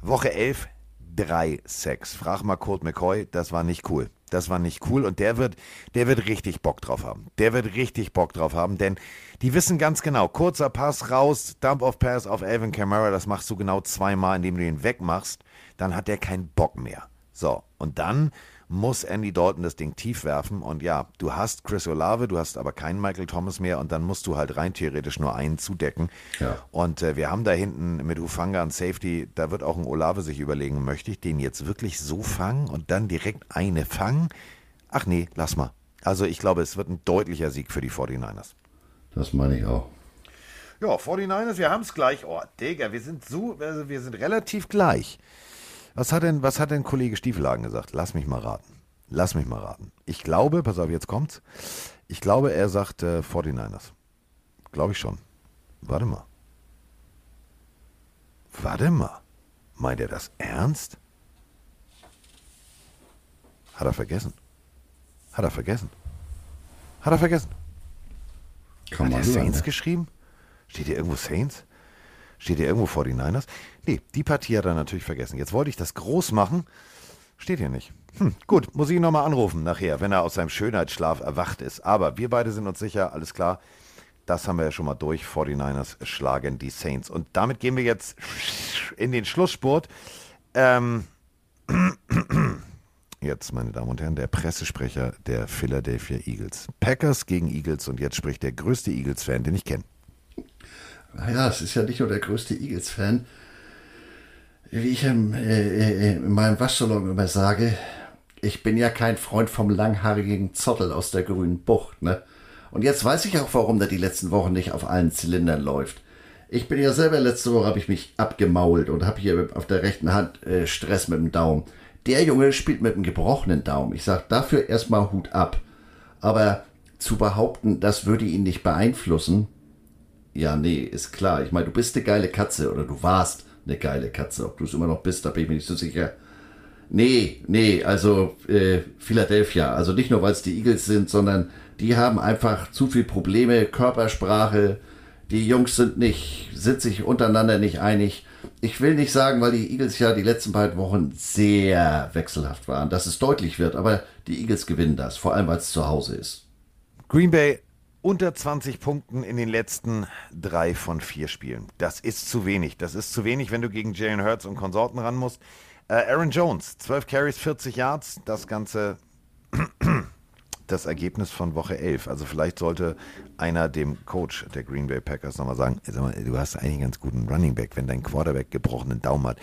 Woche 11, 3 Sacks. Frag mal Colt McCoy, das war nicht cool. Das war nicht cool und der wird, der wird richtig Bock drauf haben. Der wird richtig Bock drauf haben, denn die wissen ganz genau, kurzer Pass raus, Dump-Off-Pass auf Alvin Kamara, das machst du genau zweimal, indem du ihn wegmachst, dann hat der keinen Bock mehr. So, und dann muss Andy Dalton das Ding tief werfen und ja, du hast Chris Olave, du hast aber keinen Michael Thomas mehr und dann musst du halt rein theoretisch nur einen zudecken. Ja. Und äh, wir haben da hinten mit Ufanga und Safety, da wird auch ein Olave sich überlegen, möchte ich den jetzt wirklich so fangen und dann direkt eine fangen? Ach nee, lass mal. Also ich glaube, es wird ein deutlicher Sieg für die 49ers. Das meine ich auch. Ja, 49ers, wir haben es gleich. Oh, Digga, wir sind so, also wir sind relativ gleich. Was hat denn, was hat denn Kollege Stiefelhagen gesagt? Lass mich mal raten. Lass mich mal raten. Ich glaube, pass auf, jetzt kommt's. Ich glaube, er sagt äh, 49ers. Glaube ich schon. Warte mal. Warte mal. Meint er das ernst? Hat er vergessen? Hat er vergessen? Hat er vergessen? Kann Hat er Saints ne? geschrieben? Steht hier irgendwo Saints? Steht hier irgendwo 49ers? Nee, die Partie hat er natürlich vergessen. Jetzt wollte ich das groß machen. Steht hier nicht. Hm, gut, muss ich ihn nochmal anrufen nachher, wenn er aus seinem Schönheitsschlaf erwacht ist. Aber wir beide sind uns sicher, alles klar. Das haben wir ja schon mal durch. 49ers schlagen die Saints. Und damit gehen wir jetzt in den Schlussspurt. Ähm, *clears throat* jetzt, meine Damen und Herren, der Pressesprecher der Philadelphia Eagles. Packers gegen Eagles und jetzt spricht der größte Eagles-Fan, den ich kenne. Naja, es ist ja nicht nur der größte Eagles-Fan. Wie ich im, äh, äh, in meinem Waschsalon immer sage, ich bin ja kein Freund vom langhaarigen Zottel aus der grünen Bucht. Ne? Und jetzt weiß ich auch, warum der die letzten Wochen nicht auf allen Zylindern läuft. Ich bin ja selber letzte Woche, habe ich mich abgemault und habe hier auf der rechten Hand äh, Stress mit dem Daumen. Der Junge spielt mit einem gebrochenen Daumen. Ich sage dafür erstmal Hut ab. Aber zu behaupten, das würde ihn nicht beeinflussen, ja, nee, ist klar. Ich meine, du bist eine geile Katze oder du warst eine geile Katze. Ob du es immer noch bist, da bin ich mir nicht so sicher. Nee, nee, also äh, Philadelphia. Also nicht nur, weil es die Eagles sind, sondern die haben einfach zu viel Probleme, Körpersprache. Die Jungs sind nicht, sind sich untereinander nicht einig. Ich will nicht sagen, weil die Eagles ja die letzten beiden Wochen sehr wechselhaft waren, dass es deutlich wird, aber die Eagles gewinnen das, vor allem weil es zu Hause ist. Green Bay unter 20 Punkten in den letzten drei von vier Spielen. Das ist zu wenig. Das ist zu wenig, wenn du gegen Jalen Hurts und Konsorten ran musst. Äh, Aaron Jones, 12 Carries, 40 Yards. Das Ganze, *clears throat* das Ergebnis von Woche 11. Also vielleicht sollte einer dem Coach der Green Bay Packers nochmal sagen, sag mal, du hast eigentlich einen ganz guten Running Back, wenn dein Quarterback gebrochenen Daumen hat,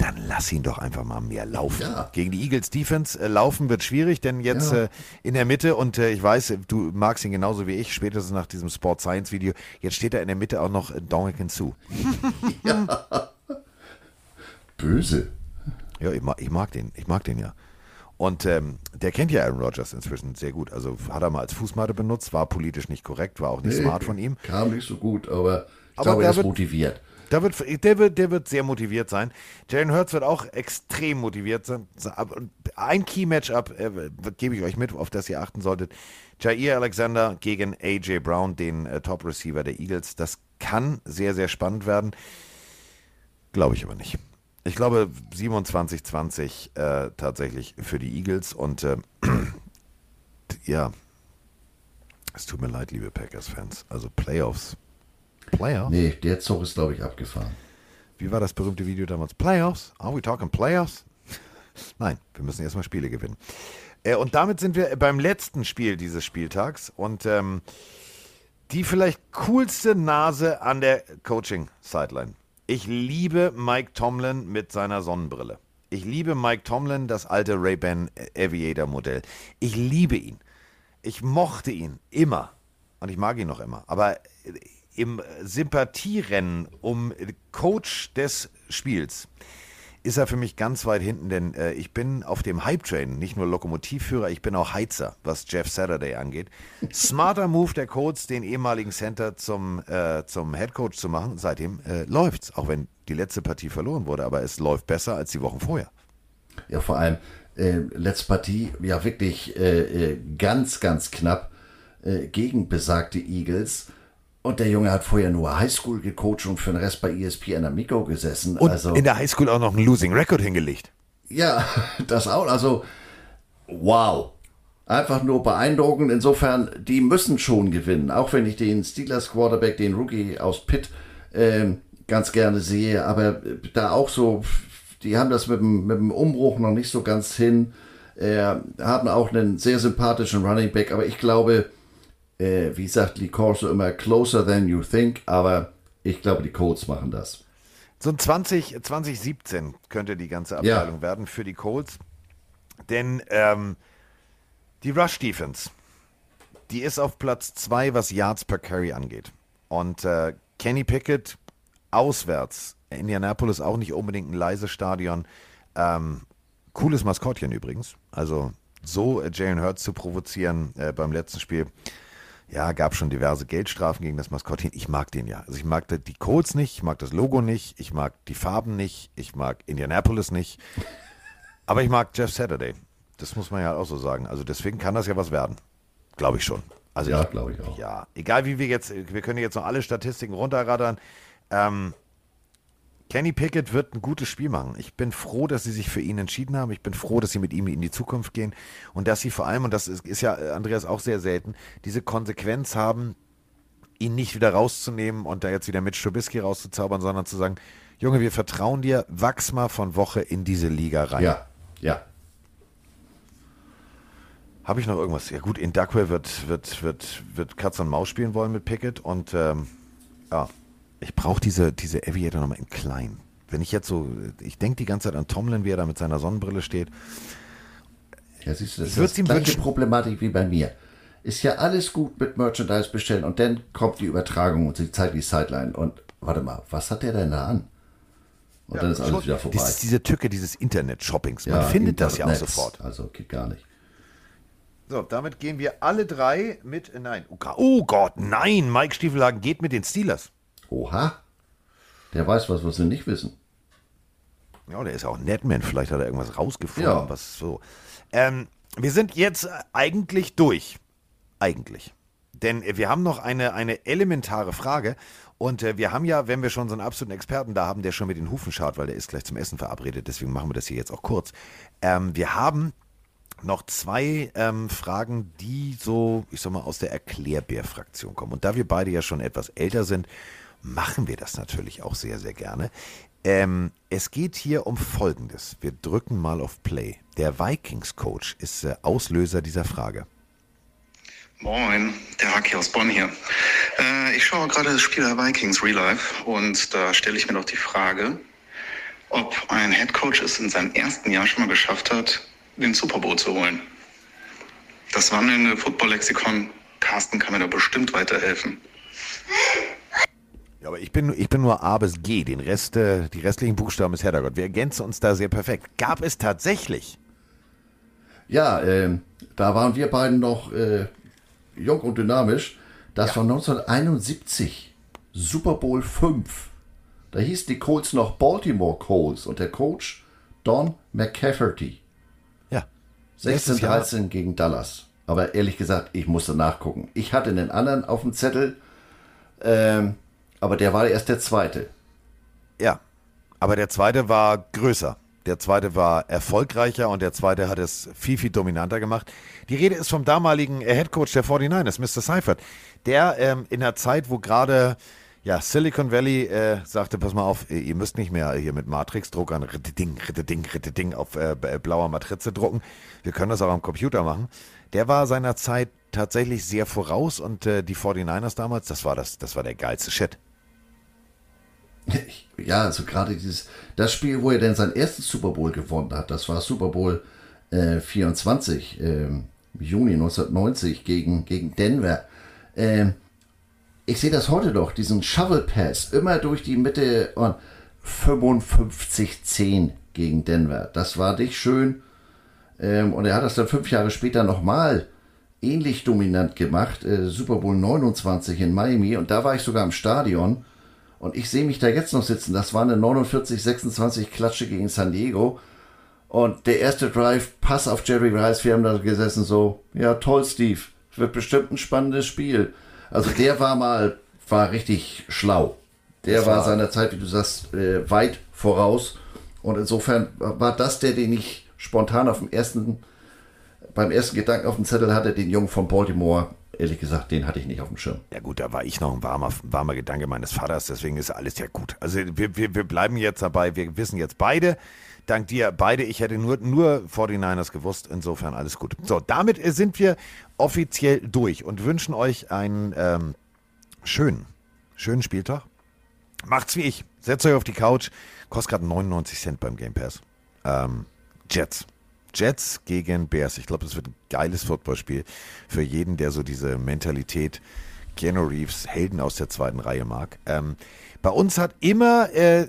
dann lass ihn doch einfach mal mehr laufen. Ja. Gegen die Eagles Defense äh, laufen wird schwierig, denn jetzt Ja. äh, in der Mitte und äh, ich weiß, du magst ihn genauso wie ich, spätestens nach diesem Sport Science Video, jetzt steht er in der Mitte auch noch äh, Dominican *laughs* Sue. Böse. Ja, ich mag, ich mag den, ich mag den ja. Und ähm, der kennt ja Aaron Rodgers inzwischen sehr gut. Also hat er mal als Fußmatte benutzt, war politisch nicht korrekt, war auch nicht Nee, smart von ihm. Kam nicht so gut, aber ich Aber glaube, er ist wird- motiviert. Da wird, der, wird, der wird sehr motiviert sein. Jalen Hurts wird auch extrem motiviert sein. Ein Key-Matchup äh, gebe ich euch mit, auf das ihr achten solltet. Jair Alexander gegen AJ Brown, den äh, Top-Receiver der Eagles. Das kann sehr, sehr spannend werden. Glaube ich aber nicht. Ich glaube 27-20 äh, tatsächlich für die Eagles. Und äh, *clears throat* ja, es tut mir leid, liebe Packers-Fans. Also Playoffs. Playoffs? Nee, der Zug ist, glaube ich, abgefahren. Wie war das berühmte Video damals? Playoffs? Are we talking Playoffs? *laughs* Nein, wir müssen erstmal Spiele gewinnen. Äh, und damit sind wir beim letzten Spiel dieses Spieltags. Und ähm, die vielleicht coolste Nase an der Coaching-Sideline. Ich liebe Mike Tomlin mit seiner Sonnenbrille. Ich liebe Mike Tomlin, das alte Ray-Ban Aviator-Modell. Ich liebe ihn. Ich mochte ihn immer. Und ich mag ihn noch immer. Aber im Sympathierennen um Coach des Spiels ist er für mich ganz weit hinten, denn äh, ich bin auf dem Hype-Train nicht nur Lokomotivführer, ich bin auch Heizer, was Jeff Saturday angeht. Smarter Move der Colts, den ehemaligen Center zum, äh, zum Headcoach zu machen. Seitdem äh, läuft's, auch wenn die letzte Partie verloren wurde, aber es läuft besser als die Wochen vorher. Ja, vor allem, äh, letzte Partie, ja wirklich äh, äh, ganz, ganz knapp äh, gegen besagte Eagles. Und der Junge hat vorher nur Highschool gecoacht und für den Rest bei E ESPN Amigo gesessen. Und also, in der Highschool auch noch einen Losing Record hingelegt. ja, *laughs* das auch. Also, wow. Einfach nur beeindruckend. Insofern, die müssen schon gewinnen. Auch wenn ich den Steelers Quarterback, den Rookie aus Pitt, ähm, ganz gerne sehe. Aber äh, da auch so, die haben das mit dem, mit dem Umbruch noch nicht so ganz hin. Äh, haben auch einen sehr sympathischen Running Back. Aber ich glaube, äh, wie sagt Lee Corso immer, closer than you think. Aber ich glaube, die Colts machen das. So ein 20, 2017 könnte die ganze Abteilung werden für die Colts. Denn ähm, die Rush Defense, die ist auf Platz 2, was Yards per Carry angeht. Und äh, Kenny Pickett auswärts, Indianapolis auch nicht unbedingt ein leises Stadion. Ähm, cooles Maskottchen übrigens. Also so äh, Jalen Hurts zu provozieren äh, beim letzten Spiel. Ja, gab schon diverse Geldstrafen gegen das Maskottchen. Ich mag den ja. Also ich mag die Colts nicht, ich mag das Logo nicht, ich mag die Farben nicht, ich mag Indianapolis nicht. Aber ich mag Jeff Saturday. Das muss man ja auch so sagen. Also deswegen kann das ja was werden. Glaube ich schon. Also Ja, glaube ich auch. Ja, egal wie wir jetzt, wir können jetzt noch alle Statistiken runterraddern. Ähm, Kenny Pickett wird ein gutes Spiel machen. Ich bin froh, dass sie sich für ihn entschieden haben. Ich bin froh, dass sie mit ihm in die Zukunft gehen und dass sie vor allem, und das ist, ist ja äh, Andreas auch sehr selten, diese Konsequenz haben, ihn nicht wieder rauszunehmen und da jetzt wieder mit Trubisky rauszuzaubern, sondern zu sagen, Junge, wir vertrauen dir, wachs mal von Woche in diese Liga rein. Ja, ja. Habe ich noch irgendwas? Ja gut, in Duckwell wird, wird, wird, wird Katz und Maus spielen wollen mit Pickett und ähm, ja, ich brauche diese, diese Aviator nochmal in klein. Wenn ich jetzt so, ich denke die ganze Zeit an Tomlin, wie er da mit seiner Sonnenbrille steht. Ja, siehst du, das ist ihm gleiche. Problematik wie bei mir. Ist ja alles gut mit Merchandise bestellen und dann kommt die Übertragung und sie zeigt die Sideline und warte mal, was hat der denn da an? Und dann ist alles wieder vorbei. Das ist diese Tücke dieses Internet-Shoppings. Man findet das ja auch Internet, sofort. Also geht gar nicht. So, damit gehen wir alle drei mit, nein, oh Gott, oh Gott, nein, Mike Stiefelhagen geht mit den Steelers. Oha. Der weiß was, was wir nicht wissen. Ja, der ist auch ein Netman. Vielleicht hat er irgendwas rausgefunden, Ja. was so. Ähm, wir sind jetzt eigentlich durch. Eigentlich. Denn äh, wir haben noch eine, eine elementare Frage. Und äh, wir haben ja, wenn wir schon so einen absoluten Experten da haben, der schon mit den Hufen schaut, weil der ist gleich zum Essen verabredet, deswegen machen wir das hier jetzt auch kurz. Ähm, wir haben noch zwei ähm, Fragen, die so, ich sag mal, aus der Erklärbär-Fraktion kommen. Und da wir beide ja schon etwas älter sind, machen wir das natürlich auch sehr, sehr gerne. Ähm, es geht hier um Folgendes. Wir drücken mal auf Play. Der Vikings-Coach ist äh, Auslöser dieser Frage. Moin, der Haki aus Bonn hier. Äh, ich schaue gerade das Spiel der Vikings Real Life und da stelle ich mir doch die Frage, ob ein Headcoach es in seinem ersten Jahr schon mal geschafft hat, den Super Bowl zu holen. Das wandelnde Football-Lexikon, Carsten kann mir da bestimmt weiterhelfen. Ja, aber ich bin, ich bin nur A bis G. Den Rest, äh, die restlichen Buchstaben ist Herrgott. Wir ergänzen uns da sehr perfekt. Gab es tatsächlich? Ja, ähm, da waren wir beiden noch äh, jung und dynamisch. Das war 1971, Super Bowl 5. Da hießen die Colts noch Baltimore Colts und der Coach Don McCafferty. Ja. 16, Nächstes Jahr. 13 gegen Dallas. Aber ehrlich gesagt, ich musste nachgucken. Ich hatte einen anderen auf dem Zettel, ähm, aber der war erst der zweite. Ja. Aber der zweite war größer. Der zweite war erfolgreicher und der zweite hat es viel, viel dominanter gemacht. Die Rede ist vom damaligen Headcoach der 49ers, Mr. Seifert, der ähm, in einer Zeit, wo gerade ja, Silicon Valley äh, sagte, pass mal auf, ihr müsst nicht mehr hier mit Matrix-Druck an Ritte Ding, Ritte Ding, Ritte Ding auf äh, blauer Matrize drucken. Wir können das auch am Computer machen. Der war seiner Zeit tatsächlich sehr voraus und äh, die 49ers damals, das war das, das war der geilste Shit. Ja, also gerade dieses, das Spiel, wo er denn seinen ersten Super Bowl gewonnen hat, das war Super Bowl äh, 24, ähm, Juni 1990 gegen, gegen Denver. Ähm, ich sehe das heute noch, diesen Shovel Pass, immer durch die Mitte und 55-10 gegen Denver. Das war nicht schön. Ähm, und er hat das dann fünf Jahre später nochmal ähnlich dominant gemacht. Äh, Super Bowl 29 in Miami. Und da war ich sogar im Stadion. Und ich sehe mich da jetzt noch sitzen. Das war eine 49-26 Klatsche gegen San Diego. Und der erste Drive, Pass auf Jerry Rice. Wir haben da gesessen so, ja toll, Steve. Wird bestimmt ein spannendes Spiel. Also der war mal, war richtig schlau. Der Das war, war- seiner Zeit, wie du sagst, äh, weit voraus. Und insofern war das der, den ich spontan auf dem ersten, beim ersten Gedanken auf dem Zettel hatte, den Jungen von Baltimore. Ehrlich gesagt, den hatte ich nicht auf dem Schirm. Ja gut, da war ich noch ein warmer, warmer Gedanke meines Vaters, deswegen ist alles ja gut. Also wir, wir, wir bleiben jetzt dabei, wir wissen jetzt beide, dank dir beide, ich hätte nur, nur 49ers gewusst, insofern alles gut. So, damit sind wir offiziell durch und wünschen euch einen ähm, schönen, schönen Spieltag. Macht's wie ich, setzt euch auf die Couch, kostet gerade 99 Cent beim Game Pass. Ähm, Jets. Jets gegen Bears. Ich glaube, das wird ein geiles Footballspiel für jeden, der so diese Mentalität Keanu Reeves, Helden aus der zweiten Reihe mag. Ähm, bei uns hat immer äh,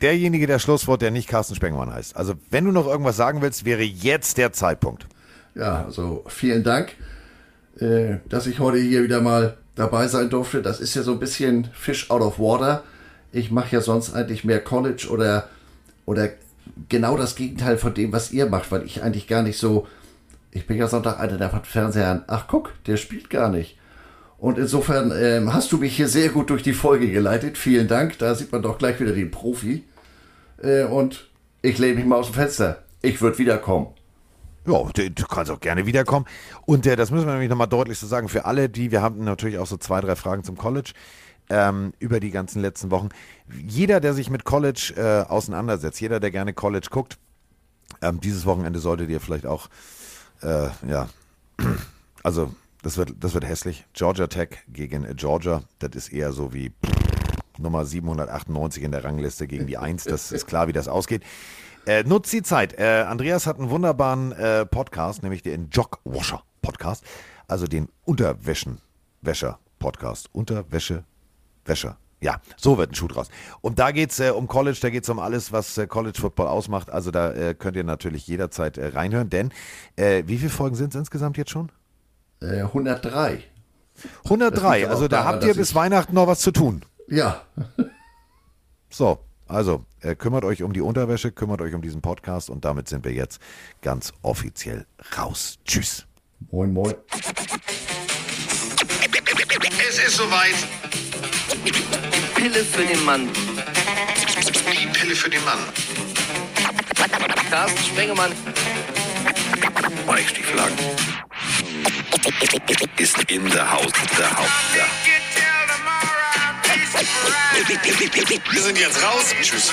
derjenige der Schlusswort, der nicht Carsten Spengmann heißt. Also, wenn du noch irgendwas sagen willst, wäre jetzt der Zeitpunkt. Ja, also vielen Dank, äh, dass ich heute hier wieder mal dabei sein durfte. Das ist ja so ein bisschen Fish out of water. Ich mache ja sonst eigentlich mehr College oder, oder genau das Gegenteil von dem, was ihr macht, weil ich eigentlich gar nicht so. Ich bin ja Sonntag einer der Fernseher. Ach guck, der spielt gar nicht. Und insofern ähm, hast du mich hier sehr gut durch die Folge geleitet. Vielen Dank. Da sieht man doch gleich wieder den Profi. Äh, und ich lehne mich mal aus dem Fenster. Ich würde wiederkommen. Ja, du, du kannst auch gerne wiederkommen. Und äh, das müssen wir nämlich nochmal deutlich so sagen, für alle, die, wir haben natürlich auch so zwei, drei Fragen zum College ähm, über die ganzen letzten Wochen. Jeder, der sich mit College äh, auseinandersetzt, jeder, der gerne College guckt, ähm, dieses Wochenende solltet ihr vielleicht auch, äh, ja, *clears throat* also das wird, das wird hässlich. Georgia Tech gegen äh, Georgia, das ist eher so wie *clears throat* Nummer 798 in der Rangliste gegen die 1. Das ist klar, wie das ausgeht. Äh, nutzt die Zeit. Äh, Andreas hat einen wunderbaren äh, Podcast, nämlich den Jogwasher Podcast, also den Unterwäschen-Wäscher Podcast. Unterwäsche Wäscher. Ja, so wird ein Schuh draus. Und da geht es äh, um College, da geht es um alles, was äh, College Football ausmacht. Also da äh, könnt ihr natürlich jederzeit äh, reinhören, denn äh, wie viele Folgen sind es insgesamt jetzt schon? Äh, 103. Das 103, liegt aber also da daran, habt ihr bis Weihnachten noch was zu tun. Ja, *laughs* So, also äh, kümmert euch um die Unterwäsche, kümmert euch um diesen Podcast und damit sind wir jetzt ganz offiziell raus. Tschüss. moin, moin. Es ist soweit. Pille für den Mann. Die Pille für den Mann. Carsten Spengemann. Weichstieflagen. Ist in der Haus. Der Haus. Der. Wir sind jetzt raus. Tschüss.